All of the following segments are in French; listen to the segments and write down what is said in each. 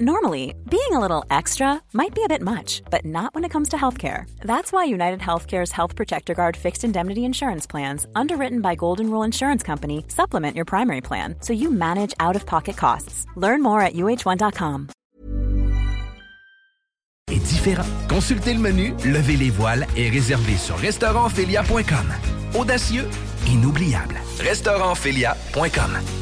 Normally, being a little extra might be a bit much, but not when it comes to healthcare. That's why United Healthcare's Health Protector Guard fixed indemnity insurance plans, underwritten by Golden Rule Insurance Company, supplement your primary plan so you manage out-of-pocket costs. Learn more at uh1.com. est différent. Consultez le menu Levez les voiles et réservez sur restaurantphilia.com. Audacieux, inoubliable. Restaurantphilia.com.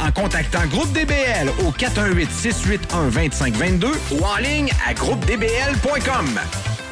en contactant Groupe DBL au 418-681-2522 ou en ligne à groupedbl.com.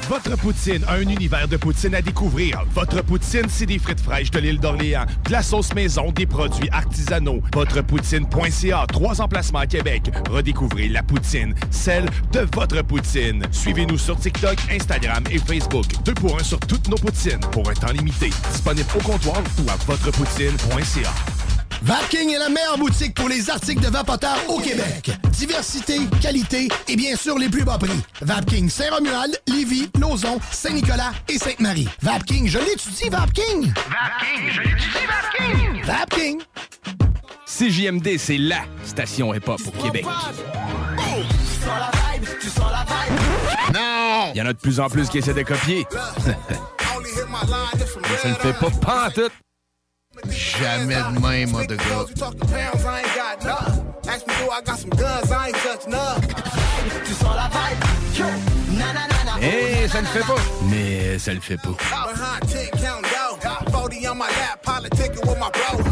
Votre poutine, un univers de poutine à découvrir. Votre poutine, c'est des frites fraîches de l'île d'Orléans, de la sauce maison, des produits artisanaux. Votrepoutine.ca, trois emplacements à Québec. Redécouvrez la poutine, celle de votre poutine. Suivez-nous sur TikTok, Instagram et Facebook. Deux pour un sur toutes nos poutines, pour un temps limité. Disponible au comptoir ou à votrepoutine.ca. Vapking est la meilleure boutique pour les articles de vapoteurs au Québec. Diversité, qualité et bien sûr les plus bas prix. Vapking Saint-Romuald, Lévis, Lauson, Saint-Nicolas et Sainte-Marie. Vapking, je l'étudie, Vapking! Vapking, je l'étudie, Vapking! Vapking! CJMD, c'est LA station hip-hop au Québec. Non! Il y en a de plus en plus qui essaient de copier. Mais ça ne fait pas pantoute. Jamais de même, mon de gars. Eh, ça ne fait pas. Mais ça le fait pas.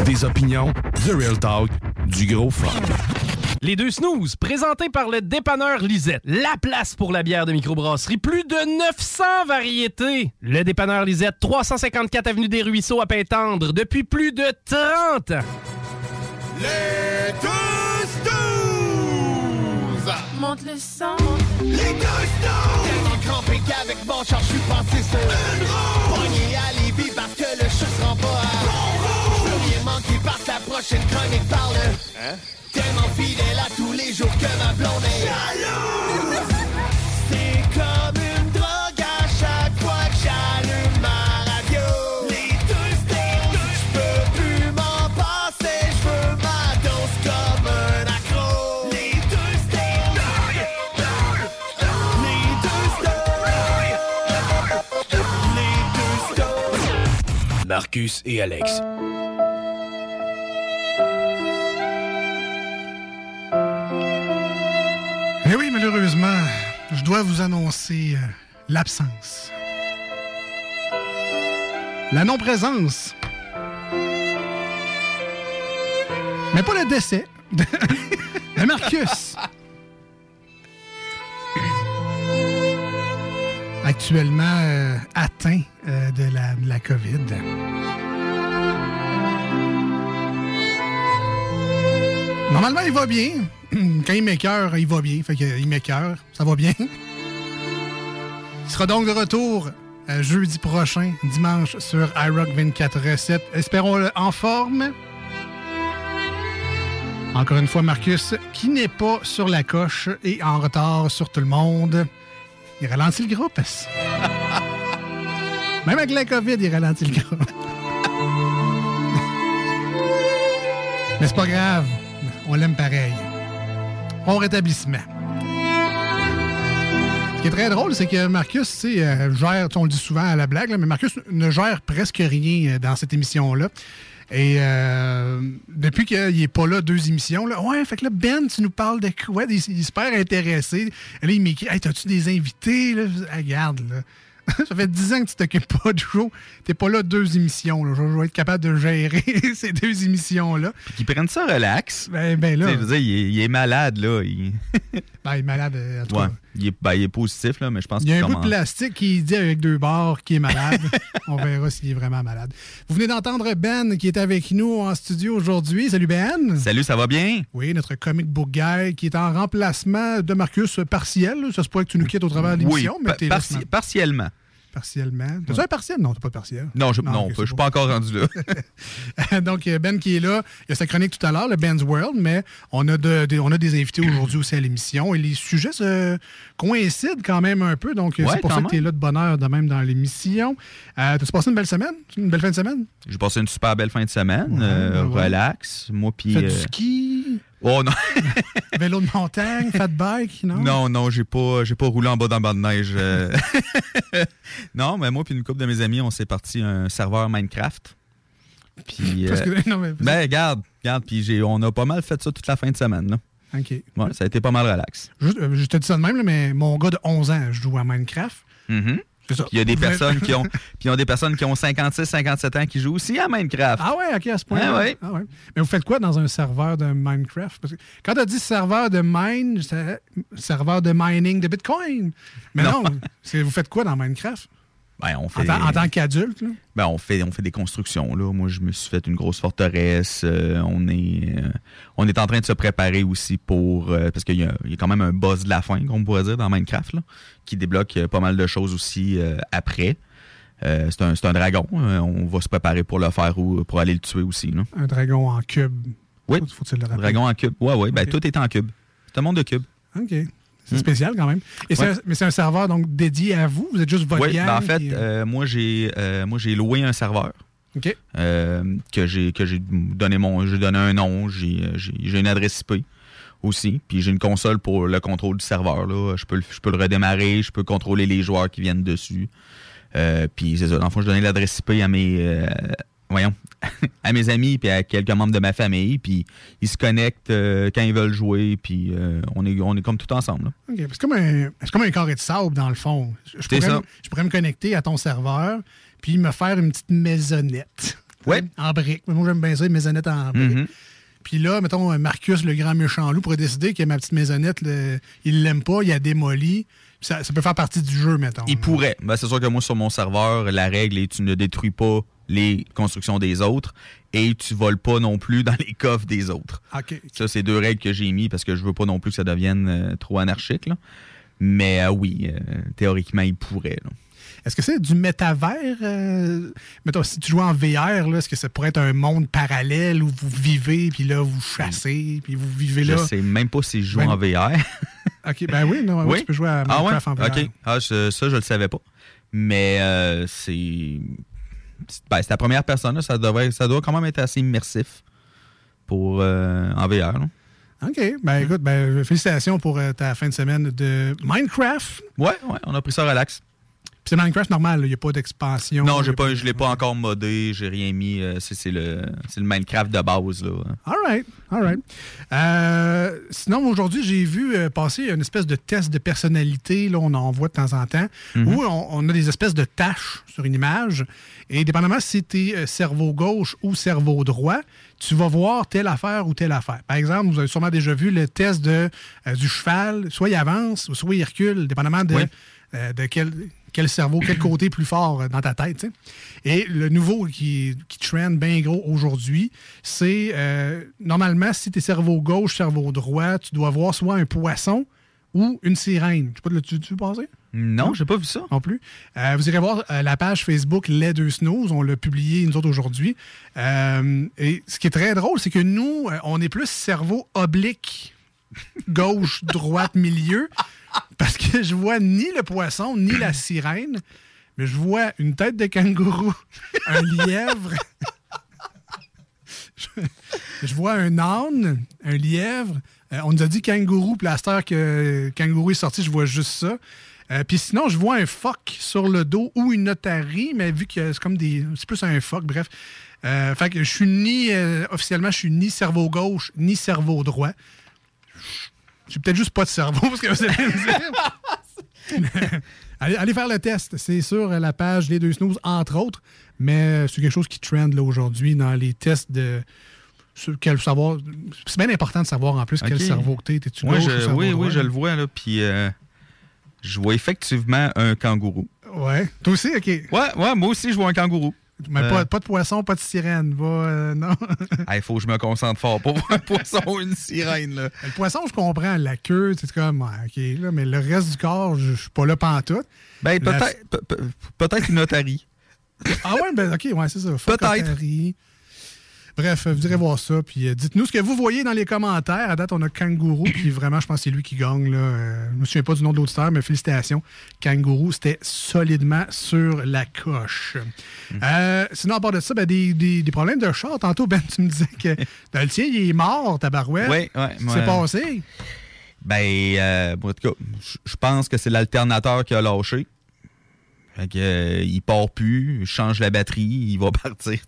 Des opinions, The Real Talk, du gros fun. Les deux snooze, présentés par le dépanneur Lisette. La place pour la bière de microbrasserie. Plus de 900 variétés. Le dépanneur Lisette, 354 Avenue des Ruisseaux à Pintendre, depuis plus de 30 ans. Les deux snooze! Monte le sang. Les deux snooze! Tellement crampé qu'avec mon char, je suis passé sur une roue! Pogné à Lévis parce que le chat se rend pas à bon roue! Je rien manquer par la prochaine chronique parle. Hein? Tellement fidèle à tous les jours que ma blonde est jalouse! C'est comme une drogue à chaque fois que j'allume ma radio. Les deux snooze! Je peux plus m'en passer, je veux ma dose comme un accro. Les deux! Les deux! Les deux! Marcus et Alex. Eh oui, malheureusement, je dois vous annoncer euh, l'absence. La non-présence. Mais pas le décès. de Marcus. Actuellement euh, atteint euh, de la COVID. Normalement, il va bien. Quand il m'écœure, il va bien. Fait qu'il m'écœure, ça va bien. Il sera donc de retour euh, jeudi prochain, dimanche, sur iRock 24-7. Espérons-le en forme. Encore une fois, Marcus, qui n'est pas sur la coche et en retard sur tout le monde. Il ralentit le groupe. Même avec la COVID, il ralentit le groupe. Mais c'est pas grave. On l'aime pareil. Bon rétablissement. Ce qui est très drôle, c'est que Marcus, tu sais, euh, gère, on le dit souvent à la blague, mais Marcus ne gère presque rien euh, dans cette émission-là. Et euh, depuis qu'il n'est pas là, deux émissions, ouais, fait que là, Ben, tu nous parles de quoi? Il, il est super intéressé. Là, il m'écrit Hey, t'as-tu des invités? Ah, regarde, là. Ça fait 10 ans que tu t'occupes pas du show. T'es pas là deux émissions. Là. Je vais être capable de gérer ces deux émissions-là. Puis qu'ils prennent ça relax. Ben, ben là. Je veux dire, il, est, il est malade, là. Il... Ben, il est malade. euh, En tout ouais. cas. Il est, ben, il est positif, là, mais je pense Il y a qu'il un bout de plastique qui dit avec deux barres qu'il est malade. On verra s'il est vraiment malade. Vous venez d'entendre Ben qui est avec nous en studio aujourd'hui. Salut Ben. Salut, ça va bien? Oui, notre comic book guy qui est en remplacement de Marcus partiel. Ça se pourrait que tu nous quittes au travers de l'émission, oui, mais pa- partiellement. Partiellement. T'as-tu un partiel? Non, t'as pas de partiel. Non, je, je c'est suis pas encore rendu là. Donc, Ben qui est là, il y a sa chronique tout à l'heure, le Ben's World, mais on a, de- de- on a des invités aujourd'hui aussi à l'émission et les sujets se coïncident quand même un peu. Donc, euh, Ouais, c'est pour ça que tu es là de bonne heure de même dans l'émission. Euh, T'as-tu passé une belle semaine? Une belle fin de semaine? J'ai passé une super belle fin de semaine. Ouais, euh, ouais. Relax. Moi, puis. Du euh, ski, Oh non, vélo de montagne, fat bike, non? non, non, j'ai pas, j'ai pas roulé en bas le bas de neige. euh. non, mais moi puis une couple de mes amis, on s'est parti un serveur Minecraft. Puis, Parce que, non, mais... ben regarde, regarde, puis on a pas mal fait ça toute la fin de semaine. Là. OK. Ouais, ça a été pas mal relax. Euh, je te dis ça de même, là, mais mon gars de 11 ans joue à Minecraft. C'est ça. Puis il y a des personnes qui ont, puis a des personnes qui ont 56, 57 ans qui jouent aussi à Minecraft. Ah ouais, OK, à ce point Ah ouais. Ah ouais. Mais vous faites quoi dans un serveur de Minecraft? Parce que quand tu as dit serveur de mine, serveur de mining de Bitcoin. Mais non, c'est- vous faites quoi dans Minecraft? Ben, on En, fait, tant- en tant qu'adulte, là? ben, on fait, on fait des constructions. Là. Moi, je me suis fait une grosse forteresse. Euh, on est, euh, on est en train de se préparer aussi pour, euh, parce qu'il y, y a quand même un boss de la fin, qu'on pourrait dire, dans Minecraft, là, qui débloque pas mal de choses aussi après. C'est un, c'est un dragon. On va se préparer pour le faire ou pour aller le tuer aussi. Là. Un dragon en cube. Oui. Faut- Faut-il le rappeler? Dragon en cube. Ouais, ouais. Ben, tout est en cube. C'est un monde de cubes. OK. C'est Hmm. spécial quand même. Et c'est Ouais. un- mais c'est un serveur donc dédié à vous? Vous êtes juste votre Oui, ben, en fait, euh, euh, moi, j'ai euh, moi j'ai loué un serveur. OK. euh, que j'ai donné mon j'ai donné un nom, j'ai une adresse IP aussi, puis j'ai une console pour le contrôle du serveur là, je peux le- je peux le redémarrer, je peux contrôler les joueurs qui viennent dessus. Puis c'est ça, dans le fond, je donnais l'adresse IP à mes voyons, à mes amis puis à quelques membres de ma famille, puis ils se connectent euh, quand ils veulent jouer, puis euh, on est on est comme tout ensemble. C'est comme, un- c'est comme un carré de sable, dans le fond. Je, pourrais, ça. me- je pourrais me connecter à ton serveur puis me faire une petite maisonnette. Ouais. En briques. Moi, j'aime bien ça, une maisonnette en briques. Mhm. Puis là, mettons, Marcus, le grand méchant loup, pourrait décider que ma petite maisonnette, le- il l'aime pas, il a démoli. Ça, ça peut faire partie du jeu, mettons. Il pourrait. Ben, c'est sûr que moi, sur mon serveur, la règle est tu ne détruis pas les constructions des autres et tu voles pas non plus dans les coffres des autres. Ça, c'est deux règles que j'ai mis parce que je veux pas non plus que ça devienne euh, trop anarchique. là. Mais euh, oui, euh, théoriquement, il pourrait. là. Est-ce que c'est du métavers? euh, mettons, si tu joues en VR, là, est-ce que ça pourrait être un monde parallèle où vous vivez, puis là, vous chassez, puis vous vivez Je là? sais même pas si je joue en VR. OK, ben oui, non, Oui? tu peux jouer à ah ouais? Minecraft en VR. OK. Ah, je- ça, je le savais pas. Mais euh, c'est... c'est- Ben, c'est la première personne. là. Ça, devrait, ça doit quand même être assez immersif pour euh, en VR. là. OK. Ben écoute, ben, félicitations pour euh, ta fin de semaine de Minecraft. Ouais, ouais, on a pris ça relax. C'est Minecraft normal, il n'y a pas d'expansion. Non, j'ai pas, je l'ai pas encore modé, j'ai rien mis. euh, c'est le, le Minecraft de base. Là. All right, all right. Euh, sinon, aujourd'hui, j'ai vu euh, passer une espèce de test de personnalité, là, on en voit de temps en temps, Mhm. où on, on a des espèces de tâches sur une image, et dépendamment si tu es cerveau gauche ou cerveau droit, tu vas voir telle affaire ou telle affaire. Par exemple, vous avez sûrement déjà vu le test de, euh, du cheval, soit il avance, ou soit il recule, dépendamment de, Oui. euh, de quel, quel cerveau, quel côté plus fort euh, dans ta tête. Et le nouveau qui, qui trend bien gros aujourd'hui, c'est euh, normalement, si tu es cerveau gauche, cerveau droit, tu dois voir soit un poisson ou une sirène. Je sais pas, l'as-tu tu passer? Non, j'ai pas vu ça. Non plus. Euh, vous irez voir euh, la page Facebook Les Deux Snooze. On l'a publié, nous autres, aujourd'hui. Euh, et ce qui est très drôle, c'est que nous, on est plus cerveau oblique, gauche, droite, milieu, parce que je vois ni le poisson, ni la sirène, mais je vois une tête de kangourou, un lièvre. je, vois un âne, un lièvre. Euh, on nous a dit kangourou, plaster que kangourou est sorti, je vois juste ça. Euh, Puis sinon, je vois un phoque sur le dos ou une otarie, mais vu que c'est comme des. C'est plus un phoque, bref. Euh, fait que je suis ni, officiellement, je suis ni cerveau gauche, ni cerveau droit. J'ai peut-être juste pas de cerveau, parce que vous allez me dire. allez, allez faire le test. C'est sur la page Les Deux Snooze, entre autres. Mais c'est quelque chose qui trend là, aujourd'hui dans les tests de. sur quel savoir. C'est bien important de savoir en plus quel cerveau que t'es. T'es-tu je- oui, droit, oui, je le vois, là. Puis, euh, je vois effectivement un kangourou. Ouais. Toi aussi, OK. Ouais, ouais, moi aussi, je vois un kangourou. Mais Euh, pas, pas de poisson, pas de sirène. Va, euh, non. Il faut que je me concentre fort pour voir un poisson ou une sirène, là. Le poisson, je comprends. La queue, c'est comme, ouais, OK, là, mais le reste du corps, je suis pas là pantoute. Ben, La- peut-être pe- pe- peut-être une otarie. Ah ouais, ben OK, ouais, c'est ça. Peut-être. Bref, vous irez voir ça. Puis euh, dites-nous ce que vous voyez dans les commentaires. À date, on a Kangourou, puis vraiment, je pense que c'est lui qui gagne. Là. Euh, je me souviens pas du nom de l'auditeur, mais félicitations. Kangourou, c'était solidement sur la coche. Euh, sinon, à part de ça, ben, des, des- des problèmes de chat. Tantôt, Ben, tu me disais que ben, le tien, il est mort, ta barouette. Oui, ouais. C'est passé. Ben, euh, bon, en tout cas, je- je pense que c'est l'alternateur qui a lâché. Fait que, euh, il part plus, il change la batterie, il va partir.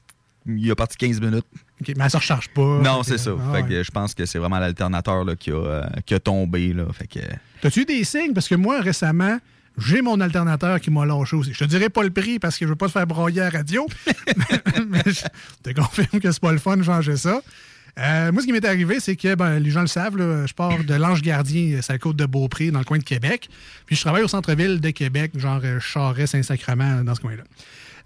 Il a parti 15 minutes. OK, mais elle se recharge pas. non, c'est ça. ah fait ouais. que je pense que c'est vraiment l'alternateur qui, a, euh, qui a tombé. Là. Fait que, T'as-tu eu des signes? Parce que moi, récemment, j'ai mon alternateur qui m'a lâché aussi. Je te dirais pas le prix parce que je veux pas te faire broyer à la radio, mais je te confirme que c'est pas le fun de changer ça. Euh, moi, ce qui m'est arrivé, c'est que, ben, les gens le savent, là, je pars de l'Ange Gardien, c'est la côte de Beaupré, dans le coin de Québec. Puis je travaille au centre-ville de Québec, genre euh, Charest, Saint-Sacrement, dans ce coin-là.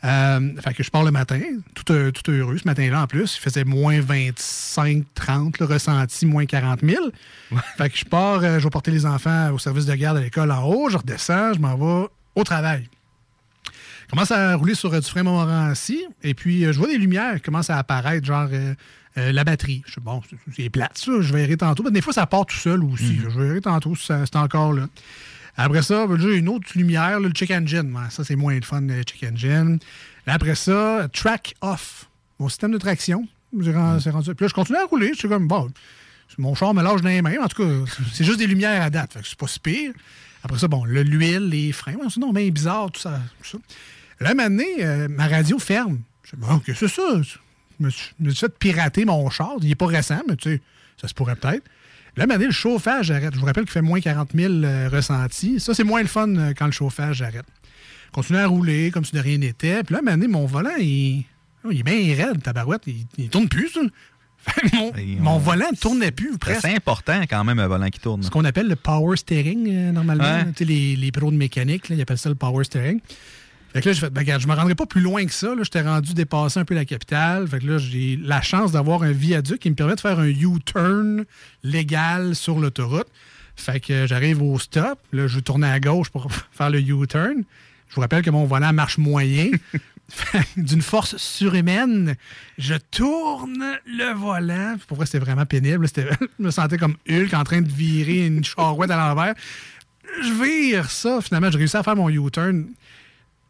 Euh, fait que je pars le matin, tout, euh, tout heureux ce matin-là en plus. Il faisait moins 25, 30, le ressenti, moins 40 000. Fait que je pars, euh, je vais porter les enfants au service de garde à l'école en haut, je redescends, je m'en vais au travail. Je commence à rouler sur du frein Montmorency, et puis je vois des lumières qui commencent à apparaître, genre euh, euh, la batterie. Je bon, c'est- plate, ça, je verrai tantôt. Mais des fois, ça part tout seul aussi. Je verrai tantôt si c'est encore là. Après ça, j'ai une autre lumière, là, le check engine. Ça, c'est moins le fun, le check engine. Après ça, track off. Mon système de traction. C'est rendu- Puis là, je continue à rouler. Je suis comme, bon, mon char me lâche dans les mains. En tout cas, c'est juste des lumières à date. Fait que c'est pas si pire. Après ça, bon, le- l'huile, les freins. Non, bien bizarre, tout ça. Tout ça. Là, à un moment donné, euh, ma radio ferme. Je dis, bon, qu'est-ce que c'est ça? Je me suis, je me suis fait pirater mon char. Il n'est pas récent, mais tu sais, ça se pourrait peut-être. Là, donné, le chauffage arrête. Je vous rappelle qu'il fait moins 40 000 euh, ressentis. Ça, c'est moins le fun euh, quand le chauffage arrête. Continue à rouler comme si de rien n'était. Puis là, mon volant, il, oh, il est bien raide, tabarouette. Il, il tourne plus, ça. Mon, mon volant ne tournait plus, presque. c'est important quand même un volant qui tourne. Ce qu'on appelle le power steering, euh, normalement. Ouais. les, les pros de mécanique, là, ils appellent ça le power steering. Fait que là, j'ai fait, ben, regarde, je me rendrai pas plus loin que ça. J'étais rendu dépasser un peu la capitale. Fait que là, j'ai la chance d'avoir un viaduc qui me permet de faire un U-turn légal sur l'autoroute. Fait que euh, j'arrive au stop. Là, je vais tourner à gauche pour faire le U-turn. Je vous rappelle que mon volant marche moyen. D'une force surhumaine, je tourne le volant. Pour vrai, c'était vraiment pénible. Je me sentais comme Hulk en train de virer une charouette à l'envers. Je vire ça. Finalement, j'ai réussi à faire mon U-turn.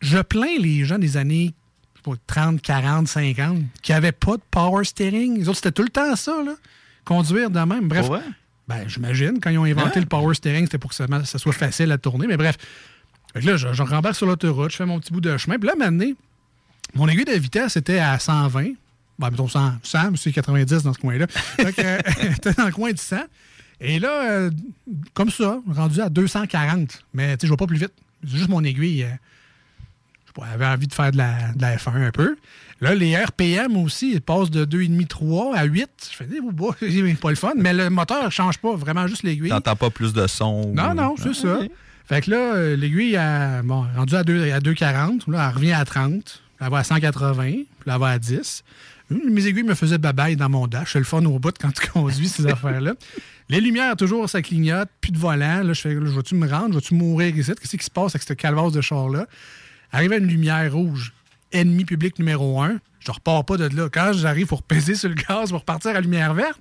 Je plains les gens des années je sais pas, 30, 40, 50 qui n'avaient pas de power steering. Les autres, c'était tout le temps ça, là. Conduire de même. Bref. Vrai? Ben, j'imagine, quand ils ont inventé Ah. le power steering, c'était pour que ça, ça soit facile à tourner. Mais bref. Fait que là, je, je rembarque sur l'autoroute, je fais mon petit bout de chemin. Puis là, maintenant, mon aiguille de vitesse était à 120. Ben, mettons 100, 100 mais c'est 90 dans ce coin-là. Que, euh, dans le coin du 100. Et là, euh, comme ça, rendu à 240. Mais tu sais, je vais pas plus vite. C'est juste mon aiguille. euh, je sais pas, elle avait envie de faire de la, de la F1 un peu. Là, les RPM aussi, ils passent de 2,5-3 à 8. Je fais, oh, bah, c'est pas le fun. Mais le moteur ne change pas, vraiment juste l'aiguille. T'entends pas plus de son. Non, ou- non, c'est Ah, ça. Fait que là, euh, l'aiguille, bon, rendue à, 2, à 2,40. Là, elle revient à 30. Puis elle va à 180. Puis elle va à 10. Hum, Mes aiguilles me faisaient babaille dans mon dash. C'est le fun au bout quand tu conduis ces affaires-là. Les lumières, toujours, ça clignote. Plus de volant. Là, je fais, là, je vais-tu me rendre? Je vais-tu mourir ici? Qu'est-ce qui se passe avec ce calvasse de char-là? Arrive à une lumière rouge. Ennemi public numéro un. Je repars pas de là. Quand j'arrive pour peser sur le gaz pour partir à lumière verte,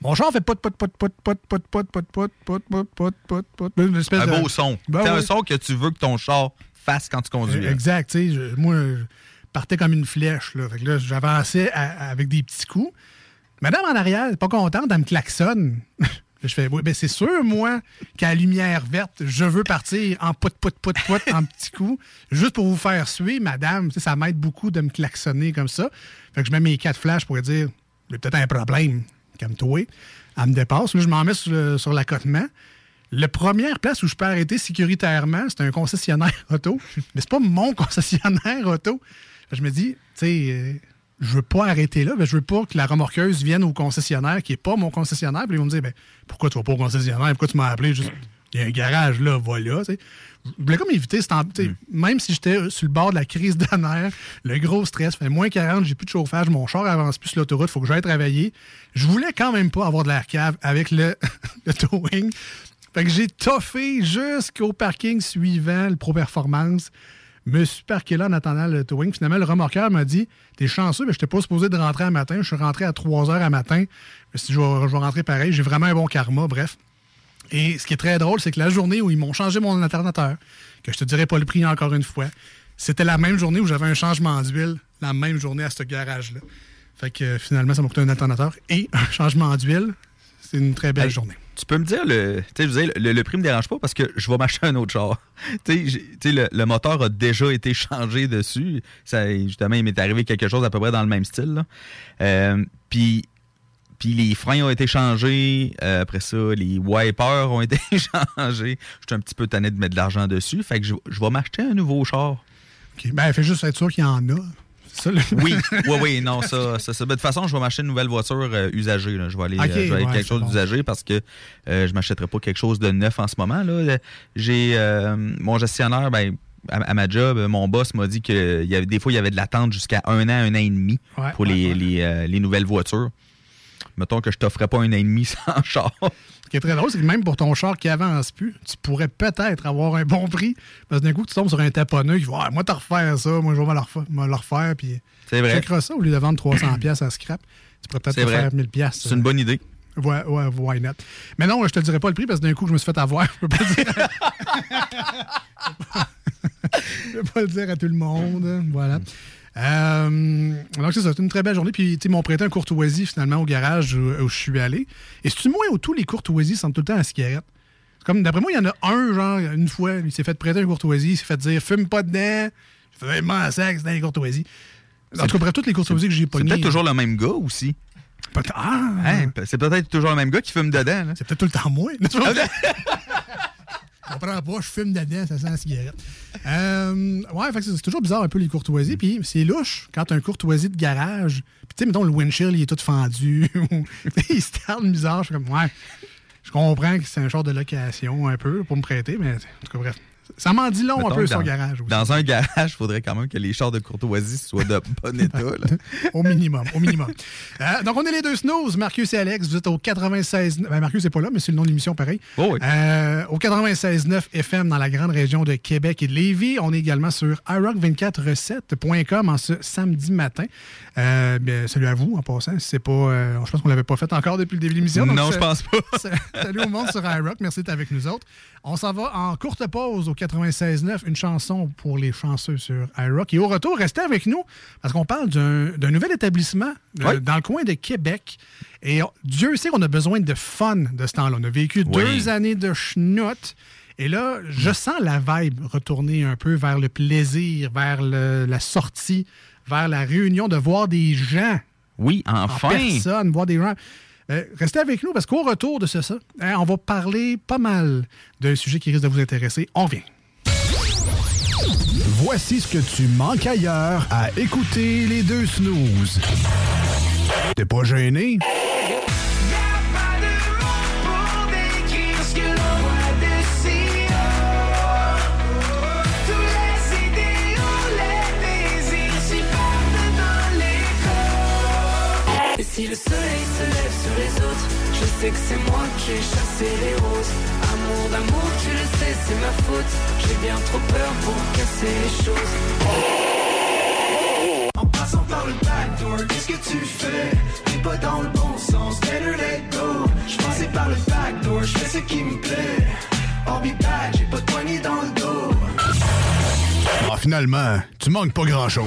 mon char fait pot, pot, pot, pot, pot, pot, pot, pot, pot, pot, pot, pot, pot, pot. Une espèce Un beau son. Ben c'est un son que tu veux que ton char fasse quand tu conduis. hein. Exact. tu sais, moi, je partais comme une flèche. Là. Fait que là, j'avançais avec des petits coups. Madame en arrière, pas contente, elle me klaxonne. Je fais, oui, ben c'est sûr, moi, qu'à lumière verte, je veux partir en pout, pout, pout, pout, en petits coups, juste pour vous faire suer, madame. Tu sais, ça m'aide beaucoup de me klaxonner comme ça. Fait que je mets mes quatre flashs pour dire, j'ai peut-être un problème, comme toi. Elle me dépasse. Là, je m'en mets sur, l'accotement. La première place où je peux arrêter sécuritairement, c'est un concessionnaire auto. Mais c'est pas mon concessionnaire auto. Je me dis, tu sais, euh, je veux pas arrêter là, mais je veux pas que la remorqueuse vienne au concessionnaire qui est pas mon concessionnaire. Puis ils vont me dire, ben, pourquoi tu vas pas au concessionnaire? Pourquoi tu m'as appelé? Juste, il y a un garage là, voilà. tu sais. Je voulais comme éviter, cet sais, même si j'étais sur le bord de la crise de nerfs, le gros stress, fait moins 40, j'ai plus de chauffage, mon char avance plus sur l'autoroute, faut que j'aille travailler. Je voulais quand même pas avoir de l'air cave avec le, le towing. Fait que j'ai toffé jusqu'au parking suivant, le Pro Performance. Me suis parqué là en attendant le towing. Finalement, le remorqueur m'a dit T'es chanceux, mais je n'étais pas supposé de rentrer à matin. Je suis rentré à 3 heures à matin. Vais, je vais rentrer pareil. J'ai vraiment un bon karma, bref. Et ce qui est très drôle, c'est que la journée où ils m'ont changé mon alternateur, que je te dirai pas le prix encore une fois, c'était la même journée où j'avais un changement d'huile, la même journée à ce garage-là. Fait que euh, finalement, ça m'a coûté un alternateur et un changement d'huile. C'est une très belle Hey, journée. Tu peux me dire, le, je veux dire, le, le prix me dérange pas parce que je vais m'acheter un autre char. le, le moteur a déjà été changé dessus. Ça, justement, il m'est arrivé quelque chose à peu près dans le même style. Euh, Puis puis les freins ont été changés. Euh, après ça, les wipers ont été changés. Je suis un petit peu tanné de mettre de l'argent dessus. Fait que je, je vais m'acheter un nouveau char. OK. Ben, fais juste être sûr qu'il y en a. C'est ça, le- Oui, oui, oui, non, ça, ça, ça. Ben, de toute façon, je vais m'acheter une nouvelle voiture euh, usagée. là. Je vais aller, Ok, euh, je vais aller ouais, quelque chose bon. d'usagé parce que euh, je m'achèterai pas quelque chose de neuf en ce moment. Là. J'ai euh, mon gestionnaire, ben, à, à ma job, mon boss m'a dit que y avait, des fois, il y avait de l'attente jusqu'à un an, un an et demi Ouais, pour ouais, les, les, les nouvelles voitures. Mettons que je t'offrais pas un an et demi sans char. Ce qui est très drôle, c'est que même pour ton char qui avance plus, tu pourrais peut-être avoir un bon prix. Parce que d'un coup, tu tombes sur un taponneux qui va Ah, Moi, t'as refaire ça, moi, je vais me le refaire, me le refaire. Puis, C'est vrai. ça au lieu de vendre 300$ piastres à scrap. Tu pourrais peut-être faire 1000$. piastres. C'est une bonne idée. Ouais, ouais, why not? Mais non, je te dirai pas le prix parce que d'un coup, je me suis fait avoir. Je peux pas le dire. je peux pas le dire à tout le monde. Voilà. Euh, donc, c'est ça. C'est une très belle journée. Puis, ils m'ont prêté un courtoisie finalement au garage où, où je suis allé. Et c'est-tu moi où tous les courtoisies sentent tout le temps la cigarette? C'est Comme, d'après moi, il y en a un, genre, une fois, il s'est fait prêter un courtoisie, il s'est fait dire fume pas dedans. Vraiment sac, c'est dans les courtoisies. En tout cas, bref, toutes les courtoisies que j'ai C'est pognées. peut-être toujours le même gars aussi. Ah! Hein, c'est peut-être toujours le même gars qui fume dedans. C'est peut-être tout le temps moi. Comprends pas, je fume dedans, ça sent la cigarette. Euh, ouais, fait c'est toujours bizarre un peu les courtoisies. Puis c'est louche quand un courtoisie de garage. Puis tu sais, mettons, le windshield, il est tout fendu. il se tarde bizarre. Je suis comme, ouais, je comprends que c'est un genre de location un peu pour me prêter, mais en tout cas, bref. Ça m'en dit long Mettons un peu dans- garage aussi. Dans un garage, il faudrait quand même que les chars de courtoisie soient de bon état. là. au minimum, au minimum. Euh, donc, on est les deux snooze, Marcus et Alex. Vous êtes au 96... Ben, Marcus n'est pas là, mais c'est le nom de l'émission pareil. Oh oui. Euh, au 96.9 FM dans la grande région de Québec et de Lévis. On est également sur iRock24recette.com en ce samedi matin. Euh, bien, salut à vous, en passant. C'est pas... je pense qu'on l'avait pas fait encore depuis le début de l'émission. Non, je pense pas. Salut au monde sur iRock. Merci d'être avec nous autres. On s'en va en courte pause au 96.9, une chanson pour les chanceux sur iRock. Et au retour, restez avec nous parce qu'on parle d'un nouvel établissement euh, dans le coin de Québec. Et on- Dieu sait qu'on a besoin de fun de ce temps-là. On a vécu Oui. deux années de schnout. Et là, je sens la vibe retourner un peu vers le plaisir, vers le- la sortie, vers la réunion, de voir des gens Oui, en enfin. personne, voir des gens. Euh, restez avec nous parce qu'au retour de ce ça, hein, on va parler pas mal d'un sujet qui risque de vous intéresser. On vient. Voici ce que tu manques ailleurs à écouter les deux snooze. T'es pas gêné? Les roses. Amour d'amour, tu le sais, c'est ma faute. J'ai bien trop peur pour casser les choses. En passant par le backdoor, qu'est-ce que tu fais? T'es pas dans le bon sens, better let go Je passais par le backdoor, je fais ce qui me plaît back, j'ai pas de poignée dans le dos Ah, finalement, tu manques pas grand-chose.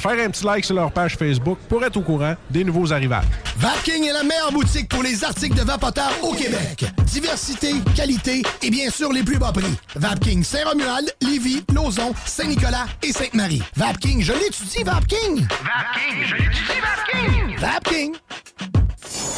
faire un petit like sur leur page Facebook pour être au courant des nouveaux arrivages. Vapking est la meilleure boutique pour les articles de vapoteurs au Québec. Diversité, qualité et bien sûr les plus bas prix. Vapking Saint-Romuald, Lévis, Lauson, Saint-Nicolas et Sainte-Marie. Vapking, je l'étudie, Vapking! Vapking, je l'étudie, Vapking! Vapking!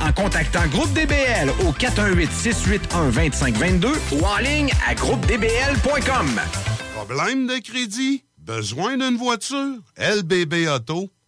en contactant Groupe DBL au 418-681-2522 ou en ligne à groupedbl.com. Problème de crédit? Besoin d'une voiture?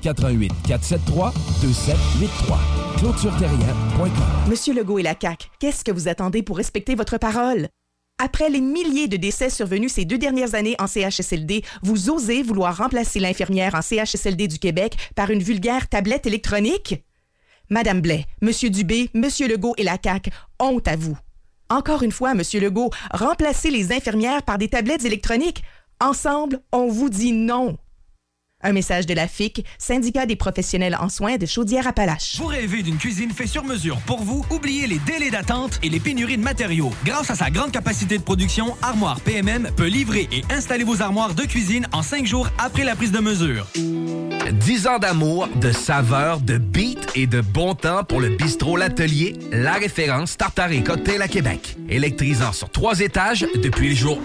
88 473 2783. ClôtureTerrien.com. Monsieur Legault et la CAQ, qu'est-ce que vous attendez pour respecter votre parole? Après les milliers de décès survenus ces deux dernières années en CHSLD, vous osez vouloir remplacer l'infirmière en CHSLD du Québec par une vulgaire tablette électronique? Madame Blais, Monsieur Dubé, Monsieur Legault et la CAQ, honte à vous. Encore une fois, Monsieur Legault, remplacez les infirmières par des tablettes électroniques. Ensemble, on vous dit non. Un message de la FIC, syndicat des professionnels en soins de Chaudière-Appalaches. Vous rêvez d'une cuisine faite sur mesure pour vous? Oubliez les délais d'attente et les pénuries de matériaux. Grâce à sa grande capacité de production, Armoire PMM peut livrer et installer vos armoires de cuisine en cinq jours après la prise de mesure. 10 ans d'amour, de saveur, de beat et de bon temps pour le bistrot L'Atelier, la référence tartare et cocktail à Québec. Électrisant sur trois étages depuis le jour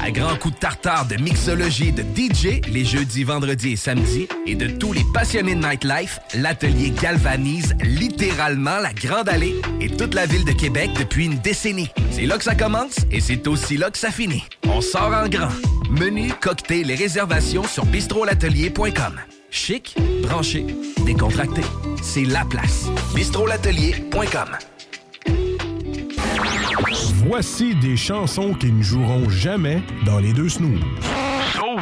1. À grands coups de tartare, de mixologie, de DJ, les jeudis, vendredis et samedis, et de tous les passionnés de nightlife, l'Atelier galvanise littéralement la Grande Allée et toute la ville de Québec depuis une décennie. C'est là que ça commence et c'est aussi là que ça finit. On sort en grand. Menu, cocktail et réservations sur bistrolatelier.com. Chic, branché, décontracté. C'est la place. bistrolatelier.com. Voici des chansons qui ne joueront jamais dans les deux snooze.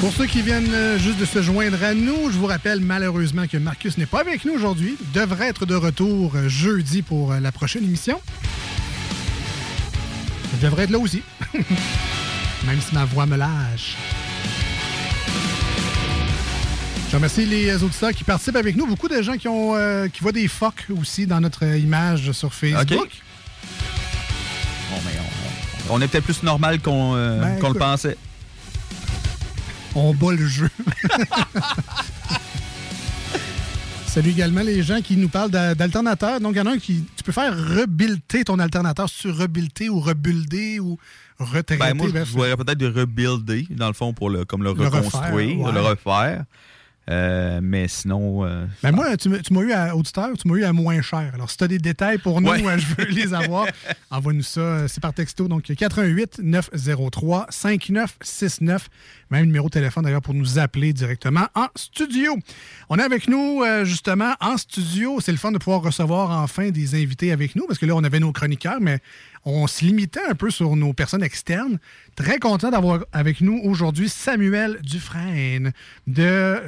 Pour ceux qui viennent euh, juste de se joindre à nous, je vous rappelle malheureusement que Marcus n'est pas avec nous aujourd'hui. Devrait être de retour euh, jeudi pour euh, la prochaine émission. Je devrais être là aussi. Même si ma voix me lâche. Je remercie les auditeurs qui participent avec nous. Beaucoup de gens qui, ont, euh, qui voient des phoques aussi dans notre image sur Facebook. OK. Bon, mais on, on est peut-être plus normal qu'on euh, Ben, le pensait. On bat le jeu. Salut également les gens qui nous parlent d'a- d'alternateurs. Donc, il y en a un qui. Tu peux faire rebuilder ton alternateur. Si tu rebuilder ou rebuilder ou retraiter. Ben, moi, je voudrais peut-être de rebuilder, dans le fond, pour le, comme le, Le refaire, reconstruire, ouais. le refaire. Euh, mais sinon. euh, Ben moi, tu m'as tu m'as eu à auditeur, tu m'as eu à moins cher. Alors, si tu as des détails pour nous, Ouais. euh, je veux les avoir. Envoie-nous ça. euh, C'est par texto. Donc, 88 903 5969. Même numéro de téléphone d'ailleurs pour nous appeler directement en studio. On est avec nous euh, justement en studio. C'est le fun de pouvoir recevoir enfin des invités avec nous parce que là, on avait nos chroniqueurs, mais on se limitait un peu sur nos personnes externes. Très content d'avoir avec nous aujourd'hui Samuel Dufresne de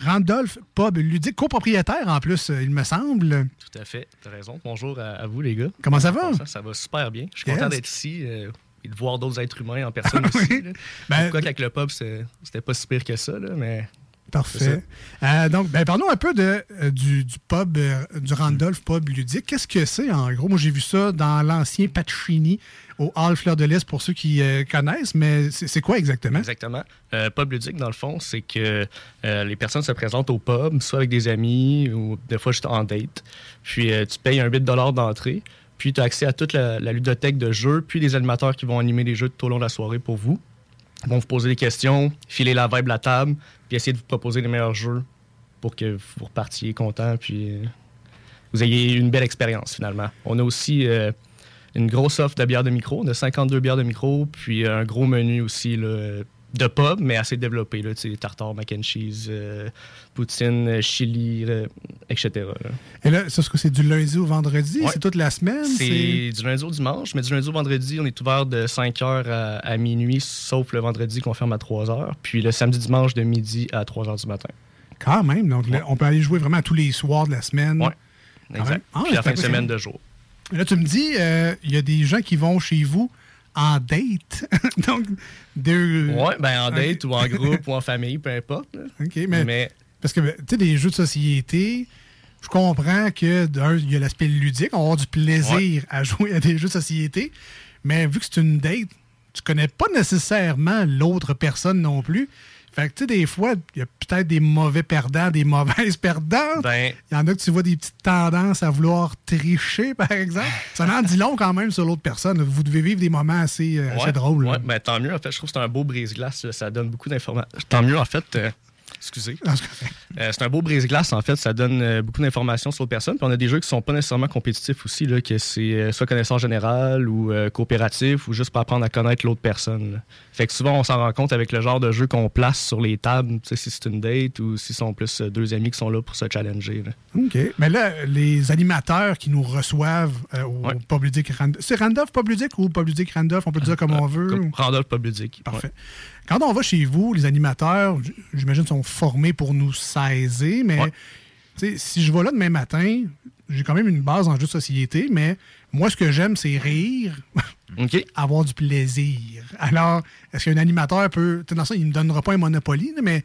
Randolph Pub Ludique, copropriétaire en plus, il me semble. Tout à fait, t'as raison. Bonjour à, à vous, les gars. Comment ça va? Ça, ça va super bien. Je suis Yes. content d'être ici euh, de voir d'autres êtres humains en personne aussi. là. Ben- Pourquoi qu'avec le pub, c'est- c'était pas si pire que ça, là, mais. Parfait. Euh, donc, ben, parlons un peu de, euh, du, du pub, euh, du Randolph Pub Ludique. Qu'est-ce que c'est en gros? Moi, j'ai vu ça dans l'ancien Pacini au Hall Fleur de Lys pour ceux qui connaissent, mais c'est quoi exactement? Exactement. Pub ludique, dans le fond, c'est que les personnes se présentent au pub, soit avec des amis ou des fois juste en date. Puis tu payes un 8 d'entrée. Puis tu as accès à toute la, la ludothèque de jeux, puis des animateurs qui vont animer les jeux tout au long de la soirée pour vous. Ils vont vous poser des questions, filer la vibe la table, puis essayer de vous proposer les meilleurs jeux pour que vous repartiez content, puis euh, vous ayez une belle expérience finalement. On a aussi euh, une grosse offre de bières de micro, de 52 bières de micro, puis un gros menu aussi de pub, mais assez développé. Là, tartare, mac and cheese, euh, poutine, euh, chili, euh, etc. là. Et là, ça, c'est du lundi au vendredi? Ouais. C'est toute la semaine? C'est du lundi au dimanche, mais du lundi au vendredi, on est ouvert de 5h à, à minuit, sauf le vendredi qu'on ferme à 3h. Puis le samedi dimanche de midi à 3h du matin. Quand même. Donc, là, on peut aller jouer vraiment tous les soirs de la semaine. Quand exact. Ah, Puis la fin de semaine de jour. Là, tu me dis, euh, il y a des gens qui vont chez vous en date. Donc, deux. Ouais, ben en date ou en groupe ou en famille, peu importe. là. OK, mais, Mais- parce que, tu sais, des jeux de société, je comprends que, d'un, il y a l'aspect ludique, on va avoir du plaisir Ouais. à jouer à des jeux de société, mais vu que c'est une date, tu connais pas nécessairement l'autre personne non plus. Fait que, tu sais, des fois, il y a peut-être des mauvais perdants, des mauvaises perdantes. Ben, Il y en a que tu vois des petites tendances à vouloir tricher, par exemple. Ça en dit long quand même sur l'autre personne. Vous devez vivre des moments assez, euh, assez Ouais, drôles. là. Ouais, ben, tant mieux. En fait, je trouve que c'est un beau brise-glace. Ça donne beaucoup d'informations. Tant mieux, en fait. euh, excusez. Euh, c'est un beau brise-glace, en fait. Ça donne euh, beaucoup d'informations sur l'autre personne. Puis on a des jeux qui sont pas nécessairement compétitifs aussi, là, que c'est euh, soit connaissance générale ou coopératif ou juste pour apprendre à connaître l'autre personne. là. Fait que souvent, on s'en rend compte avec le genre de jeu qu'on place sur les tables, tu sais, si c'est une date ou si sont plus euh, deux amis qui sont là pour se challenger. là. OK. Mais là, les animateurs qui nous reçoivent euh, au Pub Ludique Randolph. C'est Randolph Pub Ludique ou Pub Ludique Randolph? On peut le dire comme on veut. Comme ou- Randolph Pub Ludique. Parfait. Quand on va chez vous, les animateurs, j'imagine, sont formés pour nous saisir, mais si je vais là demain matin, j'ai quand même une base en jeu de société, mais moi, ce que j'aime, c'est rire, avoir du plaisir. Alors, est-ce qu'un animateur peut. Dans ça, il ne me donnera pas un Monopoly, mais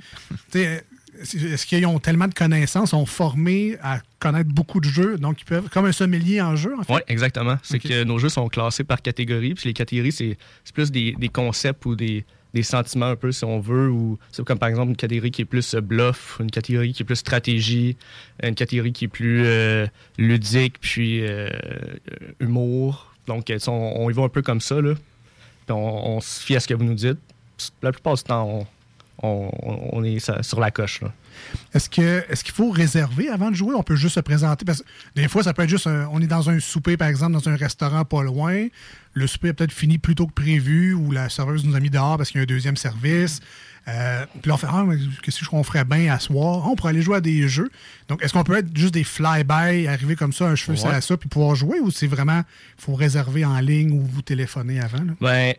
est-ce qu'ils ont tellement de connaissances, sont formés à connaître beaucoup de jeux, donc ils peuvent, comme un sommelier en jeu, en fait? Oui, exactement. C'est que nos jeux sont classés par catégorie. Puis les catégories, c'est c'est plus des, des concepts ou des, des sentiments un peu, si on veut. Ou c'est comme par exemple une catégorie qui est plus euh, bluff, une catégorie qui est plus stratégie, une catégorie qui est plus euh, ludique, puis euh, humour. Donc, on, y va un peu comme ça. Là. puis on, se fie à ce que vous nous dites. La plupart du temps, on, on- est sur la coche. là. Est-ce que est-ce qu'il faut réserver avant de jouer? On peut juste se présenter. Parce que des fois, ça peut être juste un- on est dans un souper, par exemple, dans un restaurant pas loin. Le souper a peut-être fini plus tôt que prévu ou la serveuse nous a mis dehors parce qu'il y a un deuxième service. Euh, puis là, on fait Ah, mais qu'est-ce qu'on ferait bien à soir? On pourrait aller jouer à des jeux. Donc, est-ce qu'on peut être juste des fly-by, arriver comme ça, un cheveu sur Ouais. la soupe, puis pouvoir jouer ou c'est vraiment, il faut réserver en ligne ou vous téléphoner avant? là? Ben,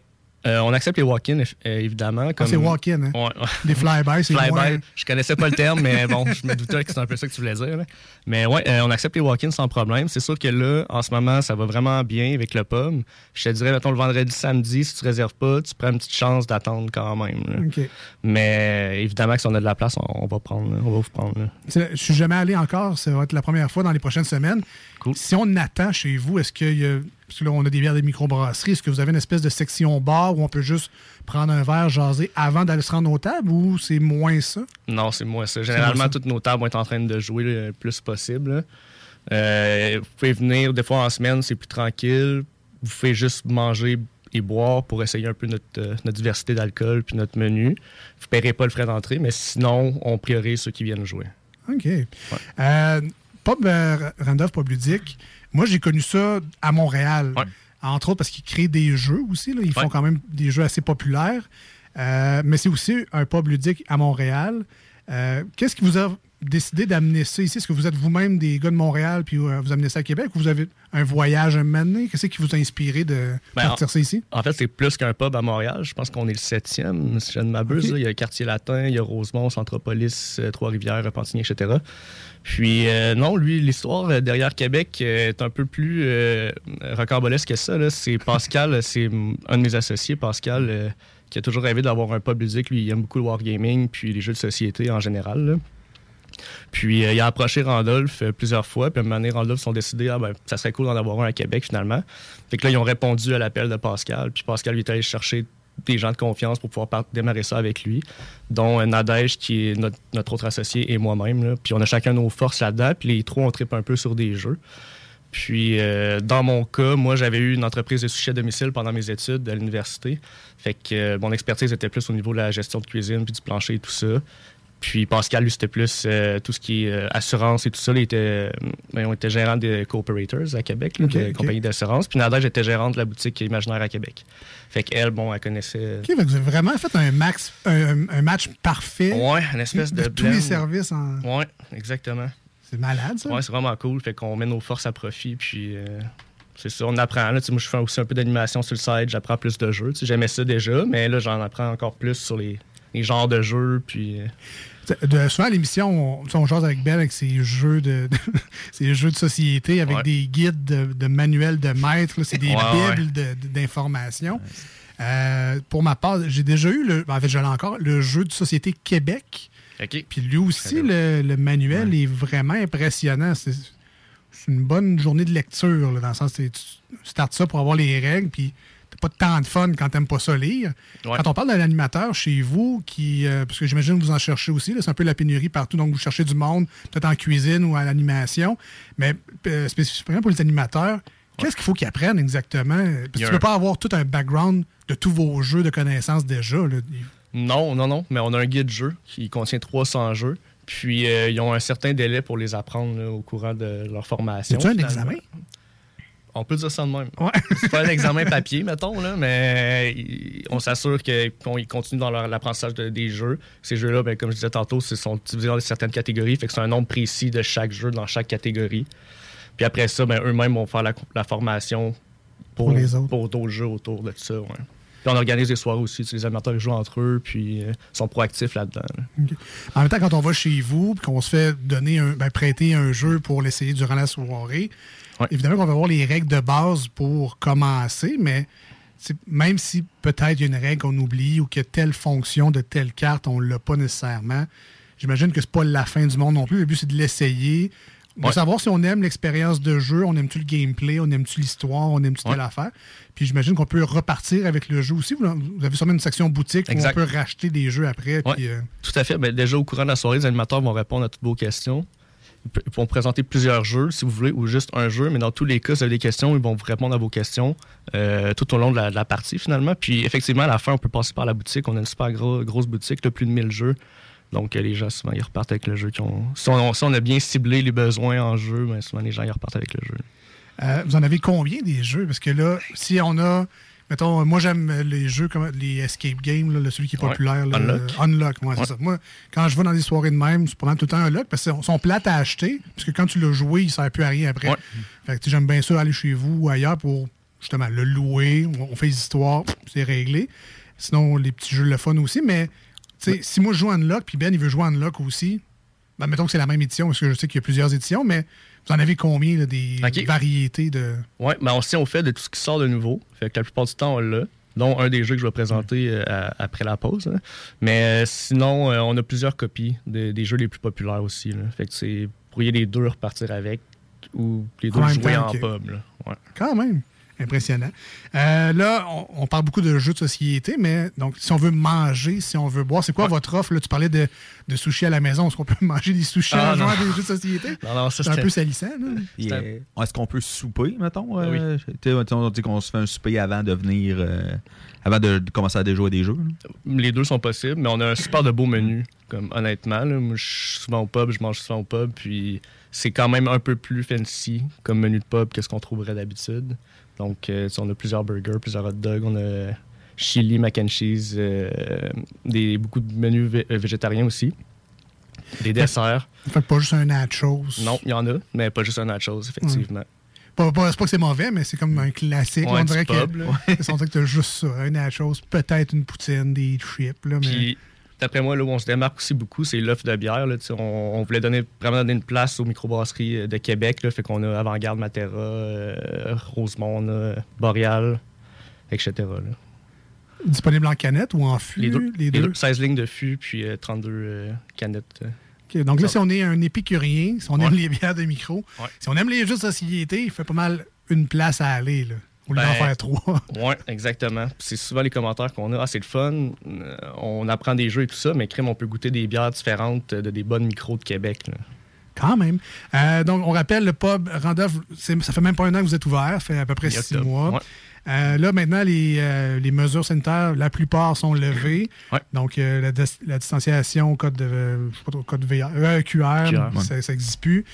euh, on accepte les walk-in, euh, évidemment. Comme... Ah, c'est walk-in, hein? Ouais. Des fly-by, c'est Fly-by, moins- je connaissais pas le terme, mais bon, je me doutais que c'est un peu ça que tu voulais dire. là. Mais ouais, euh, on accepte les walk-ins sans problème. C'est sûr que là, en ce moment, ça va vraiment bien avec le pub. Je te dirais, mettons, le vendredi, samedi, si tu réserves pas, tu prends une petite chance d'attendre quand même. là. Mais évidemment que si on a de la place, on, on va prendre, là. on va vous prendre. Je suis jamais allé encore. Ça va être la première fois dans les prochaines semaines. Si on attend chez vous, est-ce qu'il y a. Parce que là, on a des bières des microbrasseries. Est-ce que vous avez une espèce de section bar où on peut juste prendre un verre, jaser avant d'aller se rendre aux tables ou c'est moins ça? Non, c'est moi ça. Généralement, ça. toutes nos tables vont être en train de jouer le plus possible. Euh, vous pouvez venir des fois en semaine, c'est plus tranquille. Vous pouvez juste manger et boire pour essayer un peu notre, euh, notre diversité d'alcool puis notre menu. Vous ne paierez pas le frais d'entrée, mais sinon, on priorise ceux qui viennent jouer. OK. Euh, Pub euh, Randolph Pub Ludique, moi, j'ai connu ça à Montréal. Entre autres parce qu'ils créent des jeux aussi. là. Ils font quand même des jeux assez populaires. Euh, mais c'est aussi un pub ludique à Montréal. Euh, Qu'est-ce qui vous a décidé d'amener ça ici? Est-ce que vous êtes vous-même des gars de Montréal puis euh, vous amenez ça à Québec ou vous avez un voyage un donné? Qu'est-ce qui vous a inspiré de Ben, partir ça ici? En fait, c'est plus qu'un pub à Montréal. Je pense qu'on est le septième, si je ne m'abuse. Il y a le quartier latin, il y a Rosemont, Centropolis, euh, Trois-Rivières, Repentigny, etc. Puis, euh, non, lui, l'histoire derrière Québec est un peu plus euh, rocambolesque que ça. C'est Pascal, c'est un de mes associés, Pascal, euh, qui a toujours rêvé d'avoir un pub ludique. Lui, il aime beaucoup le wargaming, puis les jeux de société en général. là. Puis euh, il a approché Randolph euh, plusieurs fois, puis à un moment donné, Randolph sont décidés, ah, ben, ça serait cool d'en avoir un à Québec finalement. Fait que là, ils ont répondu à l'appel de Pascal, puis Pascal lui est allé chercher des gens de confiance pour pouvoir démarrer ça avec lui, dont euh, Nadège, qui est notre, autre associé, et moi-même. Puis on a chacun nos forces là-dedans, puis les trois, on tripe un peu sur des jeux. Puis, euh, dans mon cas, moi, j'avais eu une entreprise de sushi à domicile pendant mes études à l'université. Fait que mon expertise était plus au niveau de la gestion de cuisine, puis du plancher et tout ça. Puis Pascal, lui, c'était plus euh, tout ce qui est euh, assurance et tout ça. Il était, euh, ben, on était gérant des Cooperators à Québec, là, Ok, qui est une ok. compagnie d'assurance. Puis Nadège était gérante de la boutique Imaginaire à Québec. Fait qu'elle, bon, elle connaissait... OK, vous avez vraiment fait un, max, un, un match parfait. Ouais, une espèce de, tous les services en. Ouais, exactement. C'est malade, ça. Ouais, c'est vraiment cool. Fait qu'on met nos forces à profit, puis c'est ça, on apprend. Là, moi, je fais aussi un peu d'animation sur le site, j'apprends plus de jeux. J'aimais ça déjà, mais là, j'en apprends encore plus sur les, les genres de jeux, puis... euh, De, souvent, à l'émission, on, on jase avec Ben avec ses jeux de, de- ses jeux de société, avec Ouais. des guides de, de manuels de maître. C'est des Ouais, bibles d'informations. Euh, pour ma part, j'ai déjà eu, le, en fait, je l'ai encore, le jeu de société Québec. Puis lui aussi, le, le manuel est vraiment impressionnant. C'est une bonne journée de lecture, là, dans le sens que tu startes ça pour avoir les règles, puis pas tant de fun quand t'aimes pas ça lire. Ouais. Quand on parle d'un animateur chez vous, qui, euh, parce que j'imagine que vous en cherchez aussi, c'est un peu la pénurie partout, donc vous cherchez du monde, peut-être en cuisine ou à l'animation, mais euh, spécifiquement pour les animateurs, qu'est-ce qu'il faut qu'ils apprennent exactement? Parce que tu a peux un- pas avoir tout un background de tous vos jeux de connaissances déjà. là. Non, non, non, mais on a un guide jeu qui contient 300 jeux. Puis euh, ils ont un certain délai pour les apprendre là, au courant de leur formation. C'est-tu un examen? On peut dire ça de même. C'est pas un examen papier, mettons, là, mais on s'assure que- qu'ils continuent dans leur- l'apprentissage de- des jeux. Ces jeux-là, ben, comme je disais tantôt, ils sont divisés dans certaines catégories, fait que c'est un nombre précis de chaque jeu dans chaque catégorie. Puis après ça, ben, eux-mêmes vont faire la, la formation pour, Pour les autres. pour d'autres jeux autour de ça. ouais. Puis on organise des soirées aussi, les animateurs ils jouent entre eux, puis euh, sont proactifs là-dedans. là. En même temps, quand on va chez vous puis qu'on se fait donner un, ben, prêter un jeu pour l'essayer durant la soirée, évidemment qu'on va avoir les règles de base pour commencer, mais même si peut-être il y a une règle qu'on oublie ou que telle fonction de telle carte, on ne l'a pas nécessairement, j'imagine que c'est pas la fin du monde non plus. Le but, c'est de l'essayer. On va Ouais. savoir si on aime l'expérience de jeu, on aime-tu le gameplay, on aime-tu l'histoire, on aime-tu telle Ouais. affaire. Puis j'imagine qu'on peut repartir avec le jeu aussi. Vous avez sûrement une section boutique Exact. où on peut racheter des jeux après. Ouais, puis, euh, Tout à fait. Ben, déjà, au courant de la soirée, les animateurs vont répondre à toutes vos questions. Ils vont présenter plusieurs jeux, si vous voulez, ou juste un jeu, mais dans tous les cas, si vous avez des questions, ils vont vous répondre à vos questions euh, tout au long de la, de partie, finalement. Puis, effectivement, à la fin, on peut passer par la boutique. On a une super gros- grosse boutique, là, plus de 1000 jeux. Donc, euh, les gens, souvent, ils repartent avec le jeu. si on a bien ciblé les besoins en jeu, ben, souvent, les gens, ils repartent avec le jeu. Euh, vous en avez combien des jeux? Parce que là, si on a. Mettons, moi j'aime les jeux comme les escape games, là, le- celui qui est Ouais. populaire. là, Unlock. le- Unlock, ouais, ça. Moi, quand je vais dans des soirées de même, c'est pendant tout le temps Unlock parce qu'ils sont plates à acheter. Parce que quand tu l'as joué, il ne sert plus à rien après. Fait que j'aime bien ça aller chez vous ou ailleurs pour justement le louer. On, fait des histoires, c'est réglé. Sinon, les petits jeux le fun aussi. Mais si moi je joue Unlock, puis Ben il veut jouer Unlock aussi, ben, mettons que c'est la même édition, parce que je sais qu'il y a plusieurs éditions, mais vous en avez combien là, des variétés de. Oui, aussi, on fait de tout ce qui sort de nouveau. Fait que la plupart du temps, on l'a. Dont un des jeux que je vais présenter euh, après la pause. là. Mais euh, sinon, euh, on a plusieurs copies de- des jeux les plus populaires aussi. là. Fait que c'est pour y les deux repartir avec ou les deux En jouer temps, en pub. là. Ouais. Quand même. Impressionnant. Euh, là, on, on parle beaucoup de jeux de société, mais donc, si on veut manger, si on veut boire, c'est quoi votre offre? Là, tu parlais de, de sushis à la maison. Est-ce qu'on peut manger des sushis Ah, en jouant non. à des jeux de société? Non, non, c'est un peu salissant. Est-ce qu'on peut souper, mettons? Euh, On dit qu'on se fait un souper avant de venir. euh, avant de, de commencer à déjouer des jeux. là? Les deux sont possibles, mais on a un super de beau menu. Comme, honnêtement, là. moi, je suis souvent au pub, je mange souvent au pub, puis c'est quand même un peu plus fancy comme menu de pub que ce qu'on trouverait d'habitude. Donc, euh, on a plusieurs burgers, plusieurs hot dogs, on a chili, mac and cheese, euh, des, beaucoup de menus vé- euh, végétariens aussi. Des desserts. Fait que pas juste un nachos. Non, il y en a, mais pas juste un nachos, effectivement. Pas, pas- c'est pas que c'est mauvais, mais c'est comme un classique. Ouais, on dirait que, là. on dirait que t'as juste ça. Un nachos, peut-être une poutine, des chips. Là, mais... Puis, d'après moi, là où on se démarque aussi beaucoup, c'est l'offre de bière. Là, on, on voulait donner, vraiment donner une place aux microbrasseries euh, de Québec. Là, fait qu'on a Avant-Garde, Matera, euh, Rosemont, là, Boréal, etc. là. Disponible en canette ou en fût? Les deux, les deux? 16 lignes de fût, puis euh, 32 euh, canettes. euh. Donc là, si on est un épicurien, si on aime les bières de micro, Ouais. si on aime les jeux de société, il fait pas mal une place à aller, là, d'en Ben, faire trois. Oui, exactement. C'est souvent les commentaires qu'on a. Ah, c'est le fun, euh, on apprend des jeux et tout ça, mais crème, on peut goûter des bières différentes de des bonnes micros de Québec. là. Quand même. Euh, donc, on rappelle, le pub Randolph, ça fait même pas un an que vous êtes ouvert, ça fait à peu près six mois. ouais. Euh, là, maintenant, les, euh, les mesures sanitaires, la plupart sont levées. Donc, euh, la, dis- la distanciation, code de, je sais pas trop, code VR, QR, QR, ça n'existe plus.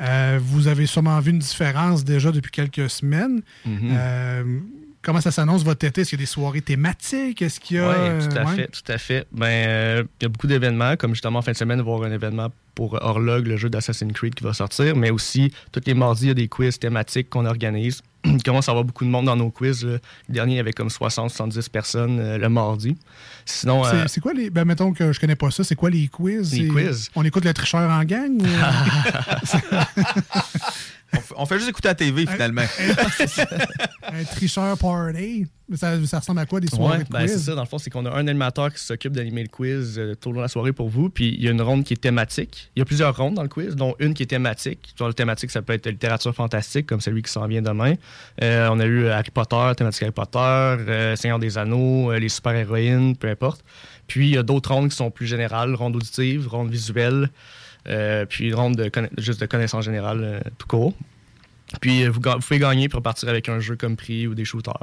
Euh, vous avez sûrement vu une différence déjà depuis quelques semaines. Mhm. Euh, comment ça s'annonce votre été? Est-ce qu'il y a des soirées thématiques? Est-ce qu'il y a. Oui, tout à euh, ouais? fait, tout à fait. Ben, euh, il y a beaucoup d'événements, comme justement en fin de semaine, voir un événement pour Horlog, le jeu d'Assassin's Creed qui va sortir, mais aussi tous les mardis, il y a des quiz thématiques qu'on organise. Il commence à avoir beaucoup de monde dans nos quiz. là. Le dernier, il y avait comme 60-70 personnes euh, le mardi. Sinon, C'est euh, c'est quoi les. Ben, mettons que je connais pas ça. C'est quoi les quiz? Les quiz? On écoute le tricheur en gang? ou- On, fait juste écouter la TV, finalement. un tricheur party? Ça, ça ressemble à quoi des soirées Ouais, de ben, quiz? c'est ça. Dans le fond, c'est qu'on a un animateur qui s'occupe d'animer le quiz euh, tout au long de la soirée pour vous. Puis il y a une ronde qui est thématique. Il y a plusieurs rondes dans le quiz, dont une qui est thématique. Genre, le thématique, ça peut être littérature fantastique, comme celui qui s'en vient demain. Euh, on a eu Harry Potter, thématique Harry Potter, euh, Seigneur des Anneaux, euh, les super-héroïnes, peu importe. Puis il y a d'autres rondes qui sont plus générales, ronde auditive, ronde visuelle, euh, puis une ronde de conna- juste de connaissances générales euh, tout court. Puis euh, vous, pouvez gagner pour partir avec un jeu comme prix ou des shooters.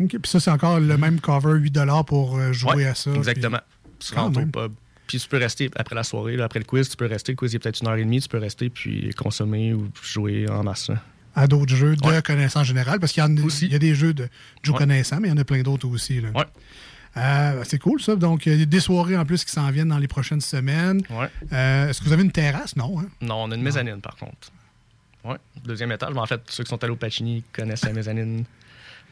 OK, Puis ça, c'est encore le même cover, 8 pour jouer Ouais, à ça. Exactement. puis- Tu rentres au pub. Puis tu peux rester après la soirée, là, après le quiz, tu peux rester. Le quiz il est peut-être une heure et demie, tu peux rester puis consommer ou jouer en masse. là. À d'autres jeux de connaissance générale, parce qu'il y, y a des jeux de jeux Ouais. connaissants, mais il y en a plein d'autres aussi. là. Euh, c'est cool, ça. Donc, il y a des soirées en plus qui s'en viennent dans les prochaines semaines. Ouais. Euh, Est-ce que vous avez une terrasse? Non. hein? Non, on a une mezzanine par contre. Ouais. Deuxième étage. Mais en fait, ceux qui sont allés au Pacini connaissent la mezzanine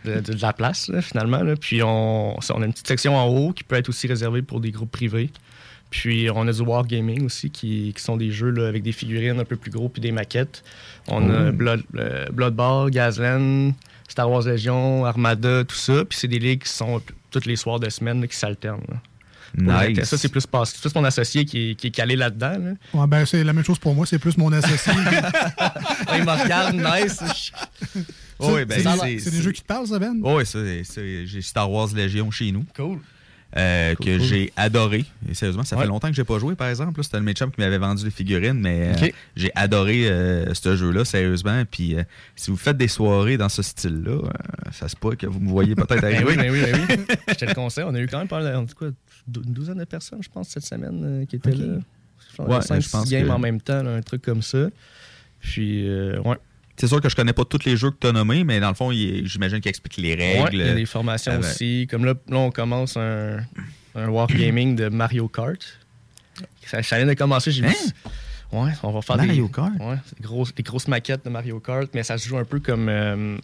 de, de- de la place, là, finalement. là. Puis on, a une petite section en haut qui peut être aussi réservée pour des groupes privés. Puis on a du Wargaming aussi, qui, qui sont des jeux là, avec des figurines un peu plus gros puis des maquettes. On a. Blood, euh, Blood Gazland, Star Wars Legion, Armada, tout ça. Puis c'est des ligues qui sont tous les soirs de semaine là, qui s'alternent. Nice. Ça, c'est plus, pas- c'est plus mon associé qui est, qui est calé là-dedans. là. Ouais, ben, c'est la même chose pour moi, c'est plus mon associé. Ouais, il me regarde, nice. Oh, oui, ben, c'est des- c'est des jeux qui te parlent, ça, Ben? Oh, oui, ça, c'est- c'est- j'ai Star Wars Légion chez nous. Cool. Euh, que cool. j'ai adoré. Et sérieusement, ça Ouais. fait longtemps que j'ai pas joué, par exemple. C'était mes chums qui m'avait vendu les figurines, mais euh, j'ai adoré euh, ce jeu-là, sérieusement. Puis si vous faites des soirées dans ce style-là, ça se peut que vous me voyez peut-être Ben arriver. oui, ben oui, ben oui. Je te le conseille. On a eu quand même pas mal, une douzaine de personnes, je pense, cette semaine qui étaient là. Ouais, 5 je pense 6 games que- en même temps, là, un truc comme ça. Puis, euh, ouais. C'est sûr que je connais pas tous les jeux que tu as nommés, mais dans le fond, j'imagine qu'il explique les règles. Ouais, il y a des formations Euh, ben, aussi. Comme là, là, on commence un, un Wargaming de Mario Kart. Ça, ça vient de commencer, j'ai vu. Ouais, on va faire Hein? Mario des, Kart? Ouais, des grosses, des grosses maquettes de Mario Kart, mais ça se joue un peu comme. euh,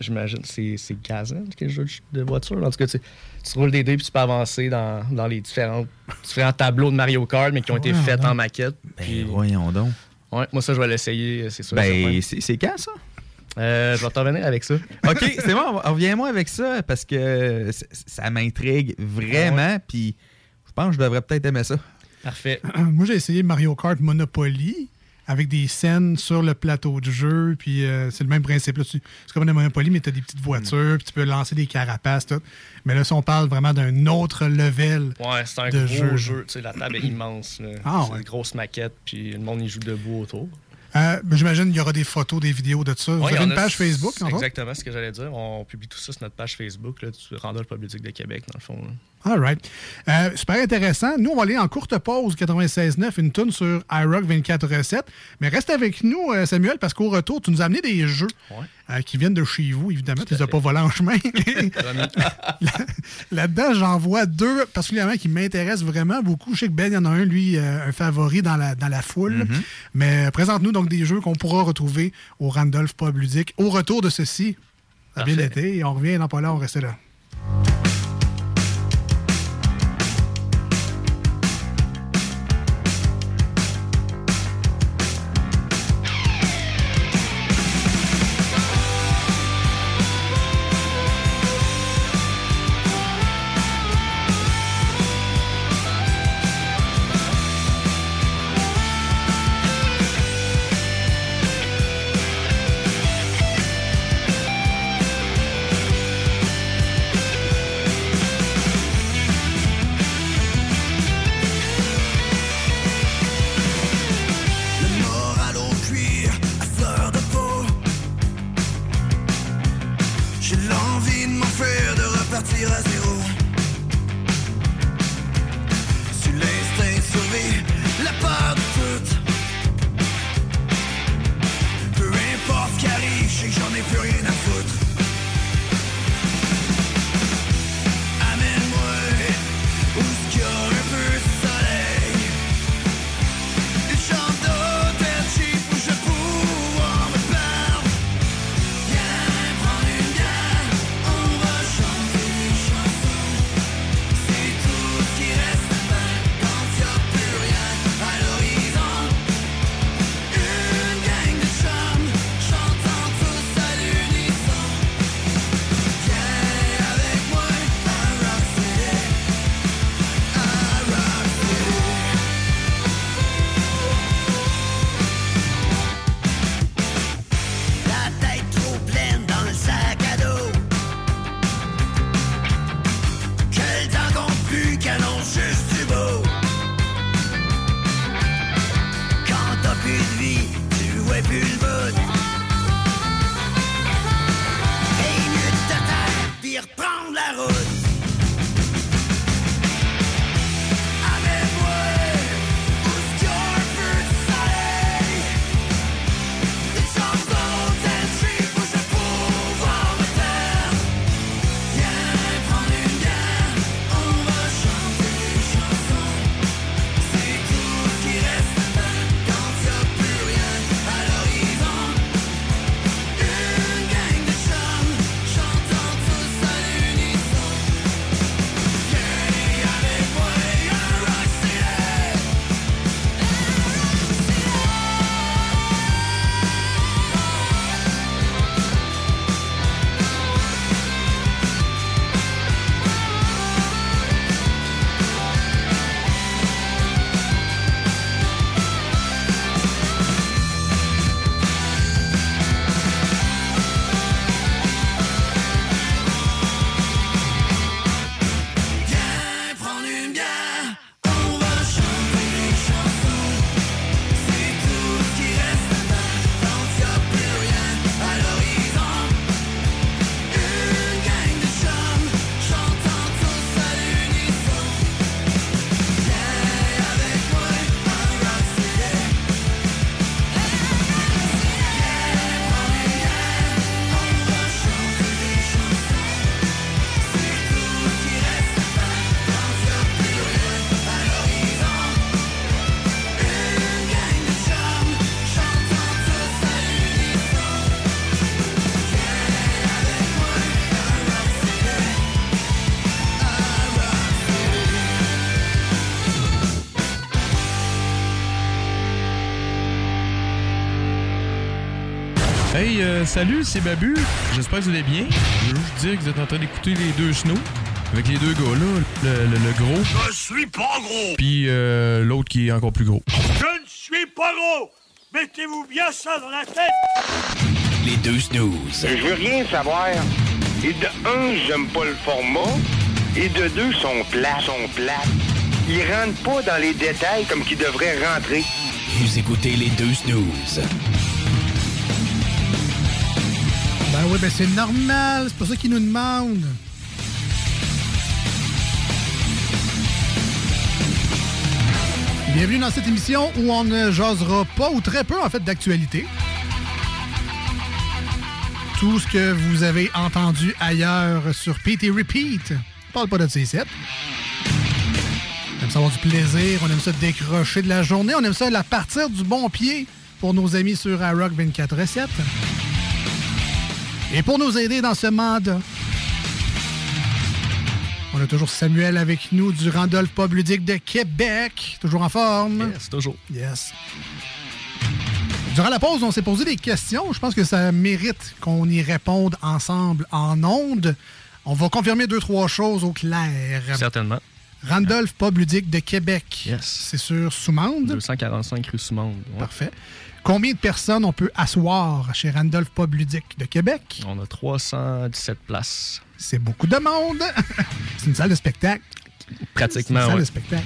J'imagine, c'est c'est Gazan, qui est le jeu de voiture. En tout cas, tu, tu roules des dés puis tu peux avancer dans, dans les différents, différents tableaux de Mario Kart, mais qui ont été Voyons faits donc. en maquette. Puis, Ben, voyons donc. Ouais, moi, ça, je vais l'essayer, c'est sûr. Ben, c'est c'est quand ça? Euh, je vais t'en revenir avec ça. OK, c'est bon, reviens-moi avec ça parce que ça m'intrigue vraiment. Puis je pense que je devrais peut-être aimer ça. Parfait. Moi, j'ai essayé Mario Kart Monopoly avec des scènes sur le plateau de jeu. Puis euh, c'est le même principe. C'est comme un Monopoly, mais tu as des petites voitures. Puis tu peux lancer des carapaces. Tout. Mais là, si on parle vraiment d'un autre level Ouais, c'est un de gros jeu. jeu. La table est immense. là. Ah, c'est ouais. une grosse maquette, puis le monde y joue debout autour. Euh, ben, J'imagine qu'il y aura des photos, des vidéos de ça. Vous Ouais, avez une page Facebook, en exactement ce que j'allais dire. On publie tout ça sur notre page Facebook, là, du Randolph Public de Québec, dans le fond. là. All right. Euh, super intéressant. Nous, on va aller en courte pause 96.9, une tune sur iRock 24 recettes. Mais reste avec nous, euh, Samuel, parce qu'au retour, tu nous as amené des jeux euh, qui viennent de chez vous, évidemment. Tu les as pas volés en chemin. Là- Là-dedans, j'en vois deux particulièrement qui m'intéressent vraiment beaucoup. Je sais que Ben, il y en a un, lui, euh, un favori dans la, dans la foule. Mm-hmm. Mais présente-nous donc des jeux qu'on pourra retrouver au Randolph Pub Ludique. Au retour de ceci, ça a bien été. Et on revient dans pas là, on reste là. Euh, salut, c'est Babu. J'espère que vous allez bien. Je veux juste dire que vous êtes en train d'écouter les deux snows. Avec les deux gars là, le, le- le gros, Je suis pas gros! puis euh, l'autre qui est encore plus gros. Je ne suis pas gros! Mettez-vous bien ça dans la tête! Les deux snooze. Je veux rien savoir. Et de un, j'aime pas le format. Et de deux, sont plats, sont plats. Ils rentrent pas dans les détails comme qu'ils devraient rentrer. Vous écoutez les deux snooze. Ben oui, ben c'est normal. C'est pas ça qu'ils nous demandent. Bienvenue dans cette émission où on ne jasera pas, ou très peu en fait, d'actualité. Tout ce que vous avez entendu ailleurs sur Pete et Repeat. On parle pas de ces sets. On aime ça avoir du plaisir, on aime ça décrocher de la journée, on aime ça la partir du bon pied pour nos amis sur iRock 24 Et pour nous aider dans ce mandat, on a toujours Samuel avec nous du Randolph Pub Ludique de Québec. Toujours en forme. Yes, toujours. Yes. Durant la pause, on s'est posé des questions. Je pense que ça mérite qu'on y réponde ensemble en ondes. On va confirmer deux, trois choses au clair. Certainement. Randolph Pub Ludique de Québec. C'est sur Soumande. 245 rue Soumande. ouais. Parfait. Combien de personnes on peut asseoir chez Randolph Pub Ludique de Québec? On a 317 places. C'est beaucoup de monde. C'est une salle de spectacle. Pratiquement, C'est une salle ouais. de spectacle.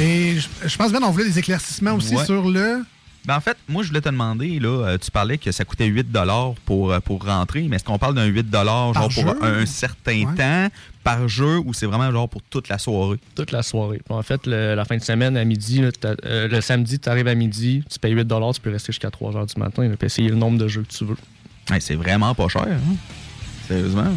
Et je, je pense bien qu'on voulait des éclaircissements aussi Ouais. sur le... Ben en fait, moi, je voulais te demander, là, euh, tu parlais que ça coûtait 8 pour, euh, pour rentrer, mais est-ce qu'on parle d'un 8 genre Par pour un certain Ouais. temps par jeu ou c'est vraiment genre pour toute la soirée? Toute la soirée. En fait, le- la fin de semaine, à midi, là, euh, le samedi, tu arrives à midi, tu payes 8 tu peux rester jusqu'à 3 h du matin et puis essayer le nombre de jeux que tu veux. c'est vraiment pas cher. hein? Sérieusement. hein?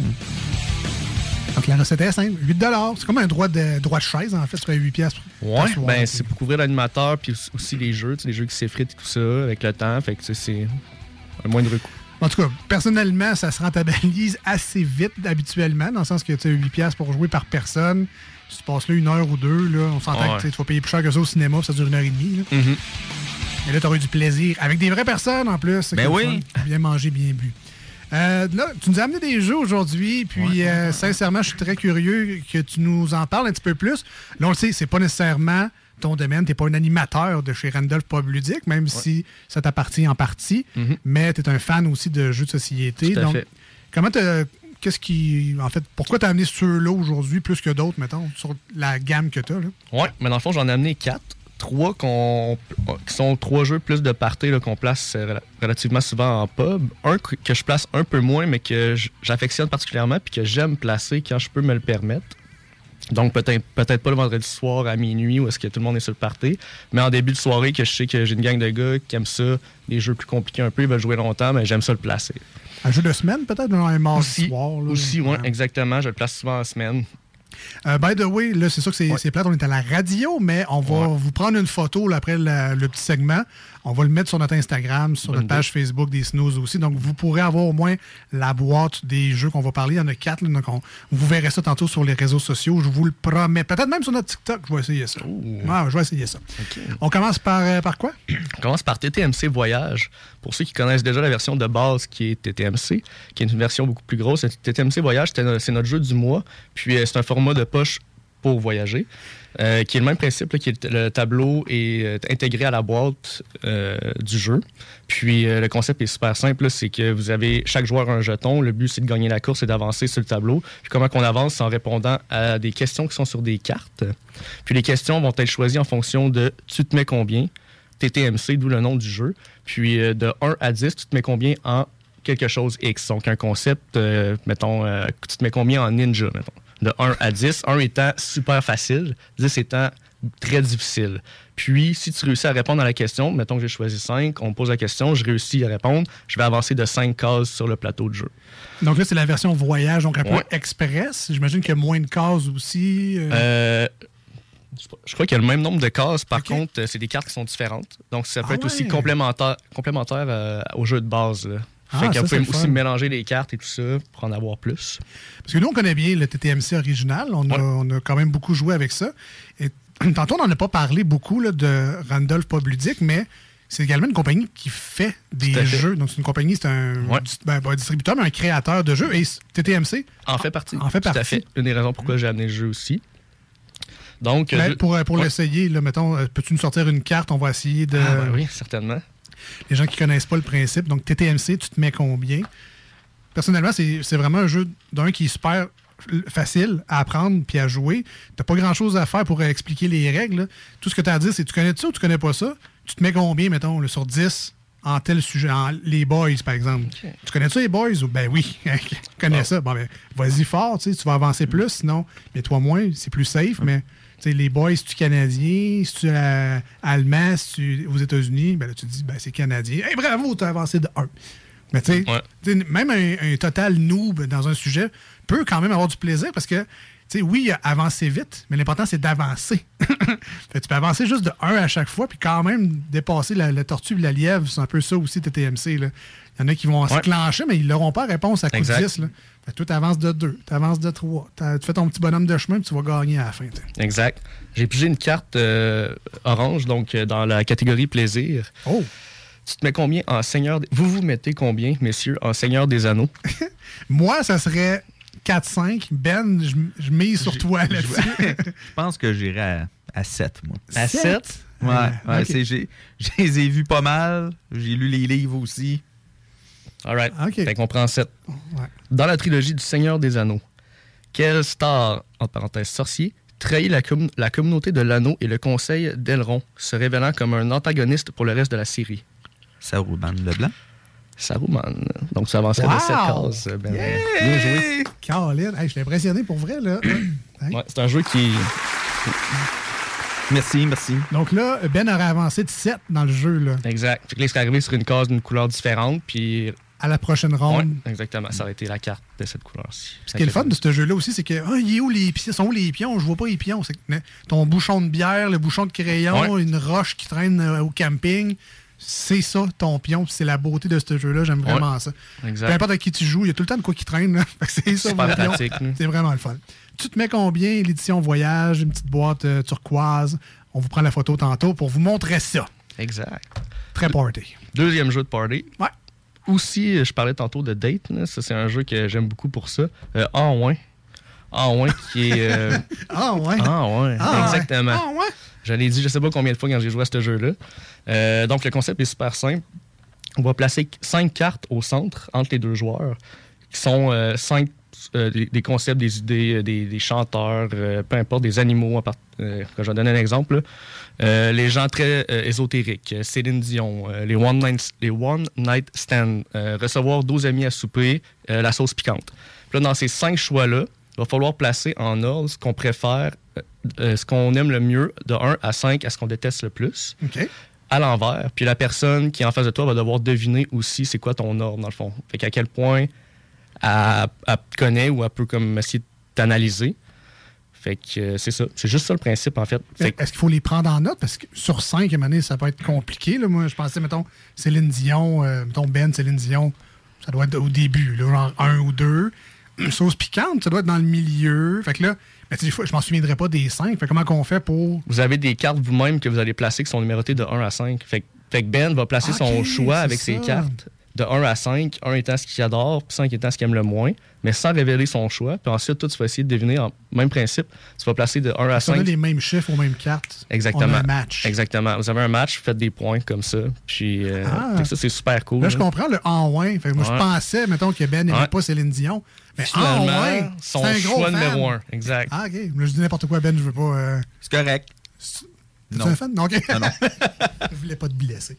Donc la recette est simple. 8 C'est comme un droit de, droit de chaise, en fait. Tu payes 8 piastres. Ouais, ben c'est pour couvrir l'animateur puis aussi les jeux, les jeux qui s'effritent et tout ça avec le temps. Fait que c'est un moindre coût. En tout cas, personnellement, ça se rentabilise assez vite habituellement, dans le sens que tu as 8 piastres pour jouer par personne. Si tu passes là une heure ou deux, là, on s'entend Ouais. que tu vas payer plus cher que ça au cinéma, ça dure une heure et demie. là. Et là, tu auras eu du plaisir. Avec des vraies personnes en plus. Ben oui. Bien manger, bien bu. Euh, là, tu nous as amené des jeux aujourd'hui, puis euh, sincèrement, je suis très curieux que tu nous en parles un petit peu plus. Là, on le sait, c'est pas nécessairement ton domaine, t'es pas un animateur de chez Randolph Pub Ludique, même si ça t'appartient en partie, mais tu es un fan aussi de jeux de société. Mhm. Tout à Donc, fait. comment t'as- Qu'est-ce qui. En fait, pourquoi t'as amené ceux-là aujourd'hui plus que d'autres, mettons, sur la gamme que t'as, là? Ouais, mais dans le fond, j'en ai amené quatre. Trois qu'on- qui sont trois jeux plus de party là, qu'on place euh, rela- relativement souvent en pub. Un que je place un peu moins, mais que j'affectionne particulièrement puis que j'aime placer quand je peux me le permettre. Donc peut-être peut-être pas le vendredi soir à minuit où est-ce que tout le monde est sur le party, mais en début de soirée que je sais que j'ai une gang de gars qui aiment ça, des jeux plus compliqués un peu, ils veulent jouer longtemps, mais j'aime ça le placer. Un jeu de semaine, peut-être, un mardi Aussi, soir. là? aussi ouais, exactement, je le place souvent en semaine. Euh, by the way, là, c'est sûr que c'est c'est plate, on est à la radio, mais on va vous prendre une photo là, après la- le petit segment. On va le mettre sur notre Instagram, sur Bonne notre page Facebook des Snooze aussi. Donc, vous pourrez avoir au moins la boîte des jeux qu'on va parler. Il y en a quatre. là, donc, on- vous verrez ça tantôt sur les réseaux sociaux. Je vous le promets. Peut-être même sur notre TikTok, je vais essayer ça. Ouais, je vais essayer ça. On commence par, euh, par quoi? On commence par TTMC Voyage. Pour ceux qui connaissent déjà la version de base qui est TTMC, qui est une version beaucoup plus grosse, TTMC Voyage, c'est notre jeu du mois. Puis euh, c'est un format de poche pour voyager, euh, qui est le même principe, là, le tableau est euh, intégré à la boîte euh, du jeu. Puis le concept est super simple, c'est que vous avez chaque joueur un jeton. Le but c'est de gagner la course et d'avancer sur le tableau. Puis comment qu'on avance, c'est en répondant à des questions qui sont sur des cartes? Puis les questions vont être choisies en fonction de tu te mets combien. TTMC, d'où le nom du jeu. Puis de 1 à 10, tu te mets combien en quelque chose X? Donc un concept, mettons, tu te mets combien en ninja, mettons. De 1 à 10, 1 étant super facile, 10 étant très difficile. Puis, si tu réussis à répondre à la question, mettons que j'ai choisi 5, on me pose la question, je réussis à répondre, je vais avancer de 5 cases sur le plateau de jeu. Donc là, c'est la version voyage, donc un peu express. J'imagine qu'il y a moins de cases aussi. euh. Euh, je crois qu'il y a le même nombre de cases. Par contre, euh, c'est des cartes qui sont différentes. Donc, ça peut Ah être aussi complémentaire, complémentaire euh, au jeu de base. là. Ah, fait que vous pouvez aussi fun. mélanger les cartes et tout ça pour en avoir plus. Parce que nous, on connaît bien le TTMC original. On, a, on a quand même beaucoup joué avec ça. Et tantôt, on n'en a pas parlé beaucoup là, de Randolph Pub Ludique, mais c'est également une compagnie qui fait des fait. jeux. Donc, c'est une compagnie, c'est un, ben, un distributeur, mais un créateur de jeux. Et TTMC En fait partie. En fait Tout à partie. fait. Une des raisons pourquoi j'ai amené le jeu aussi. Donc, Ben, je- pour euh, pour Ouais. l'essayer, là, mettons, euh, peux-tu nous sortir une carte? On va essayer de. Ah, ben oui, certainement. Les gens qui connaissent pas le principe. Donc, TTMC, tu te mets combien? Personnellement, c'est vraiment un jeu d'un qui est super facile à apprendre puis à jouer. T'as pas grand-chose à faire pour expliquer les règles. Tout ce que tu as à dire, c'est tu connais ça ou tu connais pas ça? Tu te mets combien, mettons, là, sur 10 en tel sujet? En, les boys, par exemple? Tu connais ça, les boys? Ou, ben oui, je connais ça. Bon, ben, vas-y fort, tu tu vas avancer plus, sinon, mais toi moins, c'est plus safe, mais... les boys, si tu canadien, si tu es allemand, si tu aux États-Unis, ben là, tu te dis, ben, c'est canadien. Hey, bravo, tu as avancé de 1. Mais tu sais, même un, un total noob dans un sujet peut quand même avoir du plaisir parce que, tu sais, oui, avancer vite, mais l'important, c'est d'avancer. Tu peux avancer juste de 1 à chaque fois, puis quand même dépasser la, la tortue et la lièvre. C'est un peu ça aussi, TTMC. Il y en a qui vont se clencher, mais ils n'auront pas réponse à coup de 10. Là. Que toi, tu avances de 2, tu avances de 3. Tu fais ton petit bonhomme de chemin, puis tu vas gagner à la fin. Exact. J'ai pigé une carte euh, orange, donc euh, dans la catégorie plaisir. Oh! Tu te mets combien en Seigneur des... Vous vous mettez combien, messieurs, en Seigneur des Anneaux? Moi, ça serait 4-5. Ben, je, je mise sur toi là-dessus. Je pense que j'irai à, à 7, moi. À Sept? sept? Ouais, Ah, ouais, j'ai- je les ai vus pas mal. J'ai lu les livres aussi. All right. OK. Fait qu'on prend 7. Ouais. Dans la trilogie du Seigneur des Anneaux, quel star, entre parenthèses sorcier, trahit la, com- la communauté de l'anneau et le conseil d'Elrond, se révélant comme un antagoniste pour le reste de la série? Saruman Leblanc. Saruman. Donc, tu avancerais de Wow! 7 cases. Ben, Yeah! Bien joué. Caroline, hey, je suis impressionné pour vrai. là. Hein? Ouais, c'est un jeu qui... Merci, merci. Donc là, Ben aurait avancé de 7 dans le jeu. Là. Exact. Fait que là, il serait arrivé sur une case d'une couleur différente, puis... À la prochaine ronde. Ouais, exactement. Ça aurait été la carte de cette couleur-ci. Ce qui est le fun de ce jeu-là aussi, c'est que il est où les pions? sont où les pions? Je vois pas les pions. C'est ton bouchon de bière, le bouchon de crayon, Ouais. une roche qui traîne euh, au camping, c'est ça ton pion. C'est la beauté de ce jeu-là. J'aime vraiment ça. Exact. Peu importe à qui tu joues, il y a tout le temps de quoi qui traîne. que c'est ça, mon pion. pratique, là. C'est vraiment le fun. Tu te mets combien l'édition voyage, une petite boîte euh, turquoise? On vous prend la photo tantôt pour vous montrer ça. Exact. Très party. Deuxième jeu de party. Ouais. Aussi, je parlais tantôt de Date. là. Ça, c'est un jeu que j'aime beaucoup pour ça. Euh, en Ouin. En Ouin qui est. euh, Ah ouais. Ah ouais, Ah exactement. Ah ouais. Je l'ai dit, je sais pas combien de fois quand j'ai joué à ce jeu-là. Euh, donc, le concept est super simple. On va placer cinq cartes au centre entre les deux joueurs, qui sont cinq euh, des, des concepts, des idées, des, des chanteurs, euh, peu importe, des animaux. En part- euh, je vais donner un exemple. là. Euh, les gens très euh, ésotériques, euh, Céline Dion, euh, les one night, les one night stand, recevoir 12 amis à souper, la sauce piquante. Puis là, dans ces cinq choix-là, il va falloir placer en ordre ce qu'on préfère, ce qu'on aime le mieux, de 1 à 5 à ce qu'on déteste le plus. OK. À l'envers. Puis la personne qui est en face de toi va devoir deviner aussi c'est quoi ton ordre, dans le fond. Fait qu'à quel point elle, elle te connaît ou elle peut comme essayer de t'analyser. Fait que euh, c'est ça. C'est juste ça le principe, en fait. Fait que- Est-ce qu'il faut les prendre en note? Parce que sur 5, à un moment donné, ça peut être compliqué. là. Moi, je pensais, mettons, Céline Dion, euh, mettons Ben, Céline Dion, ça doit être au début, là, genre 1 ou 2. Sauce piquante, ça doit être dans le milieu. Fait que là, mais je m'en souviendrai pas des 5. Fait comment qu'on fait pour. Vous avez des cartes vous-même que vous allez placer qui sont numérotées de 1 à 5. Fait, que- fait que Ben va placer son Ok, choix avec ça. ses cartes de 1 à 5, 1 étant ce qu'il adore, puis 5 étant ce qu'il aime le moins, mais sans révéler son choix. Puis ensuite, toi, tu vas essayer de deviner en même principe. Tu vas placer de 1 à Si on a 5. les mêmes chiffres aux mêmes cartes, Exactement. on a un match. Exactement. Vous avez un match, vous faites des points comme ça. Puis euh, Ah. ça, c'est super cool. Là, je là. comprends le en ouin. Fait que moi, je pensais, mettons, que Ben n'aimait Ouais. pas Céline Dion. Mais en ouin, son c'est un gros choix fan. numéro 1. Exact. Ah, OK. Là, je dis n'importe quoi, Ben, je veux pas. euh, C'est correct. Tu Non. un fan? Non, OK. Non, non. je voulais pas te blesser.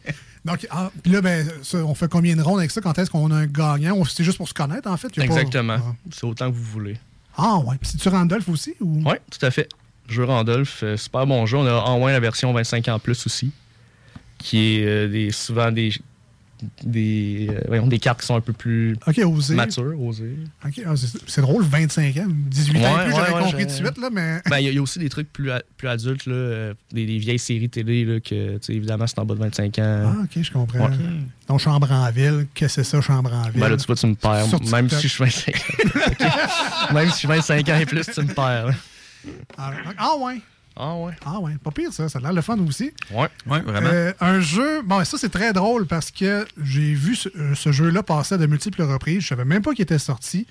Donc, ah, puis là, ben, ça, on fait combien de rondes avec ça? Quand est-ce qu'on a un gagnant? C'est juste pour se connaître, en fait? Pas- Exactement. Ah. C'est autant que vous voulez. Ah, ouais. Puis c'est-tu Randolph aussi? Ou... Oui, tout à fait. Jeu Randolph, euh, super bon jeu. On a en moins la version 25 ans plus aussi, qui est euh, des, souvent des, des, euh, des cartes qui sont un peu plus osé. matures, osées. OK, ah, c'est drôle, 25 ans. 18 ans et Ouais, plus, ouais, j'avais ouais, compris de j'ai- suite, là, mais... Ben, Il y, a- il y a aussi des trucs plus, a- plus adultes, là, euh, des, des vieilles séries télé, là, que, évidemment, c'est en bas de 25 ans. Ah, OK, je comprends. Ouais. Donc, Chambre en ville, qu'est-ce que c'est ça, Chambre en ville? Ben là, tu vois, tu me perds. Même si je suis 25 ans. Même si je suis 25 ans et plus, tu me perds. Ah, ah, ouais. Ah ouais. Ah ouais, pas pire ça, ça a l'air le fun aussi. Ouais, ouais, vraiment. Euh, un jeu, bon, ça c'est très drôle parce que j'ai vu ce, euh, ce jeu-là passer à de multiples reprises. Je savais même pas qu'il était sorti.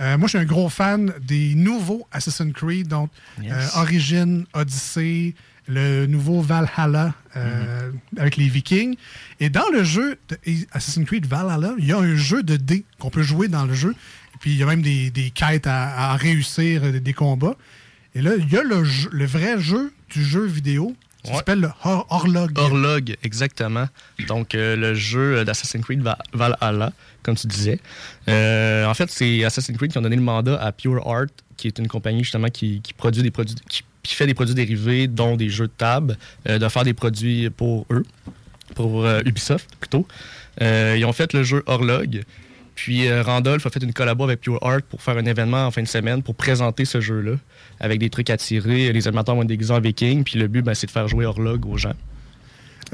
Euh, moi, je suis un gros fan des nouveaux Assassin's Creed, donc Yes. euh, Origin, Odyssey, le nouveau Valhalla euh, avec les Vikings. Et dans le jeu de Assassin's Creed Valhalla, il y a un jeu de dés qu'on peut jouer dans le jeu. Et puis, il y a même des, des quêtes à, à réussir, des combats. Et là, il y a le, jeu- le vrai jeu du jeu vidéo. Ça Ouais. s'appelle le Hor- Horlog. Horlog, exactement. Donc, euh, le jeu d'Assassin's Creed Va- Valhalla, comme tu disais. Euh, en fait, c'est Assassin's Creed qui ont donné le mandat à Pure Art, qui est une compagnie justement qui, qui produit des produits, qui, qui fait des produits dérivés, dont des jeux de table, euh, de faire des produits pour eux, pour Ubisoft plutôt. Ils ont fait le jeu Horlog. Puis Randolph a fait une collabo avec Pure Art pour faire un événement en fin de semaine pour présenter ce jeu-là avec des trucs à tirer. Les animateurs vont être déguisés en vikings. Puis le but, ben, c'est de faire jouer Horlog aux gens.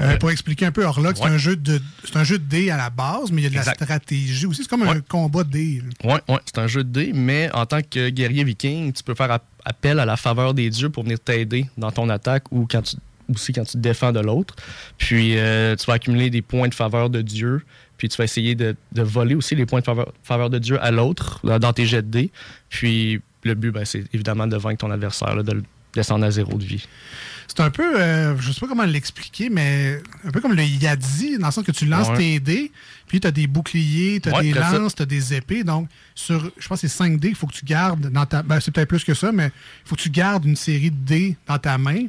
Euh, pour expliquer un peu, Horlog, c'est Ouais. un jeu de c'est un jeu de dés à la base, mais il y a de Exact. la stratégie aussi. C'est comme un combat de dés. là. Ouais, c'est un jeu de dés, mais en tant que guerrier viking, tu peux faire ap- appel à la faveur des dieux pour venir t'aider dans ton attaque ou quand tu, aussi quand tu te défends de l'autre. Puis euh, tu vas accumuler des points de faveur de dieu, puis tu vas essayer de, de voler aussi les points de faveur, faveur de dieu à l'autre dans, dans tes jets de dés. Puis le but, ben, c'est évidemment de vaincre ton adversaire, là, de le descendre à zéro de vie. C'est un peu, euh, je sais pas comment l'expliquer, mais un peu comme le Yadi, dans le sens que tu lances Ouais. tes dés, puis tu as des boucliers, tu as Ouais, des lances, tu as des épées. Donc, sur, je pense que c'est 5 dés qu'il faut que tu gardes dans ta. Ben, c'est peut-être plus que ça, mais il faut que tu gardes une série de dés dans ta main.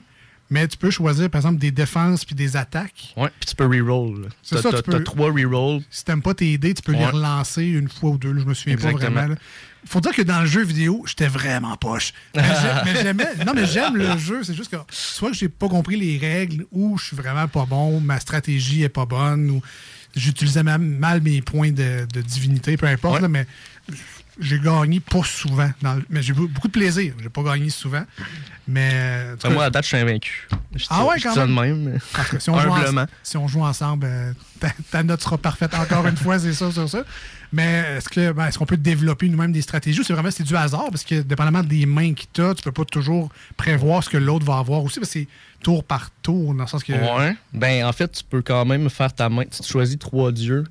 Mais tu peux choisir, par exemple, des défenses puis des attaques. Ouais, puis tu peux reroll. C'est ça, tu peux- t'as trois rerolls. Si t'aimes pas tes dés, tu peux les relancer une fois ou deux. là, je me souviens Exactement. pas vraiment. là. Faut dire que dans le jeu vidéo, j'étais vraiment poche. Mais j'ai- mais j'aimais. Non, mais j'aime le jeu. C'est juste que soit que j'ai pas compris les règles ou je suis vraiment pas bon, ma stratégie est pas bonne ou j'utilisais ma- mal mes points de, de divinité, peu importe. là, mais j'ai gagné pas souvent. dans le- mais j'ai eu beaucoup de plaisir. J'ai pas gagné souvent. Mais. tout Ben, cas, moi, à date, je suis invaincu. Je ah ouais, quand même? même. mais- Parce que si on, joue en- si on joue ensemble, euh, ta, ta note sera parfaite encore une fois, c'est ça, sur ça. Mais est-ce que ben, est-ce qu'on peut développer nous-mêmes des stratégies ou c'est vraiment c'est du hasard? Parce que dépendamment des mains que tu as, tu peux pas toujours prévoir ce que l'autre va avoir aussi, parce que c'est tour par tour, dans le sens que. Ouais. Ben, en fait, tu peux quand même faire ta main. Tu te choisis trois dieux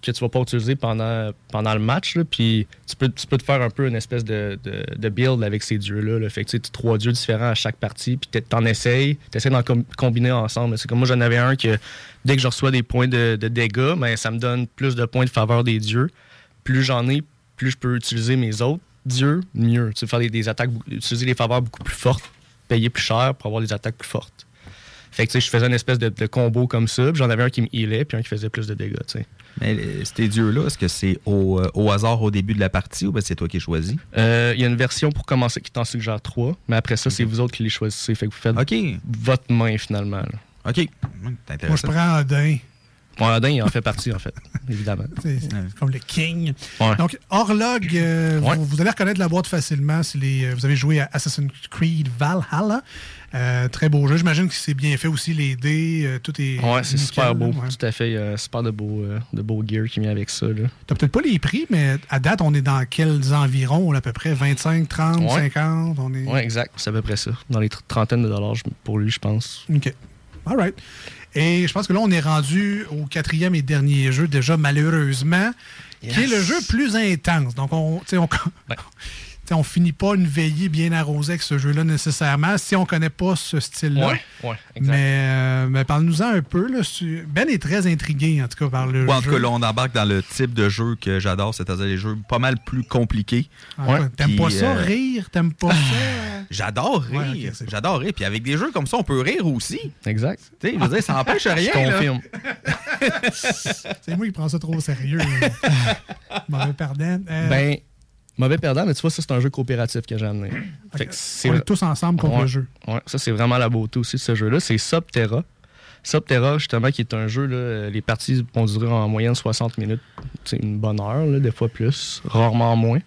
que tu vas pas utiliser pendant, pendant le match. Puis tu peux, tu peux te faire un peu une espèce de, de, build avec ces dieux-là. là. Fait que tu as trois dieux différents à chaque partie. Puis tu en essayes. Tu essaies d'en com- combiner ensemble. C'est comme moi, j'en avais un que dès que je reçois des points de, dégâts, ben, ça me donne plus de points de faveur des dieux. Plus j'en ai, plus je peux utiliser mes autres dieux, mieux. Tu sais, faire des, des attaques, utiliser des faveurs beaucoup plus fortes, payer plus cher pour avoir des attaques plus fortes. Fait que tu sais, je faisais une espèce de, de combo comme ça, puis j'en avais un qui me healait, puis un qui faisait plus de dégâts, tu sais. Mais euh, ces dieux-là, est-ce que c'est au, euh, au hasard au début de la partie ou ben c'est toi qui choisis? Euh, Il y a une version pour commencer qui t'en suggère trois, mais après ça, c'est vous autres qui les choisissez. Fait que vous faites votre main finalement. là. OK. Moi, je prends Odin. Bon, Odin, il en fait partie, en fait, évidemment. C'est comme le king. Ouais. Donc, Horlog, euh, vous, vous allez reconnaître la boîte facilement si les, vous avez joué à Assassin's Creed Valhalla. Euh, très beau jeu. J'imagine que c'est bien fait aussi, les dés, euh, tout est. Ouais, c'est super beau. ouais. Tout à fait. euh, super de beau, de beau gear qui vient avec ça. T'as peut-être pas les prix, mais à date, on est dans quels environs, là, à peu près? 25, 30, Ouais. 50 on est... Ouais, exact. C'est à peu près ça. Dans les tr- trentaines de dollars pour lui, je pense. OK. All right. Et je pense que là, on est rendu au quatrième et dernier jeu, déjà malheureusement, qui est le jeu plus intense. Donc, on, tu sais, on, on finit pas une veillée bien arrosée avec ce jeu-là nécessairement si on connaît pas ce style-là. Ouais, ouais. Mais, euh, mais parle-nous-en un peu. Là, ben est très intrigué, en tout cas, par le Ouais, en jeu. tout cas, là, on embarque dans le type de jeu que j'adore, c'est-à-dire les jeux pas mal plus compliqués. Ah, T'aimes pas ça, euh, rire? T'aimes pas ça? J'adore rire. J'adore rire. Puis avec des jeux comme ça, on peut rire aussi. Exact. Tu sais, je veux dire, ça n'empêche rien. Je confirme. C'est moi qui prends ça trop au sérieux. Mauvais perdant. Euh, Ben, mauvais perdant, mais tu vois, ça, c'est un jeu coopératif que j'ai amené. Fait que On est tous ensemble contre Ouais, le jeu. ouais, ça, c'est vraiment la beauté aussi de ce jeu-là. C'est Subterra. Subterra, justement, qui est un jeu, là, les parties vont durer en moyenne 60 minutes. C'est une bonne heure, là, des fois plus, rarement moins.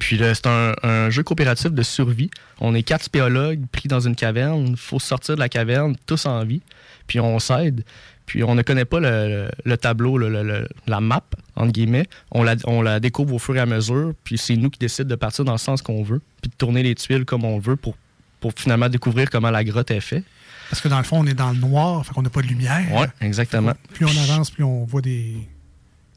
Puis c'est un, un jeu coopératif de survie. On est quatre spéologues pris dans une caverne. Il faut sortir de la caverne, tous en vie. Puis on s'aide. Puis on ne connaît pas le, le- le tableau, le- le- le- la map, entre guillemets. On la, on la découvre au fur et à mesure. Puis c'est nous qui décidons de partir dans le sens qu'on veut. Puis de tourner les tuiles comme on veut pour pour finalement découvrir comment la grotte est faite. Parce que dans le fond, on est dans le noir, fait qu'on n'a pas de lumière. Oui, exactement. Plus on avance, plus on voit des,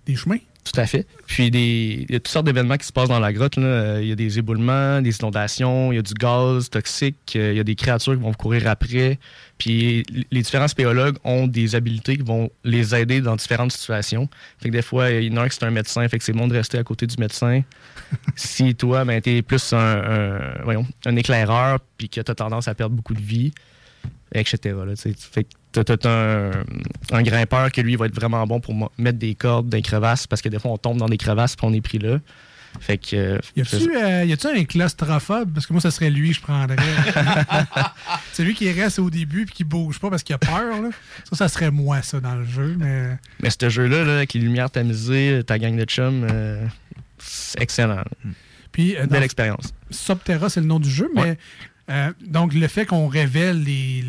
des chemins. Tout à fait. Puis des, il y a toutes sortes d'événements qui se passent dans la grotte. là. Euh, Il y a des éboulements, des inondations, il y a du gaz toxique, euh, il y a des créatures qui vont courir après. Puis les différents spéologues ont des habiletés qui vont les aider dans différentes situations. Fait que des fois, il y en a un qui c'est un médecin, fait que c'est bon de rester à côté du médecin. si toi, ben, t'es plus un, un- voyons, un éclaireur, puis que t'as tendance à perdre beaucoup de vie, etc. Là, tu fait que t'as, un, un grimpeur que lui va être vraiment bon pour mettre des cordes dans les crevasses parce que des fois on tombe dans des crevasses puis on est pris là. Fait que. euh, Y a-tu euh, y a-tu un claustrophobe? Parce que moi, ça serait lui, je prendrais. c'est lui qui reste au début puis qui bouge pas parce qu'il a peur. là. Ça, ça serait moi, ça, dans le jeu. Mais Mais ce jeu-là, là, avec les lumières tamisées, ta gang de chums, euh, c'est excellent. Puis, Belle expérience. Subterra, c'est le nom du jeu, mais donc le fait qu'on révèle les-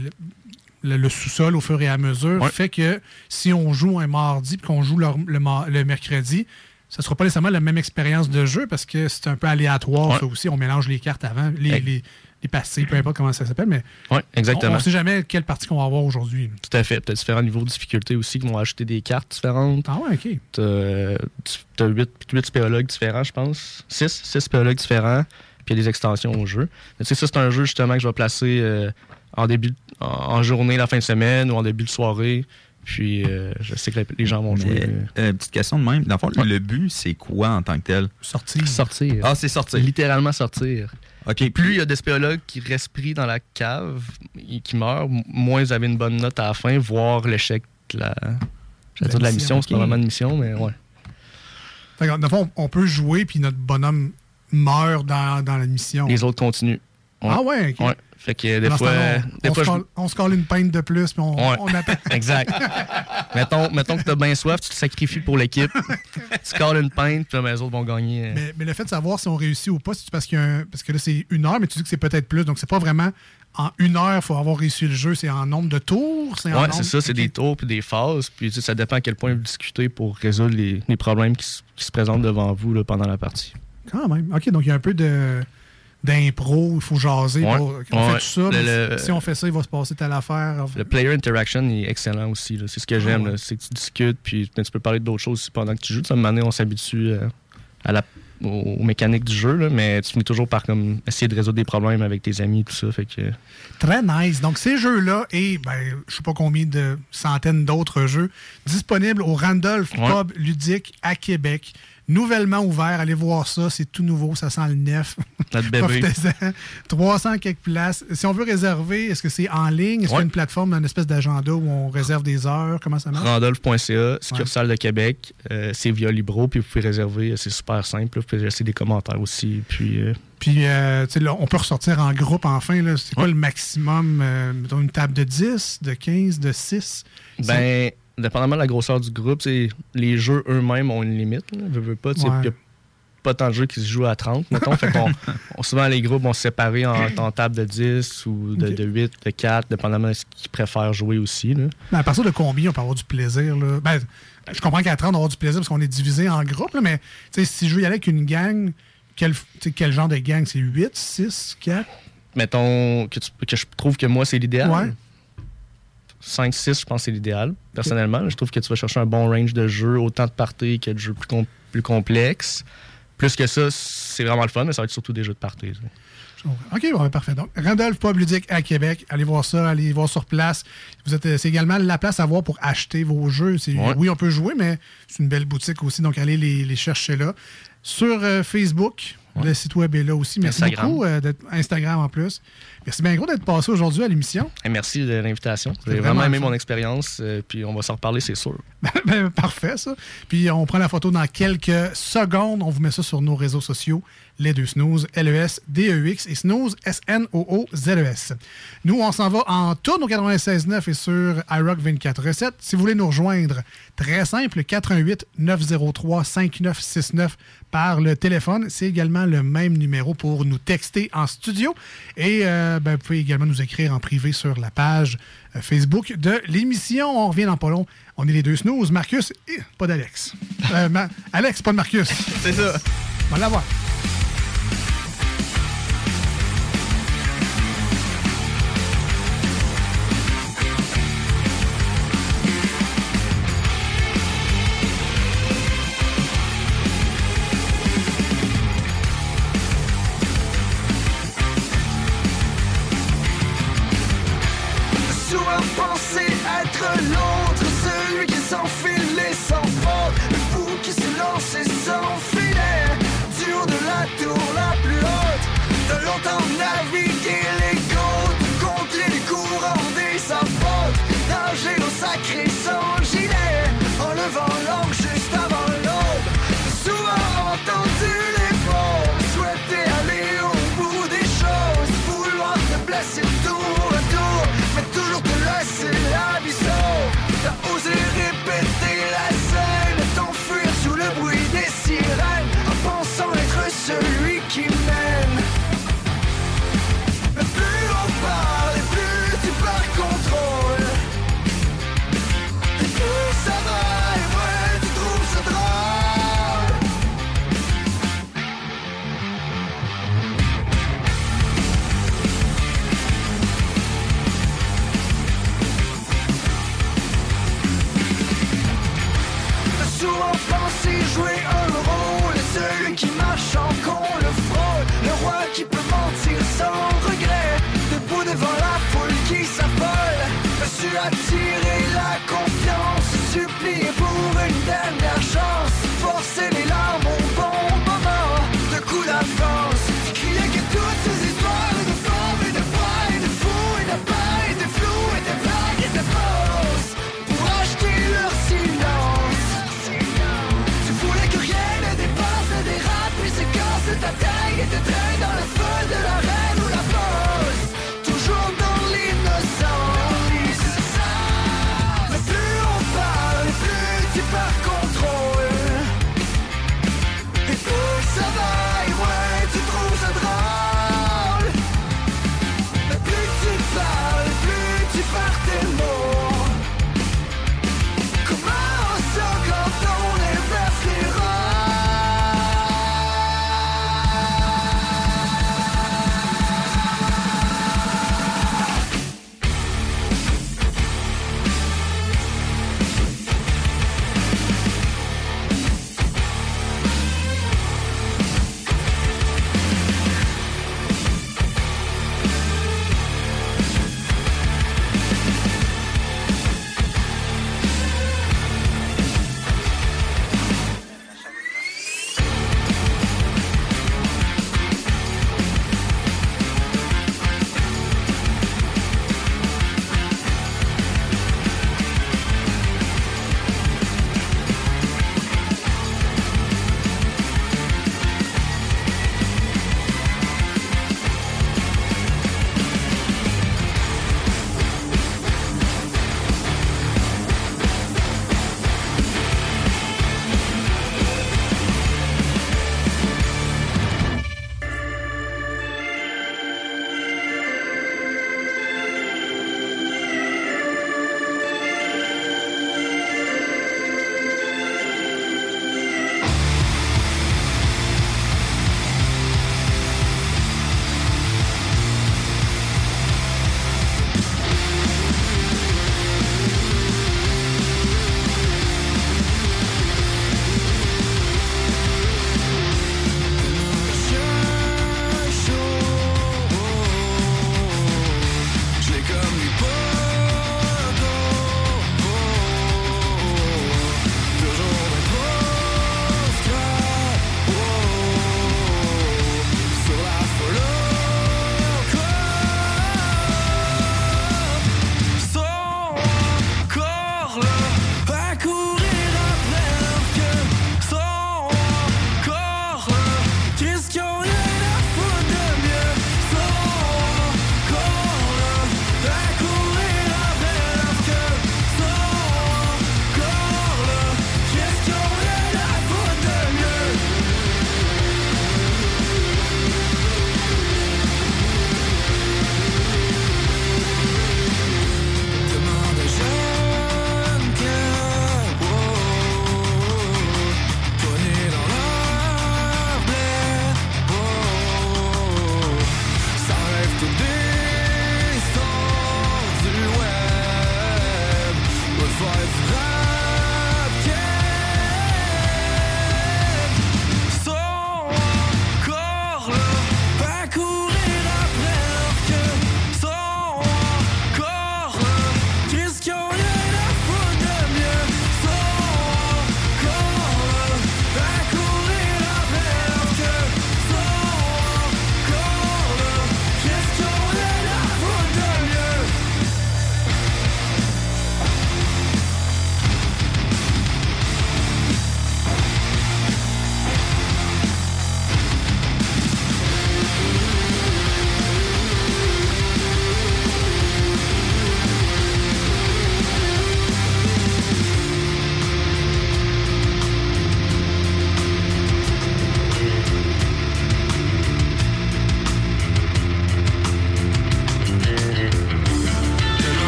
le, le sous-sol au fur et à mesure fait que si on joue un mardi puis qu'on joue le, le mar- le mercredi, ça sera pas nécessairement la même expérience de jeu parce que c'est un peu aléatoire, ça aussi. On mélange les cartes avant, les, Ex- les, les passés, peu importe comment ça s'appelle, mais Oui, exactement. on ne sait jamais quelle partie qu'on va avoir aujourd'hui. Tout à fait. Tu as différents niveaux de difficulté aussi qui vont ajouter des cartes différentes. Ah ouais, OK. Tu as 8, spéologues différents, je pense. 6, 6 spéologues différents. Puis il y a des extensions au jeu. Mais tu sais, ça, c'est un jeu justement que je vais placer euh, en début, en, en journée, la fin de semaine ou en début de soirée. Puis euh, je sais que les gens vont jouer. Mais, euh, petite question de même. Dans le fond, le but, c'est quoi en tant que tel? Sortir. Sortir. Ah, c'est sortir. Littéralement sortir. OK. Plus il y a des spéologues qui restent pris dans la cave et qui meurent, moins vous avez une bonne note à la fin, voire l'échec de la, j'allais dire de la mission. C'est pas vraiment une mission, mais ouais. Fait que, dans le fond, on peut jouer puis notre bonhomme meurt dans, dans la mission. Les autres continuent. Ah ouais, ok. Ouais. Fait que des fois. on, des on fois, se je- colle, on se colle une pinte de plus puis on, Ouais. on attend. exact. mettons, mettons que t'as bien soif, tu te sacrifies pour l'équipe. tu colles une pinte, puis ben, les autres vont gagner. Mais, mais le fait de savoir si on réussit ou pas, c'est parce, qu'il y a un- parce que là, c'est une heure, mais tu dis que c'est peut-être plus. Donc, c'est pas vraiment en une heure, il faut avoir réussi le jeu. C'est en nombre de tours. Nombre- c'est ça, c'est des tours puis des phases. Puis tu sais, ça dépend à quel point vous discutez pour résoudre les, les problèmes qui, se- qui se présentent devant vous là, pendant la partie. Quand même. OK, donc il y a un peu de d'impro, il faut jaser. Ouais. pour- on Ouais. fait tout ça, Le- si on fait ça, il va se passer telle affaire. Le player interaction est excellent aussi. C'est ce que j'aime. ouais. là. C'est que tu discutes, puis tu peux parler d'autres choses aussi pendant que tu joues. De cette manière, on s'habitue euh, à la, aux, mécaniques du jeu, là, mais tu finis toujours par comme, essayer de résoudre des problèmes avec tes amis, tout ça. Fait que, Très nice. Donc, ces jeux-là et ben, je sais pas combien de centaines d'autres jeux disponibles au Randolph. Pub Ludique à Québec. Nouvellement ouvert. Allez voir ça. C'est tout nouveau. Ça sent le neuf. Bébé. Profitez-en. 300 quelques places. Si on veut réserver, est-ce que c'est en ligne? Est-ce qu'il y a une plateforme, une espèce d'agenda où on réserve des heures? Comment ça marche? Randolph.ca, succursale de Québec, euh, c'est via Libro, puis vous pouvez réserver, c'est super simple. Vous pouvez laisser des commentaires aussi. Puis, euh, Puis, euh, là, on peut ressortir en groupe enfin. C'est quoi le maximum? euh, mettons une table de 10, de 15, de 6? Ben, dépendamment de la grosseur du groupe, les jeux eux-mêmes ont une limite. Là, veux, pas, Ouais. il y a pas tant de jeux qui se jouent à 30, mettons. fait qu'on, on- souvent, les groupes vont se séparer en, en table de 10 ou de, Ok. de 8, de 4, dépendamment de ce qu'ils préfèrent jouer aussi. Là. À partir de combien on peut avoir du plaisir? Là? Ben, je comprends qu'à 30, on avoir du plaisir parce qu'on est divisé en groupes, là, mais si je veux y aller avec une gang, quel, genre de gang? C'est 8, 6, 4? Mettons que, tu- que je trouve que moi, c'est l'idéal. Ouais. 5-6, je pense que c'est l'idéal. Personnellement, je trouve que tu vas chercher un bon range de jeux, autant de parties que de jeux plus, com- plus complexes. Plus que ça, c'est vraiment le fun, mais ça va être surtout des jeux de parties. OK, bon, parfait. Donc, Randolph Pub Ludique à Québec. Allez voir ça, allez voir sur place. Vous êtes, euh, c'est également la place à voir pour acheter vos jeux. Ouais. Oui, on peut jouer, mais c'est une belle boutique aussi, donc allez les, les chercher là. Sur euh, Facebook, le site web est là aussi. Merci Instagram. beaucoup. euh, d'être- Instagram en plus. Merci bien gros d'être passé aujourd'hui à l'émission. Merci de l'invitation. J'ai vraiment, vraiment aimé mon expérience, euh, puis on va s'en reparler, c'est sûr. Ben, parfait, ça. Puis on prend la photo dans quelques secondes. On vous met ça sur nos réseaux sociaux. Les deux snooze, L-E-S-D-E-X et snooze, S-N-O-O-Z-E-S. Nous, on s'en va en tourne au 96.9 et sur iRock 24.7. Si vous voulez nous rejoindre, très simple, 88 903 5969 par le téléphone. C'est également le même numéro pour nous texter en studio. Et euh, ben, vous pouvez également nous écrire en privé sur la page euh, Facebook de l'émission. On revient dans pas long. On est les deux snooze, Marcus et pas d'Alex. Euh, Ma- Alex, pas de Marcus. C'est ça. On va l'avoir.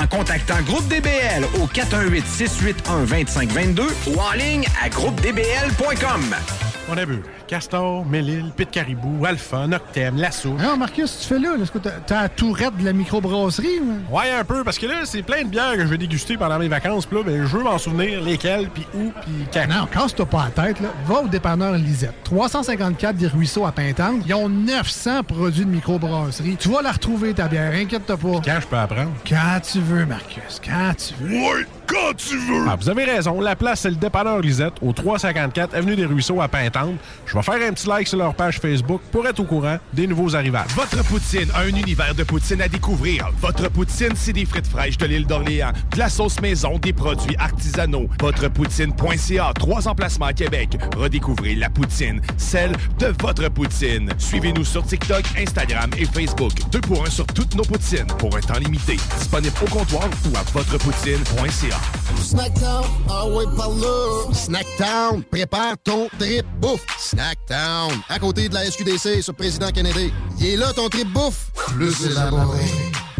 en contactant Groupe DBL au 418-681-2522 ou en ligne à groupedbl.com. On a vu. Castor, Mélile, Pit Caribou, Alpha, Noctem, Lasso. Non, Marcus, tu fais là? Est-ce que t'as- t'as la tourette de la microbrasserie? ou? Ouais, un peu, parce que là, c'est plein de bières que je vais déguster pendant mes vacances. Puis là, ben, je veux m'en souvenir lesquelles, puis où, puis quand. Non, casse-toi pas la tête. Là. Va au dépanneur Lisette. 354 des Ruisseaux à Pintante. Ils ont 900 produits de microbrasserie. Tu vas la retrouver, ta bière. Inquiète-toi pas. Quand je peux apprendre? Quand tu veux, Marcus. Tu quand tu veux! Ah, vous avez raison. La place, c'est le dépanneur Lisette, au 354 Avenue des Ruisseaux à Pintante. Je vais faire un petit like sur leur page Facebook pour être au courant des nouveaux arrivages. Votre poutine, un univers de poutine à découvrir. Votre poutine, c'est des frites fraîches de l'île d'Orléans, de la sauce maison, des produits artisanaux. Votrepoutine.ca, trois emplacements à Québec. Redécouvrez la poutine, celle de votre poutine. Suivez-nous sur TikTok, Instagram et Facebook. Deux pour un sur toutes nos poutines, pour un temps limité. Disponible au comptoir ou à votrepoutine.ca. Snacktown, ah ouais, par là. Snacktown, prépare ton trip bouffe. Snacktown, à côté de la SQDC sur Président Kennedy. Il est là ton trip bouffe, plus élaboré.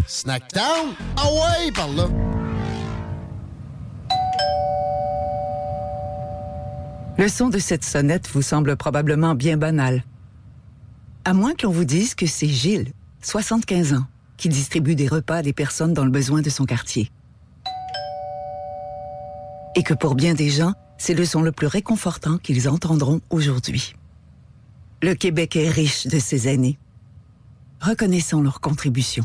Snacktown, ah ouais, par là. Le son de cette sonnette vous semble probablement bien banal. À moins que l'on vous dise que c'est Gilles, 75 ans, qui distribue des repas à des personnes dans le besoin de son quartier. Et que pour bien des gens, c'est le son le plus réconfortant qu'ils entendront aujourd'hui. Le Québec est riche de ces aînés. Reconnaissons leur contribution.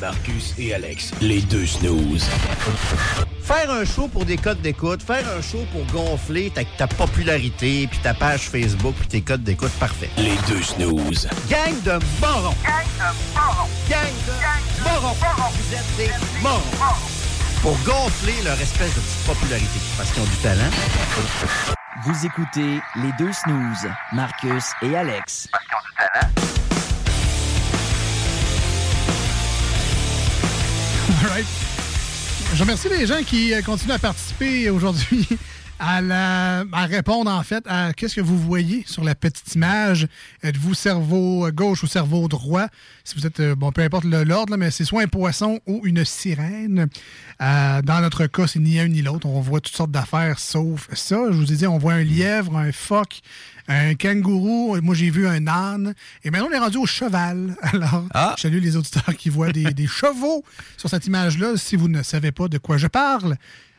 Marcus et Alex, les deux snooze. Faire un show pour des codes d'écoute, faire un show pour gonfler ta, ta popularité, puis ta page Facebook, puis tes codes d'écoute, parfait. Les deux snooze. Gang de morons! Gang de morons! Gang de morons! Vous êtes des morons! Pour gonfler leur espèce de petite popularité, parce qu'ils ont du talent. Vous écoutez les deux snooze, Marcus et Alex. Je remercie les gens qui euh, continuent à participer aujourd'hui à, la, à répondre en fait à qu'est-ce que vous voyez sur la petite image? Êtes-vous cerveau gauche ou cerveau droit? Si vous êtes, euh, bon, peu importe le- l'ordre, là, mais c'est soit un poisson ou une sirène. Euh, dans notre cas, c'est ni un ni l'autre. On voit toutes sortes d'affaires sauf ça. Je vous ai dit, on voit un lièvre, un phoque, un kangourou. Moi, j'ai vu un âne. Et maintenant, on est rendu au cheval. Alors, je salue les auditeurs qui voient des, des chevaux sur cette image-là. Si vous ne savez pas de quoi je parle,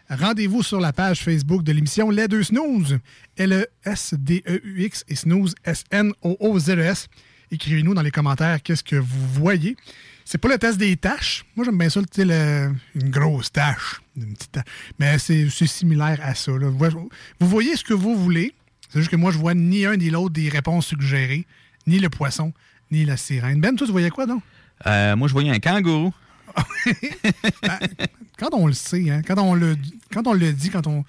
rendez-vous sur la page Facebook de l'émission Les Deux Snooze. E L-E-S-D-E-U-X et Snooze, S-N-O-O-Z-E-S. Écrivez-nous dans les commentaires qu'est-ce que vous voyez. C'est pas le test des tâches. Moi, j'aime bien ça, le- une grosse tâche. Une petite tâche. Mais c'est similaire à ça. là. Vous voyez- ce que vous voulez. C'est juste que moi, je vois ni un ni l'autre des réponses suggérées, ni le poisson, ni la sirène. Ben, toi, tu voyais quoi, donc? Euh, moi, je voyais un kangourou. Quand on le sait, hein, quand on le, quand on le dit, quand on.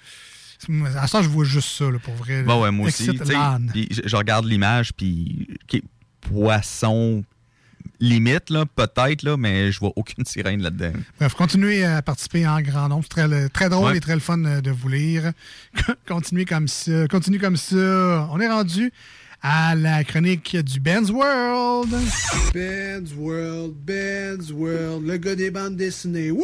À ça, je vois juste ça, là, pour vrai. Bon, ouais, moi aussi. Puis je, je regarde l'image, puis poisson limite, là, peut-être, là, mais je vois aucune sirène là-dedans. Bref, continuez à participer en grand nombre. C'est très, très drôle Ouais. et très le fun euh, de vous lire. continuez comme ça. Continuez comme ça. On est rendu à la chronique du Ben's World. Ben's World, Ben's World, le gars des bandes dessinées. Wouh!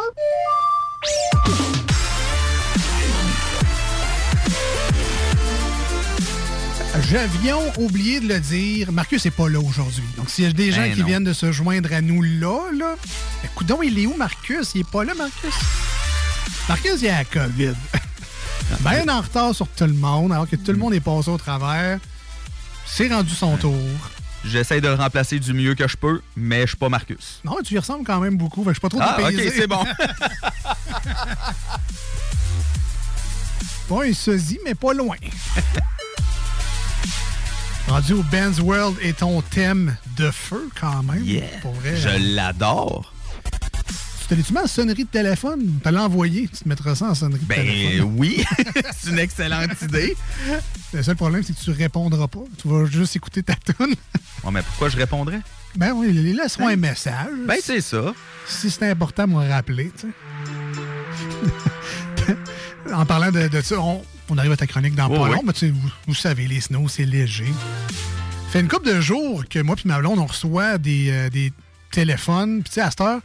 J'avions oublié de le dire. Marcus n'est pas là aujourd'hui. Donc, s'il y a des gens Ben qui non. viennent de se joindre à nous là, là, donc, il est où, Marcus? Il est pas là, Marcus? Marcus, il a la COVID. Bien en retard sur tout le monde, alors que tout le monde est passé au travers. C'est rendu son tour. J'essaie de le remplacer du mieux que je peux, mais je suis pas Marcus. Non, tu y ressembles quand même beaucoup. Je suis pas trop Ah, dépaysé. ok, c'est bon. Pas un sosie, mais pas loin. Rendu au Ben's World et ton thème de feu quand même. Yeah. Pour vrai. Je l'adore. Tu t'allais-tu mets en sonnerie de téléphone? Tu l'as envoyé, tu te mettras ça en sonnerie de Ben téléphone. oui, c'est une excellente idée. Le seul problème, c'est que tu répondras pas. Tu vas juste écouter ta tune. Bon, mais pourquoi je répondrais? Ben oui, les laisseront un message. Ben c'est ça. Si c'est important, moi rappeler, tu sais. en parlant de, de ça, on, on arrive à ta chronique dans Oh, pas oui. long, mais tu vous, vous savez, les snows, c'est léger. fait une couple de jours que moi et ma blonde, on reçoit des, euh, des téléphones. Puis tu sais, à cette heure,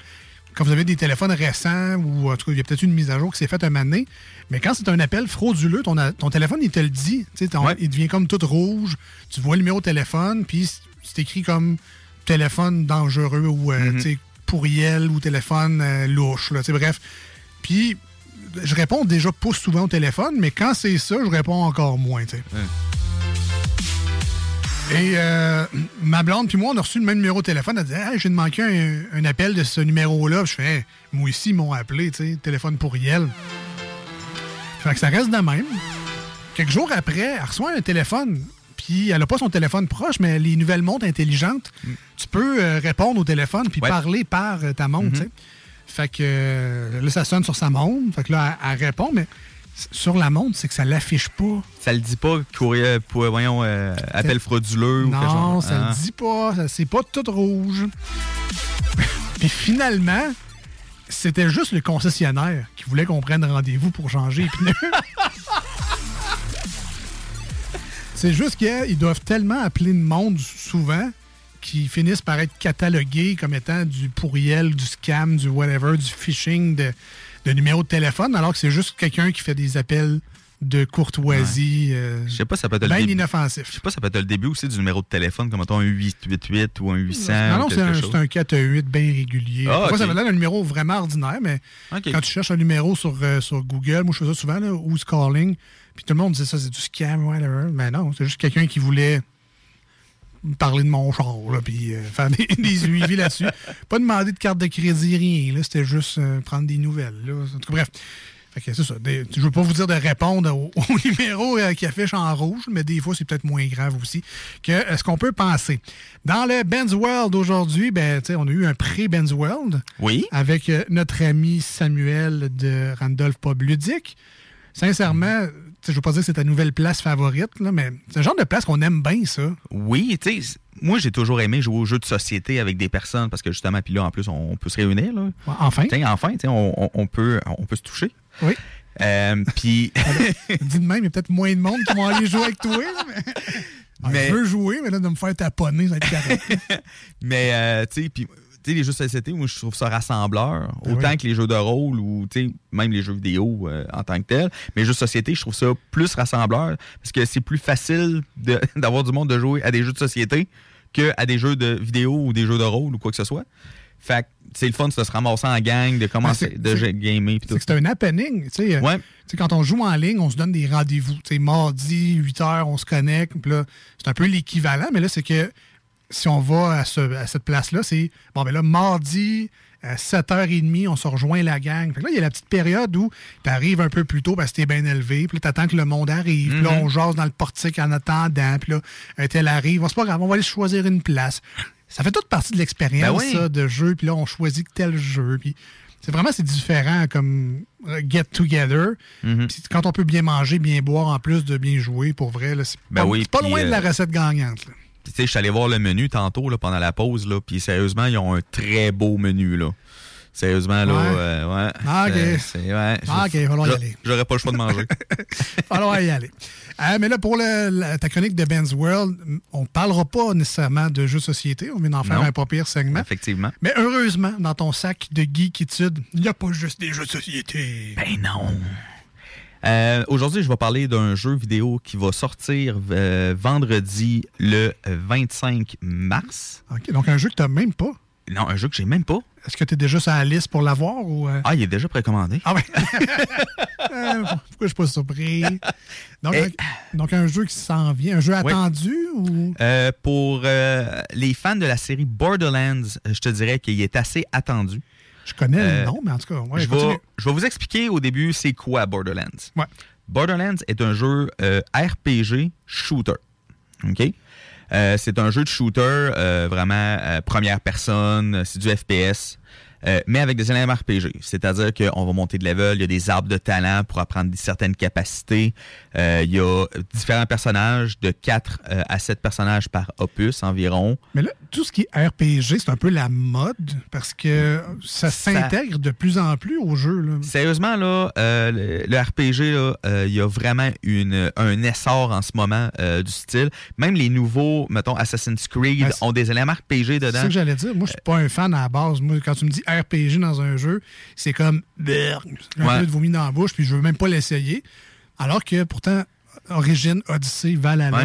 quand vous avez des téléphones récents, ou en tout cas, il y a peut-être une mise à jour qui s'est faite un moment donné, mais quand c'est un appel frauduleux, ton, a- ton téléphone, il te le dit. Ton- Il devient comme tout rouge. Tu vois le numéro de téléphone, puis c'est écrit comme téléphone dangereux ou euh, sais, pourriel ou téléphone euh, louche. Là, bref. Puis je réponds déjà pas souvent au téléphone, mais quand c'est ça, je réponds encore moins. tu sais. Et euh, ma blonde puis moi, on a reçu le même numéro de téléphone. Elle dit hey, j'ai manqué un, un appel de ce numéro-là. Je fais Hey, moi aussi, ils m'ont appelé, tu sais, téléphone pourriel. Fait que ça reste de même. Quelques jours après, elle reçoit un téléphone. Puis elle n'a pas son téléphone proche, mais les nouvelles montres intelligentes, tu peux euh, répondre au téléphone puis Ouais. parler par euh, ta montre, tu sais. Fait que euh, là, ça sonne sur sa montre. Fait que là, elle, elle répond, mais sur la montre, c'est que ça l'affiche pas. Ça le dit pas, courrier, pour, voyons, euh, appel frauduleux ou quelque Non, ça hein? le dit pas. C'est pas tout rouge. Puis finalement, c'était juste le concessionnaire qui voulait qu'on prenne rendez-vous pour changer les pneus. C'est juste qu'ils doivent tellement appeler le monde souvent qu'ils finissent par être catalogués comme étant du pourriel, du scam, du whatever, du phishing de, de numéro de téléphone, alors que c'est juste quelqu'un qui fait des appels de courtoisie. euh, Je sais pas, ça peut être le début. inoffensif. Je sais pas, ça peut être le début aussi du numéro de téléphone, comme mettons un 888 ou un 800. Non, non, c'est un, un 4 à 8 bien régulier. Ah, ça va être un numéro vraiment ordinaire, mais quand tu cherches un numéro sur, euh, sur Google, moi je fais ça souvent, là, who's calling, puis tout le monde dit ça, c'est du scam, whatever. Mais non, c'est juste quelqu'un qui voulait me parler de mon char, là, puis euh, faire des, des suivis là-dessus. Pas demander de carte de crédit, rien. là, C'était juste euh, prendre des nouvelles. Là. En tout cas, bref. Fait c'est ça. Des- je veux pas vous dire de répondre au, au numéro euh, qui affiche en rouge, mais des fois, c'est peut-être moins grave aussi que euh, ce qu'on peut penser. Dans le Ben's World aujourd'hui, ben, on a eu un pré-Ben's World Oui. avec euh, notre ami Samuel de Randolph Pub Ludique. Sincèrement, je veux pas dire que c'est ta nouvelle place favorite, là, mais c'est le genre de place qu'on aime bien, ça. Oui, tu sais, moi j'ai toujours aimé jouer aux jeux de société avec des personnes parce que justement, puis là en plus on, peut se réunir. Là. Enfin. T'sais, enfin, t'sais, on, on- peut, on peut se toucher. Oui. Euh, puis. Dis de même, il y a peut-être moins de monde qui vont aller jouer avec toi. Mais... Mais- Je veux jouer, mais là, de me faire taponner, ça va être. Mais, euh, tu sais, puis, sais, les jeux de société, moi, je trouve ça rassembleur. Ben autant oui. que les jeux de rôle ou, tu sais, même les jeux vidéo euh, en tant que tel. Mais les jeux de société, je trouve ça plus rassembleur parce que c'est plus facile d'avoir du monde de jouer à des jeux de société qu'à des jeux de vidéo ou des jeux de rôle ou quoi que ce soit. Fait que c'est le fun de se ramasser en gang, de commencer, c'est- de gamer. C'est un happening. Tu sais, euh, tu sais, quand on joue en ligne, on se donne des rendez-vous. Tu sais, mardi, 8 h, on se connecte. C'est un peu l'équivalent, mais là, c'est que si on va à, ce- à cette place-là, c'est bon, ben là, mardi, à 7h30, on se rejoint la gang. Fait que là, il y a la petite période où tu arrives un peu plus tôt parce que t'es bien élevé. Puis là, t'attends que le monde arrive. Puis là, Mhm. on jase dans le portique en attendant. Puis là, tel arrive. Bon, c'est pas grave, on va aller choisir une place. Ça fait toute partie de l'expérience, Ben oui. de jeu. Puis là, on choisit tel jeu. Puis c'est vraiment c'est différent comme euh, get together. Mhm. Puis quand on peut bien manger, bien boire en plus de bien jouer, pour vrai, c'est Ben pas, oui, c'est pas loin de la euh, recette gagnante. là. Puis, Tu sais, je suis allé voir le menu tantôt là, pendant la pause, là, puis sérieusement, ils ont un très beau menu. là. Sérieusement, là, Ouais. euh, ouais. Ah, ok. C'est- ouais, Ah, ok, y aller. J'aurais pas le choix de manger. falloir y aller. Euh, mais là, pour le- la- ta chronique de Ben's World, on ne parlera pas nécessairement de jeux de société. On vient d'en faire Non. un pas pire segment. Effectivement. Mais heureusement, dans ton sac de geekitude, il n'y a pas juste des jeux de société. Ben non. Euh, Aujourd'hui, je vais parler d'un jeu vidéo qui va sortir euh, vendredi le 25 mars. OK, donc un jeu que tu n'as même pas? Non, un jeu que j'ai même pas. Est-ce que tu es déjà sur la liste pour l'avoir ou. euh? Ah, il est déjà précommandé. Ah ouais. Euh, pourquoi je suis pas surpris? Donc, un, donc un jeu qui s'en vient, un jeu Oui. attendu ou? Euh, pour les fans de la série Borderlands, je te dirais qu'il est assez attendu. Je connais Euh, le nom, mais en tout cas, ouais, je, vais, je vais vous expliquer au début c'est quoi Borderlands. Ouais. Borderlands est un jeu euh, RPG shooter. OK? Euh, c'est un jeu de shooter euh, vraiment euh, première personne, c'est du FPS. Euh, mais avec des éléments RPG. C'est-à-dire qu'on va monter de level, il y a des arbres de talent pour apprendre certaines capacités. Euh, il y a différents personnages, de 4 euh, à 7 personnages par opus environ. Mais là, tout ce qui est RPG, c'est un peu la mode parce que ça s'intègre de plus en plus au jeu. Là. Sérieusement, là, euh, le, le RPG, là, il y a vraiment une, un essor en ce moment euh, du style. Même les nouveaux, mettons, Assassin's Creed Ben, c'est- ont des éléments RPG C'est dedans. ça que j'allais dire. Moi, je suis pas un fan à la base. Moi, quand tu me dis RPG dans un jeu, c'est comme un Ouais. peu de vomi dans la bouche, puis je veux même pas l'essayer. Alors que pourtant, Origin, Odyssey, Valhalla, Ouais.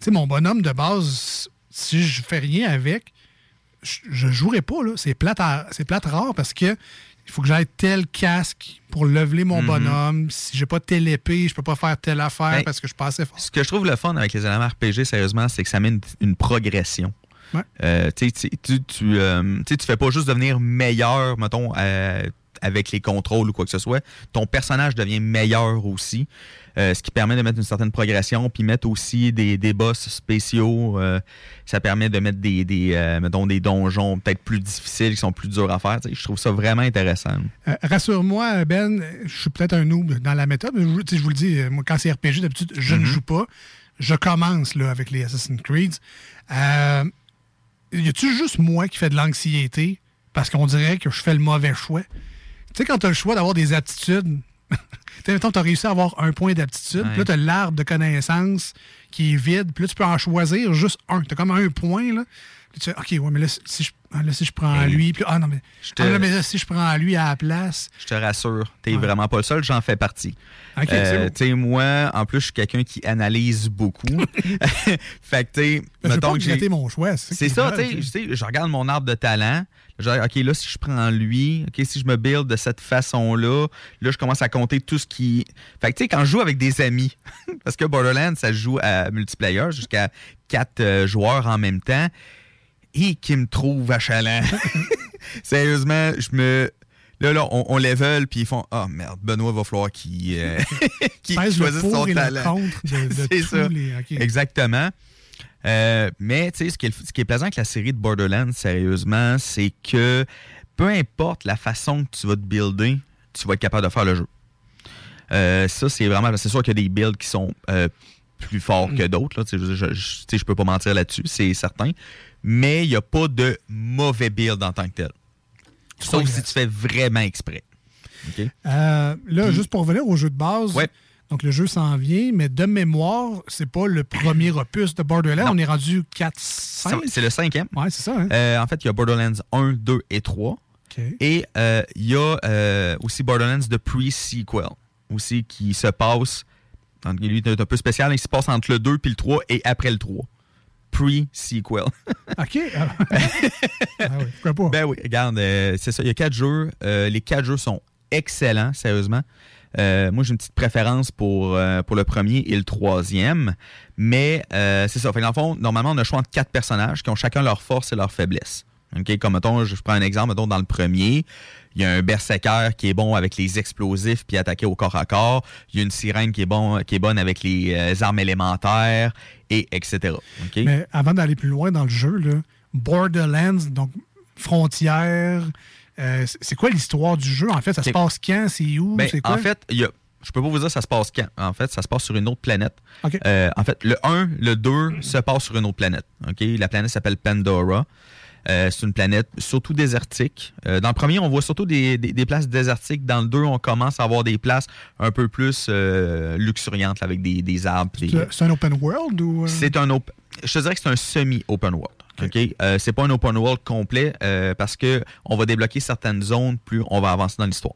tu sais, mon bonhomme de base, si je fais rien avec, je, je jouerai pas. C'est plate, à- plate rare parce que il faut que j'aille tel casque pour leveler mon Mhm. bonhomme. Si j'ai pas telle épée, je peux pas faire telle affaire Ben, parce que je passais fort. Ce que je trouve le fun avec les éléments RPG, sérieusement, c'est que ça mène une progression. Ouais. Euh, tu, tu, euh, tu fais pas juste devenir meilleur, mettons, euh, avec les contrôles ou quoi que ce soit. Ton personnage devient meilleur aussi, euh, ce qui permet de mettre une certaine progression, puis mettre aussi des, des boss spéciaux. ça permet de mettre des, des, mettons, des donjons peut-être plus difficiles, qui sont plus durs à faire. Je trouve ça vraiment intéressant. Rassure-moi, Ben, je suis peut-être un noob dans la méthode. Je, vous le dis, moi, quand c'est RPG, d'habitude, je ne joue pas. Je commence là, avec les Assassin's Creed. Y a-tu juste moi qui fais de l'anxiété parce qu'on dirait que je fais le mauvais choix? Tu sais, quand tu as le choix d'avoir des aptitudes, tu mettons, tu as réussi à avoir un point d'aptitude, Ouais. puis là, tu as l'arbre de connaissances qui est vide, puis là, tu peux en choisir juste un. Tu as comme un point, là. Puis tu fais, OK, ouais, mais là, si je, ah, là, si je prends Hey. lui, puis ah non, mais, te- ah, là, mais là, si je prends lui à la place, Je te rassure, t'es vraiment pas le seul, j'en fais partie. Ok, beau. tu sais, moi, en plus, je suis quelqu'un qui analyse beaucoup. fait que, tu sais, mettons pas que j'ai- mon choix. C'est ça, tu tu sais, je regarde mon arbre de talent. Je dis, OK, là, si je prends lui, OK, si je me build de cette façon-là, là, je commence à compter tout ce qui. Fait que, tu sais, quand je joue avec des amis, parce que Borderlands, ça se joue à multiplayer, jusqu'à quatre euh, joueurs en même temps, et qui me trouve achalant. Sérieusement, je me. Là, là, on, on level, puis ils font Ah merde, Benoît va falloir qu'il euh, choisisse son talent. C'est ça. les-. Exactement. Euh, mais tu sais, ce, qui est le- ce qui est plaisant avec la série de Borderlands, sérieusement, c'est que peu importe la façon que tu vas te builder, tu vas être capable de faire le jeu. Euh, ça, c'est vraiment. C'est sûr qu'il y a des builds qui sont euh, plus forts que d'autres. Tu sais, Je, je, je- peux pas mentir là-dessus, c'est certain. Mais il n'y a pas de mauvais build en tant que tel. Sauf si tu fais vraiment exprès. Euh, là, juste pour revenir au jeu de base, Ouais. Donc le jeu s'en vient, mais de mémoire, c'est pas le premier opus de Borderlands. Non. On est rendu 4, 5. C'est le cinquième. Ouais, c'est ça. Hein? Euh, en fait, il y a Borderlands 1, 2 et 3. OK. Et euh, il y a euh, aussi Borderlands de pre-sequel, aussi qui se passe, donc, lui est un peu spécial, il se passe entre le 2 puis le 3 et après le 3. Pre-sequel. OK. Ah, Ah oui, pourquoi pas? Ben oui, regarde, euh, c'est ça, il y a quatre jeux. Euh, les quatre jeux sont excellents, sérieusement. Euh, moi, j'ai une petite préférence pour, euh, pour le premier et le troisième. Mais euh, c'est ça. Fait que dans le fond, normalement, on a choix entre quatre personnages qui ont chacun leurs forces et leurs faiblesses. Comme, mettons, je prends un exemple, mettons, dans le premier, il y a un berserker qui est bon avec les explosifs puis attaquer au corps à corps. Il y a une sirène qui est, bon, qui est bonne avec les armes élémentaires, et etc. Mais avant d'aller plus loin dans le jeu, Borderlands, donc frontières, euh, c'est- quoi l'histoire du jeu? En fait, ça se passe quand? C'est où? Ben, c'est quoi? en fait, il y a, je peux pas vous dire ça se passe quand. En fait, ça se passe sur une autre planète. Euh, en fait, le 1, le 2 se passe sur une autre planète. La planète s'appelle Pandora. Euh, c'est une planète surtout désertique. Euh, dans le premier, on voit surtout des, des- des places désertiques. Dans le 2, on commence à avoir des places un peu plus luxuriantes avec des, des arbres. C'est- un open world ou. c'est un op- je te dirais que c'est un semi-open world. OK? Euh, c'est pas un open world complet euh, parce que on va débloquer certaines zones plus on va avancer dans l'histoire.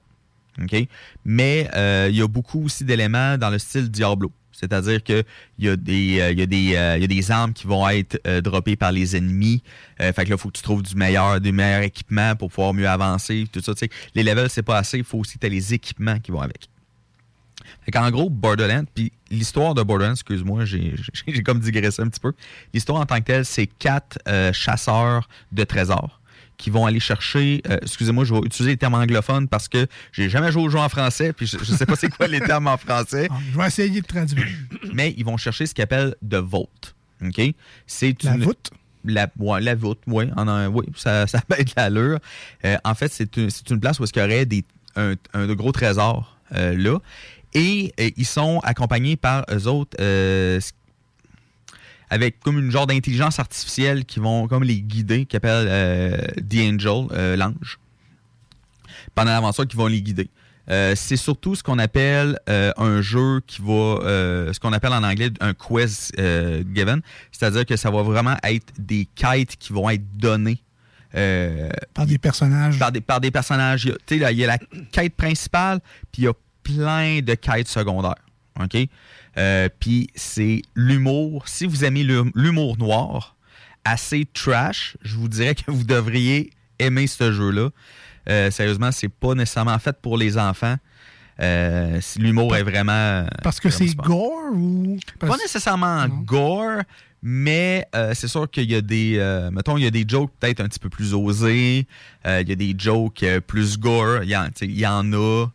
OK? Mais euh, il y a beaucoup aussi d'éléments dans le style Diablo. C'est-à-dire qu'il y, a des, euh, y, a des, euh, y a des armes qui vont être droppées par les ennemis. Fait que là, il faut que tu trouves du meilleur, du meilleur équipement pour pouvoir mieux avancer. Tout ça, tu sais. Les levels, c'est pas assez. Il faut aussi que tu les équipements qui vont avec. Fait qu'en gros, Borderlands, puis l'histoire de Borderlands, excuse-moi, j'ai comme digressé un petit peu. L'histoire en tant que telle, c'est quatre euh, chasseurs de trésors qui vont aller chercher, euh, excusez-moi, je vais utiliser les termes anglophones parce que j'ai jamais joué au jeu en français, puis je, je sais pas c'est quoi les termes en français. Ah, Je vais essayer de traduire. Mais ils vont chercher ce qu'ils appellent de vault. OK? C'est La une- voûte? La, ouais, la voûte, oui. En, ça, ça peut être l'allure. Euh, en fait, c'est une, une place où est-ce qu'il y aurait des, un, un gros trésors euh, là. Et euh, ils sont accompagnés par eux autres euh, avec comme une genre d'intelligence artificielle qui vont comme les guider, qui appelle euh, The Angel, euh, l'ange. Pendant l'aventure, qui vont les guider. Euh, c'est surtout ce qu'on appelle un jeu qui va, ce qu'on appelle en anglais un quest given, c'est-à-dire que ça va vraiment être des quêtes qui vont être données Par des personnages. par des, par des personnages. Il y a la quête principale, puis il y a plein de quêtes secondaires. OK? Euh, puis c'est l'humour. Si vous aimez l'hum- l'humour noir, assez trash, je vous dirais que vous devriez aimer ce jeu-là. Euh, sérieusement, c'est pas nécessairement fait pour les enfants. Euh, si L'humour est vraiment. Parce que c'est gore ou. Pas nécessairement gore, mais euh, c'est sûr qu'il y a des. euh, mettons, il y a des jokes peut-être un petit peu plus osés. Il y a des jokes plus gore. Il y en, tu sais, il y en a.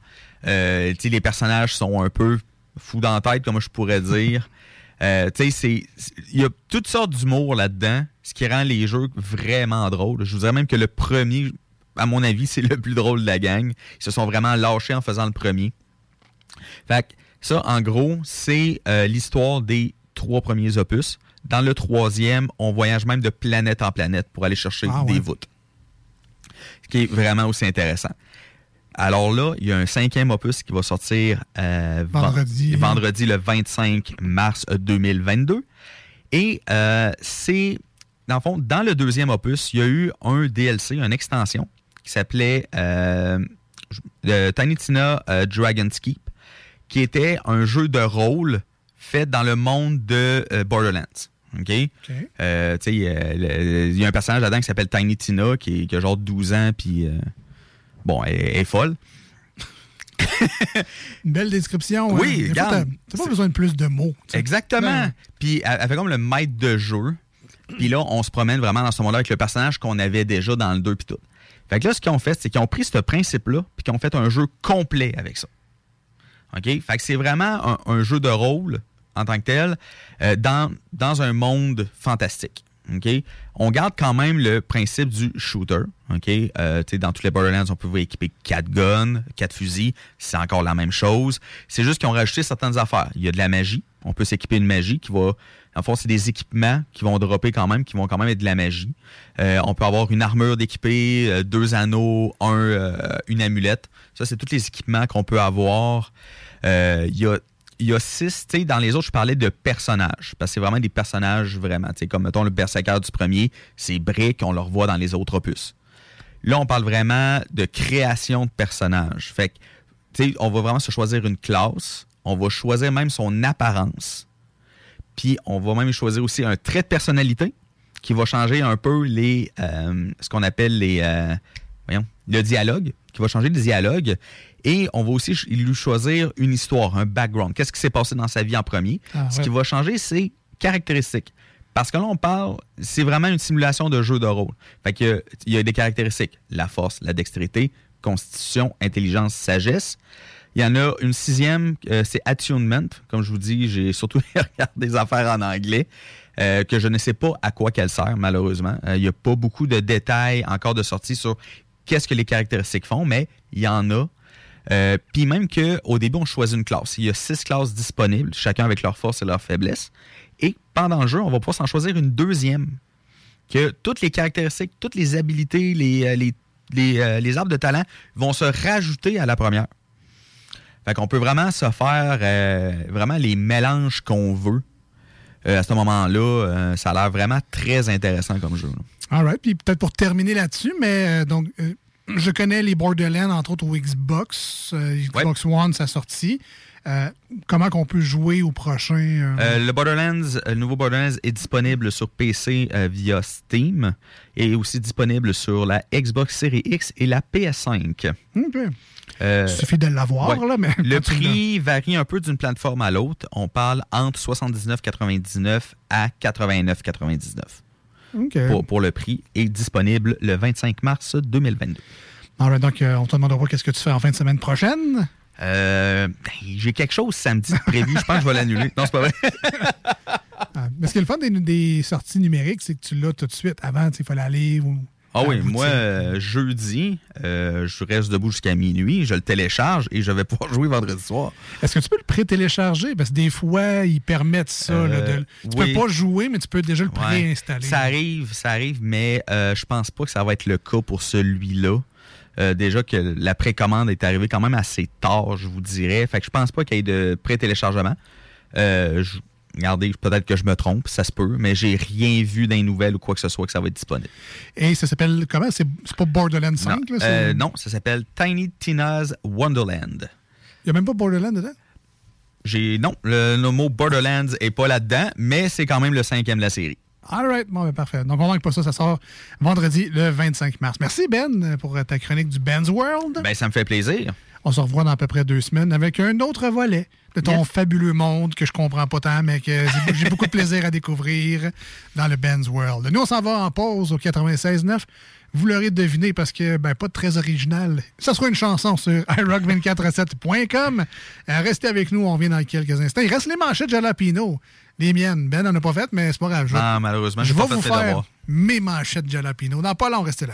Euh, les personnages sont un peu fous dans la tête, comme je pourrais dire. Euh, il y a toutes sortes d'humour là-dedans, ce qui rend les jeux vraiment drôles. Je vous dirais même que le premier, à mon avis, c'est le plus drôle de la gang. Ils se sont vraiment lâchés en faisant le premier. Fait que ça, en gros, c'est euh, l'histoire des trois premiers opus. Dans le troisième, on voyage même de planète en planète pour aller chercher Ah des ouais. voûtes. Ce qui est vraiment aussi intéressant. Alors là, il y a un cinquième opus qui va sortir euh, ven- Vendredi. vendredi le 25 mars 2022. Et euh, c'est, dans le fond, dans le deuxième opus, il y a eu un DLC, une extension, qui s'appelait euh, euh, Tiny Tina euh, Dragon's Keep, qui était un jeu de rôle fait dans le monde de euh, Borderlands. OK? Euh, tu sais, euh, le- il y a un personnage là-dedans qui s'appelle Tiny Tina, qui, qui a genre 12 ans, puis euh, bon, elle, elle est folle. Une belle description. Oui, hein. Des fois, regarde, t'as- pas besoin de plus de mots. Exactement. Ouais. Puis elle, elle fait comme le maître de jeu. Puis là, on se promène vraiment dans ce monde-là avec le personnage qu'on avait déjà dans le 2 puis tout. Fait que là, ce qu'ils ont fait, c'est qu'ils ont pris ce principe-là puis qu'ils ont fait un jeu complet avec ça. OK? Fait que c'est vraiment un, un jeu de rôle en tant que tel euh, dans, dans un monde fantastique. On garde quand même le principe du shooter. OK? Euh, dans tous les Borderlands, on pouvait équiper 4 guns, 4 fusils. C'est encore la même chose. C'est juste qu'ils ont rajouté certaines affaires. Il y a de la magie. On peut s'équiper une magie qui va. En c'est des équipements qui vont dropper quand même, qui vont quand même être de la magie. Euh, on peut avoir une armure d'équipé, euh, deux anneaux, un, euh, une amulette. Ça, c'est tous les équipements qu'on peut avoir. Il y a il y a six, tu sais, dans les autres, je parlais de personnages, parce que c'est vraiment des personnages vraiment, tu sais, comme mettons le Berserker du premier, c'est Brick, on le revoit dans les autres opus. Là, on parle vraiment de création de personnages. Fait que, tu sais, on va vraiment se choisir une classe, on va choisir même son apparence, puis on va même choisir aussi un trait de personnalité qui va changer un peu les, euh, ce qu'on appelle les, euh, voyons, le dialogue, qui va changer le dialogue. Et on va aussi lui choisir une histoire, un background. Qu'est-ce qui s'est passé dans sa vie en premier? Ah, Ce ouais. qui va changer, c'est caractéristiques. Parce que là, on parle, c'est vraiment une simulation de jeu de rôle. Fait que, il y a des caractéristiques. La force, la dextérité, constitution, intelligence, sagesse. Il y en a une sixième, euh, c'est attunement. Comme je vous dis, j'ai surtout regardé des affaires en anglais euh, que je ne sais pas à quoi qu'elle sert, malheureusement. Euh, il n'y a pas beaucoup de détails encore de sortie sur qu'est-ce que les caractéristiques font, mais il y en a. Euh, Puis même qu'au début, on choisit une classe. Il y a six classes disponibles, chacun avec leurs forces et leurs faiblesses. Et pendant le jeu, on va pouvoir s'en choisir une deuxième. Que toutes les caractéristiques, toutes les habilités, les, euh, les, les, euh, les arbres de talent vont se rajouter à la première. Fait qu'on peut vraiment se faire vraiment les mélanges qu'on veut. À ce moment-là, ça a l'air vraiment très intéressant comme jeu. All right. Puis peut-être pour terminer là-dessus, mais donc, je connais les Borderlands, entre autres au Xbox, euh, Xbox One, sa sortie. Euh, comment qu'on peut jouer au prochain? euh, le Borderlands, le nouveau Borderlands est disponible sur PC via Steam et aussi disponible sur la Xbox Series X et la PS5. OK. Euh, Il suffit de l'avoir, ouais. là, mais... Le prix varie un peu d'une plateforme à l'autre. On parle entre 79,99 à 89,99 Pour, pour le prix et disponible le 25 mars 2022. All right, donc, euh, on te demandera qu'est-ce que tu fais en fin de semaine prochaine. Euh, ben, J'ai quelque chose samedi de prévu. Je pense que je vais l'annuler. Non, c'est pas vrai. Ah, mais ce qui est le fun des, des sorties numériques, c'est que tu l'as tout de suite. Avant, tu sais, il fallait aller ou... Ah oui, moi, euh, jeudi, euh, je reste debout jusqu'à minuit, je le télécharge et je vais pouvoir jouer vendredi soir. Est-ce que tu peux le pré-télécharger? Parce que des fois, ils permettent ça. là, Euh, de- tu oui. peux pas jouer, mais tu peux déjà le Ouais. préinstaller. Ça arrive, ça arrive, mais euh, je pense pas que ça va être le cas pour celui-là. Euh, déjà que la précommande est arrivée quand même assez tard, je vous dirais. Fait que je pense pas qu'il y ait de pré-téléchargement. Euh, je- regardez, peut-être que je me trompe, ça se peut, mais j'ai rien vu dans les nouvelles ou quoi que ce soit que ça va être disponible. Et ça s'appelle comment? C'est pas Borderlands 5? non, là, Euh, non, ça s'appelle Tiny Tina's Wonderland. Il n'y a même pas Borderlands dedans? J'ai non, le, le mot Borderlands est pas là-dedans, mais c'est quand même le cinquième de la série. All right, bon, ben, parfait. Donc, on manque pas ça. Ça sort vendredi le 25 mars. Merci, Ben, pour ta chronique du Ben's World. Ben, ça me fait plaisir. On se revoit dans à peu près deux semaines avec un autre volet de ton fabuleux monde que je comprends pas tant, mais que j'ai- beaucoup de plaisir à découvrir dans le Ben's World. Nous, on s'en va en pause au 96.9. Vous l'aurez deviné parce que, ben, pas de très original. Ça sera une chanson sur iRock247.com. Euh, restez avec nous, on vient dans quelques instants. Il reste les manchettes Jalapino. Les miennes. Ben n'en a pas fait, mais c'est pas grave. Je Ah, malheureusement, je vais vous faire mes manchettes Jalapino. Dans pas long, restez là.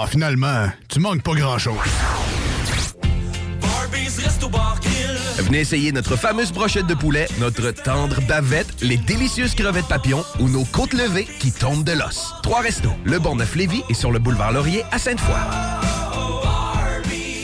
Ah, finalement, tu manques pas grand-chose. Venez essayer notre fameuse brochette de poulet, notre tendre bavette, les délicieuses crevettes papillons ou nos côtes levées qui tombent de l'os. Trois restos, le Bon Neuf Lévis et sur le boulevard Laurier à Sainte-Foy.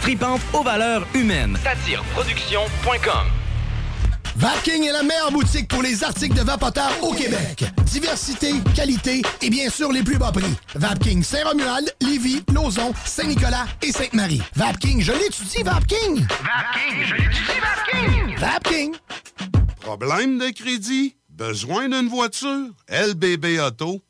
tripante aux valeurs humaines. Satireproduction.com Vapking est la meilleure boutique pour les articles de vapoteurs au Québec. Diversité, qualité et bien sûr les plus bas prix. Vapking Saint-Romuald, Lévis, Lauson, Saint-Nicolas et Sainte-Marie. Vapking, je l'étudie, Vapking! Vapking, je l'étudie, Vapking! Vapking! Problème de crédit? Besoin d'une voiture? lbbauto.com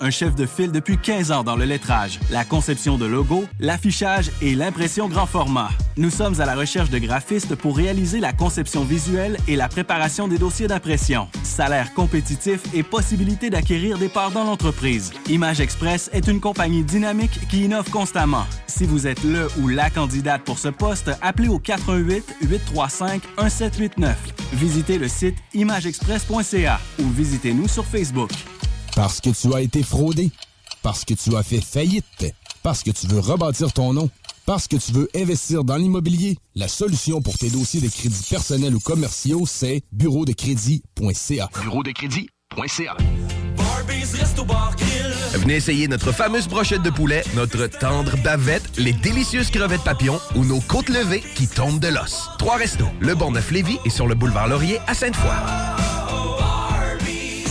un chef de file depuis 15 ans dans le lettrage, la conception de logos, l'affichage et l'impression grand format. Nous sommes à la recherche de graphistes pour réaliser la conception visuelle et la préparation des dossiers d'impression. Salaire compétitif et possibilité d'acquérir des parts dans l'entreprise. Image Express est une compagnie dynamique qui innove constamment. Si vous êtes le ou la candidate pour ce poste, appelez au 88 835 1789. Visitez le site imageexpress.ca ou visitez-nous sur Facebook. Parce que tu as été fraudé. Parce que tu as fait faillite. Parce que tu veux rebâtir ton nom. Parce que tu veux investir dans l'immobilier, la solution pour tes dossiers de crédits personnels ou commerciaux, c'est bureau de crédit.ca. Bureau de crédit.ca. Venez essayer notre fameuse brochette de poulet, notre tendre bavette, les délicieuses crevettes papillons ou nos côtes levées qui tombent de l'os. Trois restos, le Bonneuf Lévis et sur le boulevard Laurier à Sainte-Foy.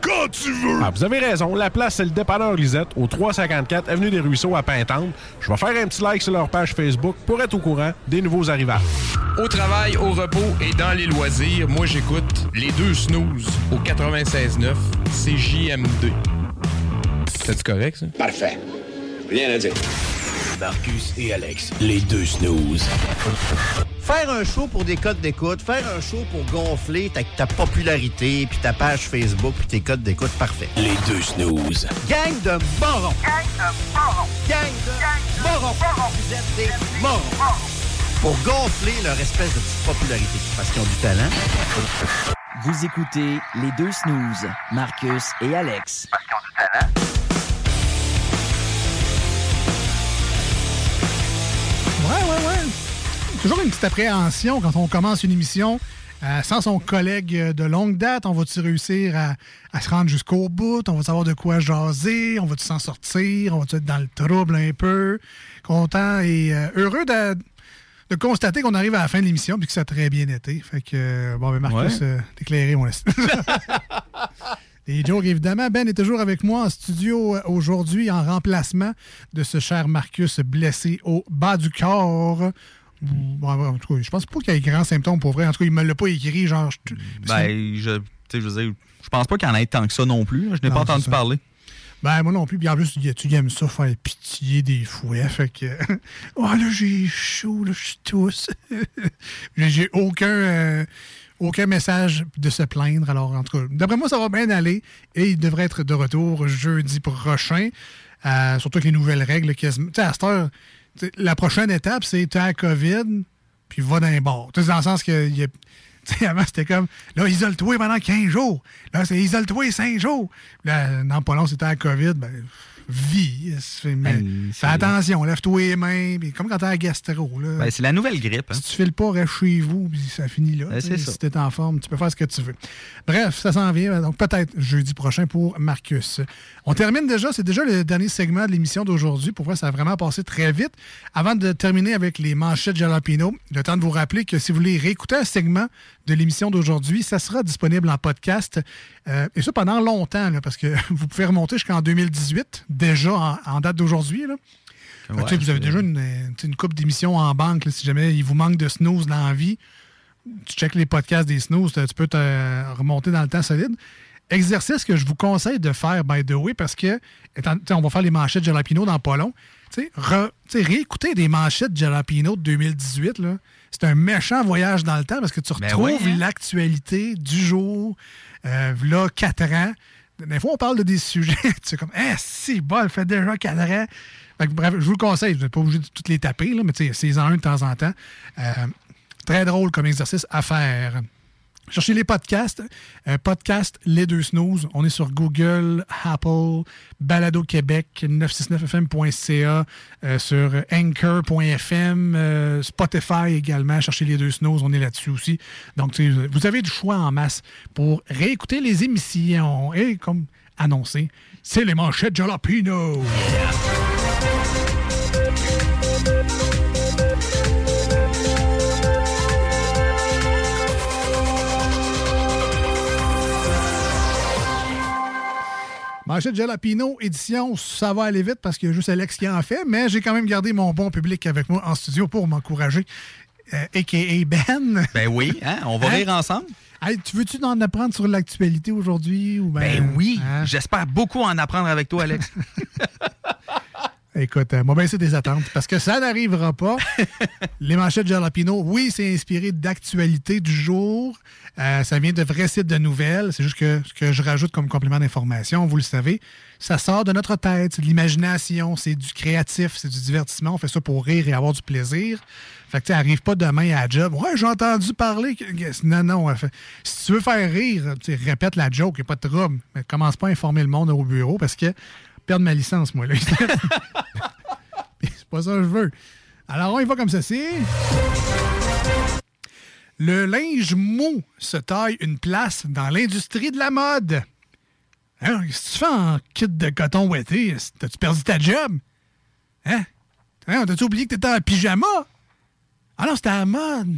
quand tu veux! Ah, vous avez raison. La place, c'est le dépanneur Lisette, au 354 Avenue des Ruisseaux à Pintante. Je vais faire un petit like sur leur page Facebook pour être au courant des nouveaux arrivages. Au travail, au repos et dans les loisirs, moi j'écoute les deux snooze au 96.9 CJM2. C'est correct ça? Parfait. Rien à dire. Marcus et Alex, les deux snooze. Faire un show pour des codes d'écoute, faire un show pour gonfler ta, ta popularité, puis ta page Facebook, puis tes codes d'écoute, parfait. Les deux snooze. Gang de morons! Gang de morons! Gang de morons! Vous êtes des morons! Pour gonfler leur espèce de petite popularité, parce qu'ils ont du talent. Vous écoutez les deux snooze, Marcus et Alex. Ouais, Toujours une petite appréhension quand on commence une émission. euh, sans son collègue euh, de longue date, on va-tu réussir à, à se rendre jusqu'au bout? On va savoir de quoi jaser? On va-tu s'en sortir? On va-tu être dans le trouble un peu? Content et euh, heureux de, de constater qu'on arrive à la fin de l'émission puis que ça a très bien été. Fait que, bon, ben Marcus, Ouais. éclairé, mon esti. Et Joe, évidemment, Ben est toujours avec moi en studio aujourd'hui en remplacement de ce cher Marcus blessé au bas du corps. Bon, en tout cas, je pense pas qu'il y ait grand symptôme pour vrai. En tout cas, il me l'a pas écrit, genre. je- Ben, je, je veux dire, je pense pas qu'il y en ait tant que ça non plus. Je n'ai pas entendu ça. parler. Ben, moi non plus. Puis en plus, tu aimes ça, faire pitié des fouets? Fait que. oh, là, j'ai chaud, là, je tousse. j'ai j'ai aucun. euh, aucun message de se plaindre. Alors, en tout cas, d'après moi, ça va bien aller. Et il devrait être de retour jeudi prochain. Euh, surtout avec les nouvelles règles. Tu sais, à cette heure, la prochaine étape, c'est tu la COVID, puis va dans. Tu sais, dans le sens que. avant, c'était comme, là, isole-toi pendant 15 jours. Là, c'est isole-toi 5 jours. Là, non, pas long, c'était la COVID. Ben, vie. mais Ben, fais attention, lève-toi les mains. comme quand t'as la gastro. Là, Ben, c'est la nouvelle grippe. hein. si tu files pas, reste chez vous, puis ça finit là. Ben, si t'es en forme, tu peux faire ce que tu veux. Bref, ça s'en vient. Donc, peut-être jeudi prochain pour Marcus. On termine déjà. C'est déjà le dernier segment de l'émission d'aujourd'hui. Pour moi, ça a vraiment passé très vite. Avant de terminer avec les manchettes Jalapino, le temps de vous rappeler que si vous voulez réécouter un segment de l'émission d'aujourd'hui, ça sera disponible en podcast. Euh, et ça pendant longtemps, là, parce que vous pouvez remonter jusqu'en 2018, déjà en, en date d'aujourd'hui. tu sais, vous avez déjà une, euh, une coupe d'émissions en banque. là, si jamais il vous manque de snooze dans la vie, tu checkes les podcasts des snooze, tu peux te remonter dans le temps solide. Exercice que je vous conseille de faire, by the way, parce que étant- on va faire les manchettes Jalapino dans pas long. Tu sais, re- tu sais, réécouter des manchettes Jalapino de 2018, là, c'est un méchant voyage dans le temps parce que tu retrouves oui, hein? l'actualité du jour, euh, là, 4 ans. Des fois, on parle de des sujets, tu sais, comme, eh, si, bol, fait déjà 4 ans. Fait que, bref, je vous le conseille, vous n'êtes pas obligé de toutes les taper, là, mais tu sais, c'est en un de temps en temps. Euh, très drôle comme exercice à faire. Cherchez les podcasts. Euh, podcast Les Deux Snooze. On est sur Google, Apple, Balado Québec, 969fm.ca, euh, sur Anchor.fm, euh, Spotify également. Cherchez Les Deux Snooze. On est là-dessus aussi. Donc, vous avez du choix en masse pour réécouter les émissions. Et comme annoncé, c'est les manchettes Jalapino. Manchette Jalapino, édition, ça va aller vite parce qu'il y a juste Alex qui en fait, mais j'ai quand même gardé mon bon public avec moi en studio pour m'encourager. Euh, A.K.A. Ben. Ben oui, hein, on va Hein? rire ensemble. Hey, tu veux-tu en apprendre sur l'actualité aujourd'hui? ou Ben oui, hein? j'espère beaucoup en apprendre avec toi, Alex. Écoute, euh, moi, ben, c'est des attentes parce que ça n'arrivera pas. Les manchettes Jalapino, oui, c'est inspiré d'actualité du jour. Euh, ça vient de vrais sites de nouvelles. C'est juste que ce que je rajoute comme complément d'information, vous le savez, ça sort de notre tête. C'est de l'imagination, c'est du créatif, c'est du divertissement. On fait ça pour rire et avoir du plaisir. Fait que tu sais, arrive pas demain à la job. Ouais, j'ai entendu parler. que- Non, non. fait- Si tu veux faire rire, répète la joke, il n'y a pas de trouble. Mais commence pas à informer le monde au bureau parce que perdre ma licence, moi, là. C'est pas ça que je veux. Alors, on y va comme ceci. Le linge mou se taille une place dans l'industrie de la mode. Hein, Qu'est-ce que tu fais en kit de coton ouetté? T'as-tu perdu ta job? Hein? Hein, T'as-tu oublié que t'étais en pyjama? Ah non, c'était à la mode.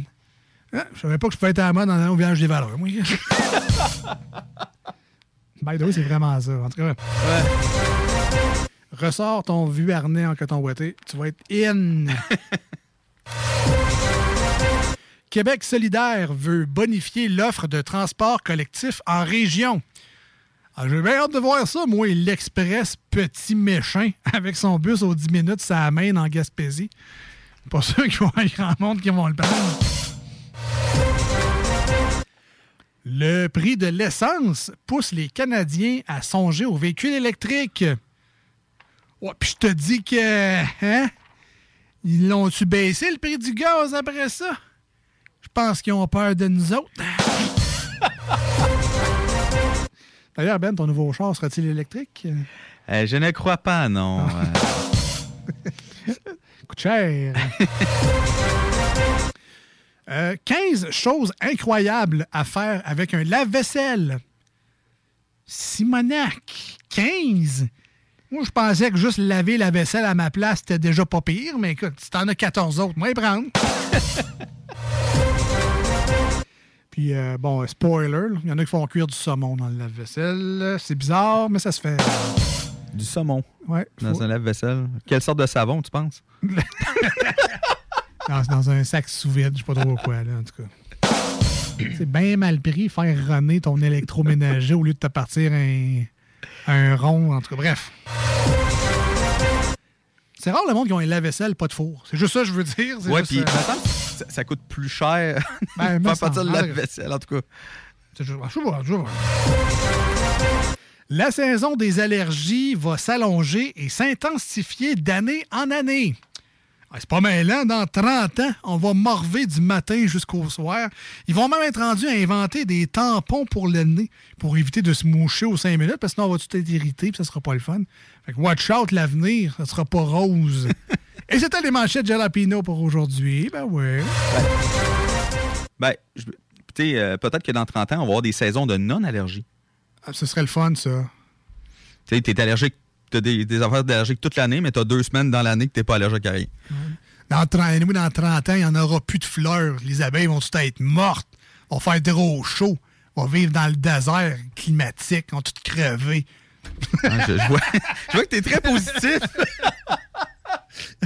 Hein, Je savais pas que je pouvais être à la mode en allant au village des valeurs, moi. By the way, c'est vraiment ça. En tout cas, ressors ton vieux harnais en coton ouetté. Tu vas être in. Québec solidaire veut bonifier l'offre de transport collectif en région. Ah, J'ai bien hâte de voir ça, moi, l'Express Petit Méchant, avec son bus aux 10 minutes, ça amène en Gaspésie. Pas sûr qu'il y avoir grand monde qui vont le prendre. Le prix de l'essence pousse les Canadiens à songer aux véhicules électriques. Ouais, puis je te dis que. Hein? Ils l'ont-tu baissé le prix du gaz après ça? Je pense qu'ils ont peur de nous autres. D'ailleurs, Ben, ton nouveau char sera-t-il électrique? Euh, je ne crois pas, non. Euh, Coûte cher. Euh, 15 choses incroyables à faire avec un lave-vaisselle. Simonac, 15? Moi, je pensais que juste laver la vaisselle à ma place, c'était déjà pas pire, mais écoute, si t'en as 14 autres, moi, prendre. Puis, euh, bon, spoiler, il y en a qui font cuire du saumon dans le lave-vaisselle. C'est bizarre, mais ça se fait. du saumon. Ouais. Dans faut- un lave-vaisselle. Quelle sorte de savon, tu penses? dans, dans un sac sous vide, je sais pas trop quoi, là, en tout cas. C'est bien mal pris faire runner ton électroménager au lieu de te partir un, un rond, en tout cas. Bref. C'est rare le monde qui ont un lave-vaisselle, pas de four. C'est juste ça que je veux dire. Ouais, puis euh, ça, ça coûte plus cher Ben, de faire partir le semble. lave-vaisselle, en tout cas. C'est juste- je sais pas, je sais pas. La saison des allergies va s'allonger et s'intensifier d'année en année. Ah, C'est pas mêlant, dans 30 ans, on va morver du matin jusqu'au soir. Ils vont même être rendus à inventer des tampons pour le nez pour éviter de se moucher aux 5 minutes parce que sinon on va tout être irrité et ça sera pas le fun. Fait que watch out l'avenir, ça sera pas rose. et c'était les manchettes Jalapino pour aujourd'hui. Ben ouais. Ben, sais, euh, peut-être que dans 30 ans, on va avoir des saisons de non-allergie. Ah, Ce serait le fun, ça. Tu sais, t'es allergique, t'as des, des affaires d'allergique toute l'année, mais t'as deux semaines dans l'année que t'es pas allergique à rien. Dans 30, anyway, dans 30 ans, il n'y en aura plus de fleurs. Les abeilles vont toutes être mortes. On va faire trop chaud. On va vivre dans le désert climatique. On va toutes crever. Ah, je, je vois, je vois que t'es très positif.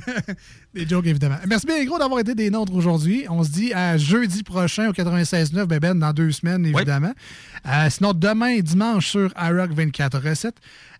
Des jokes, évidemment. Merci bien, gros, d'avoir été des nôtres aujourd'hui. On se dit à jeudi prochain au 96.9, ben, ben dans deux semaines, évidemment. Euh, sinon, demain, dimanche, sur iRock 24 recettes.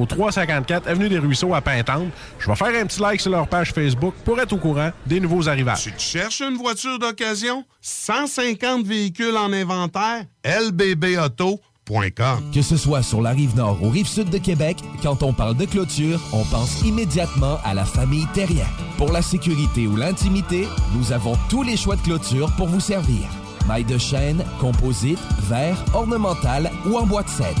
au 354 Avenue des Ruisseaux à Pintante. Je vais faire un petit like sur leur page Facebook pour être au courant des nouveaux arrivages. Tu cherches une voiture d'occasion? 150 véhicules en inventaire? lbbauto.com Que ce soit sur la rive nord ou rive sud de Québec, quand on parle de clôture, on pense immédiatement à la famille Terrien. Pour la sécurité ou l'intimité, nous avons tous les choix de clôture pour vous servir. Maille de chêne, composite, verre, ornemental ou en bois de cèdre.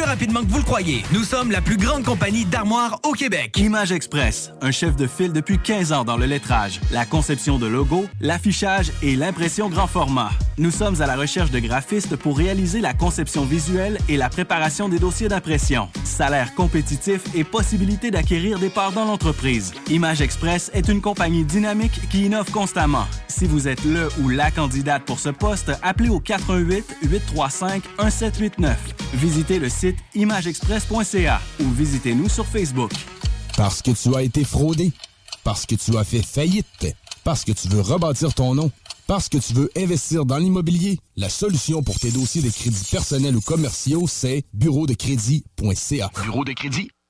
rapidement que vous le croyez. Nous sommes la plus grande compagnie d'armoires au Québec. Image Express, un chef de file depuis 15 ans dans le lettrage, la conception de logos, l'affichage et l'impression grand format. Nous sommes à la recherche de graphistes pour réaliser la conception visuelle et la préparation des dossiers d'impression. Salaire compétitif et possibilité d'acquérir des parts dans l'entreprise. Image Express est une compagnie dynamique qui innove constamment. Si vous êtes le ou la candidate pour ce poste, appelez au 88 835 1789. Visitez le site imageexpress.ca ou visitez-nous sur Facebook. Parce que tu as été fraudé. Parce que tu as fait faillite. Parce que tu veux rebâtir ton nom. Parce que tu veux investir dans l'immobilier. La solution pour tes dossiers de crédits personnels ou commerciaux, c'est bureau de crédit.ca. Bureau de crédit.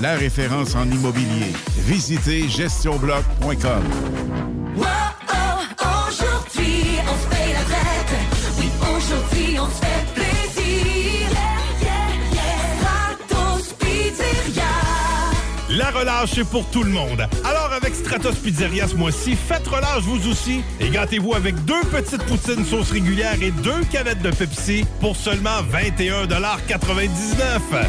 la référence en immobilier. Visitez gestionbloc.com. Wow, oh, aujourd'hui, on se paye la traite. Oui, aujourd'hui, on se fait plaisir. Yeah, yeah, yeah. Stratos Pizzeria. La relâche est pour tout le monde. Alors avec Stratos Pizzeria ce mois-ci, faites relâche vous aussi et gâtez-vous avec deux petites poutines sauce régulière et deux canettes de Pepsi pour seulement 21,99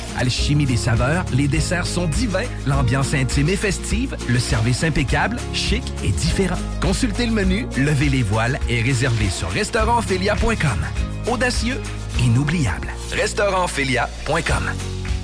Alchimie des saveurs, les desserts sont divins, l'ambiance intime et festive, le service impeccable, chic et différent. Consultez le menu, levez les voiles et réservez sur restaurantphilia.com. Audacieux, inoubliable. Restaurantphilia.com.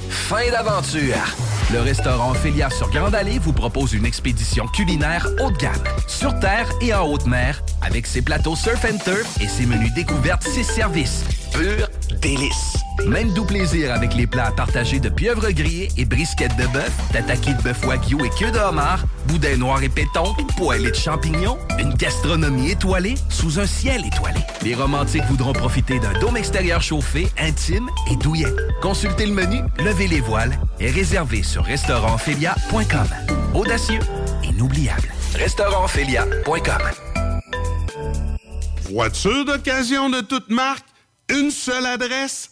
Fin d'aventure. Le restaurant Ophélia sur Grande Allée vous propose une expédition culinaire haut de gamme, sur terre et en haute mer, avec ses plateaux surf and turf et ses menus découvertes, ses services. Pur délices. Même doux plaisir avec les plats partagés de pieuvres grillées et brisquettes de bœuf, tataki de bœuf wagyu et queue de homard, boudin noir et péton, poêlée de champignons, une gastronomie étoilée sous un ciel étoilé. Les romantiques voudront profiter d'un dôme extérieur chauffé, intime et douillet. Consultez le menu, levez les voiles et réservez sur restaurantphilia.com. Audacieux, inoubliable. Restaurantphilia.com. Voiture d'occasion de toute marque, une seule adresse,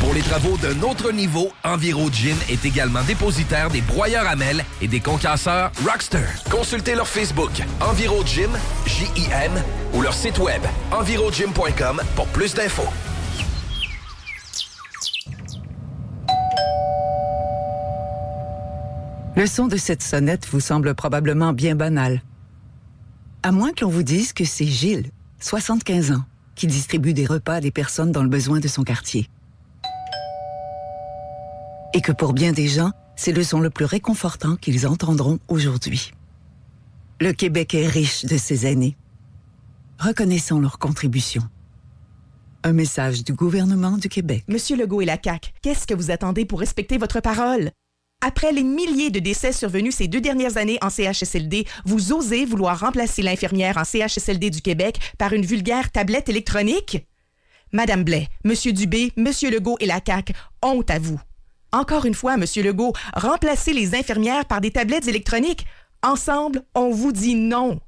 Pour les travaux d'un autre niveau, EnviroGym est également dépositaire des broyeurs à mêles et des concasseurs Rockster. Consultez leur Facebook EnviroGym, J-I-M, ou leur site web envirogym.com pour plus d'infos. Le son de cette sonnette vous semble probablement bien banal. À moins que l'on vous dise que c'est Gilles, 75 ans, qui distribue des repas à des personnes dans le besoin de son quartier. Et que pour bien des gens, c'est le son le plus réconfortant qu'ils entendront aujourd'hui. Le Québec est riche de ses aînés. Reconnaissons leur contribution. Un message du gouvernement du Québec. Monsieur Legault et la CAQ, qu'est-ce que vous attendez pour respecter votre parole? Après les milliers de décès survenus ces deux dernières années en CHSLD, vous osez vouloir remplacer l'infirmière en CHSLD du Québec par une vulgaire tablette électronique? Madame Blais, Monsieur Dubé, Monsieur Legault et la CAQ, honte à vous. Encore une fois, Monsieur Legault, remplacez les infirmières par des tablettes électroniques. Ensemble, on vous dit non.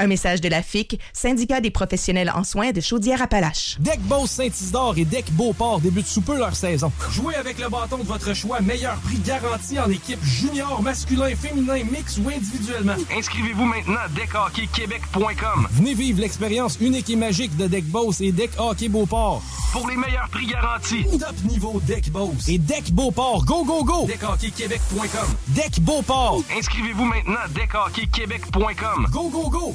Un message de la FIC, syndicat des professionnels en soins de Chaudière-Appalaches. Deck Boss Saint-Isidore et Deck Beauport débutent sous peu leur saison. Jouez avec le bâton de votre choix, meilleur prix garanti en équipe junior, masculin, féminin, mix ou individuellement. Inscrivez-vous maintenant à deckhockeyquebec.com. Venez vivre l'expérience unique et magique de Deck Boss et Deck Hockey Beauport. Pour les meilleurs prix garantis. Top niveau Deck Boss et Deck Beauport. Go, go, go! Deckhockeyquebec.com. Deck Beauport. Inscrivez-vous maintenant à deckhockeyquebec.com. Go, go, go!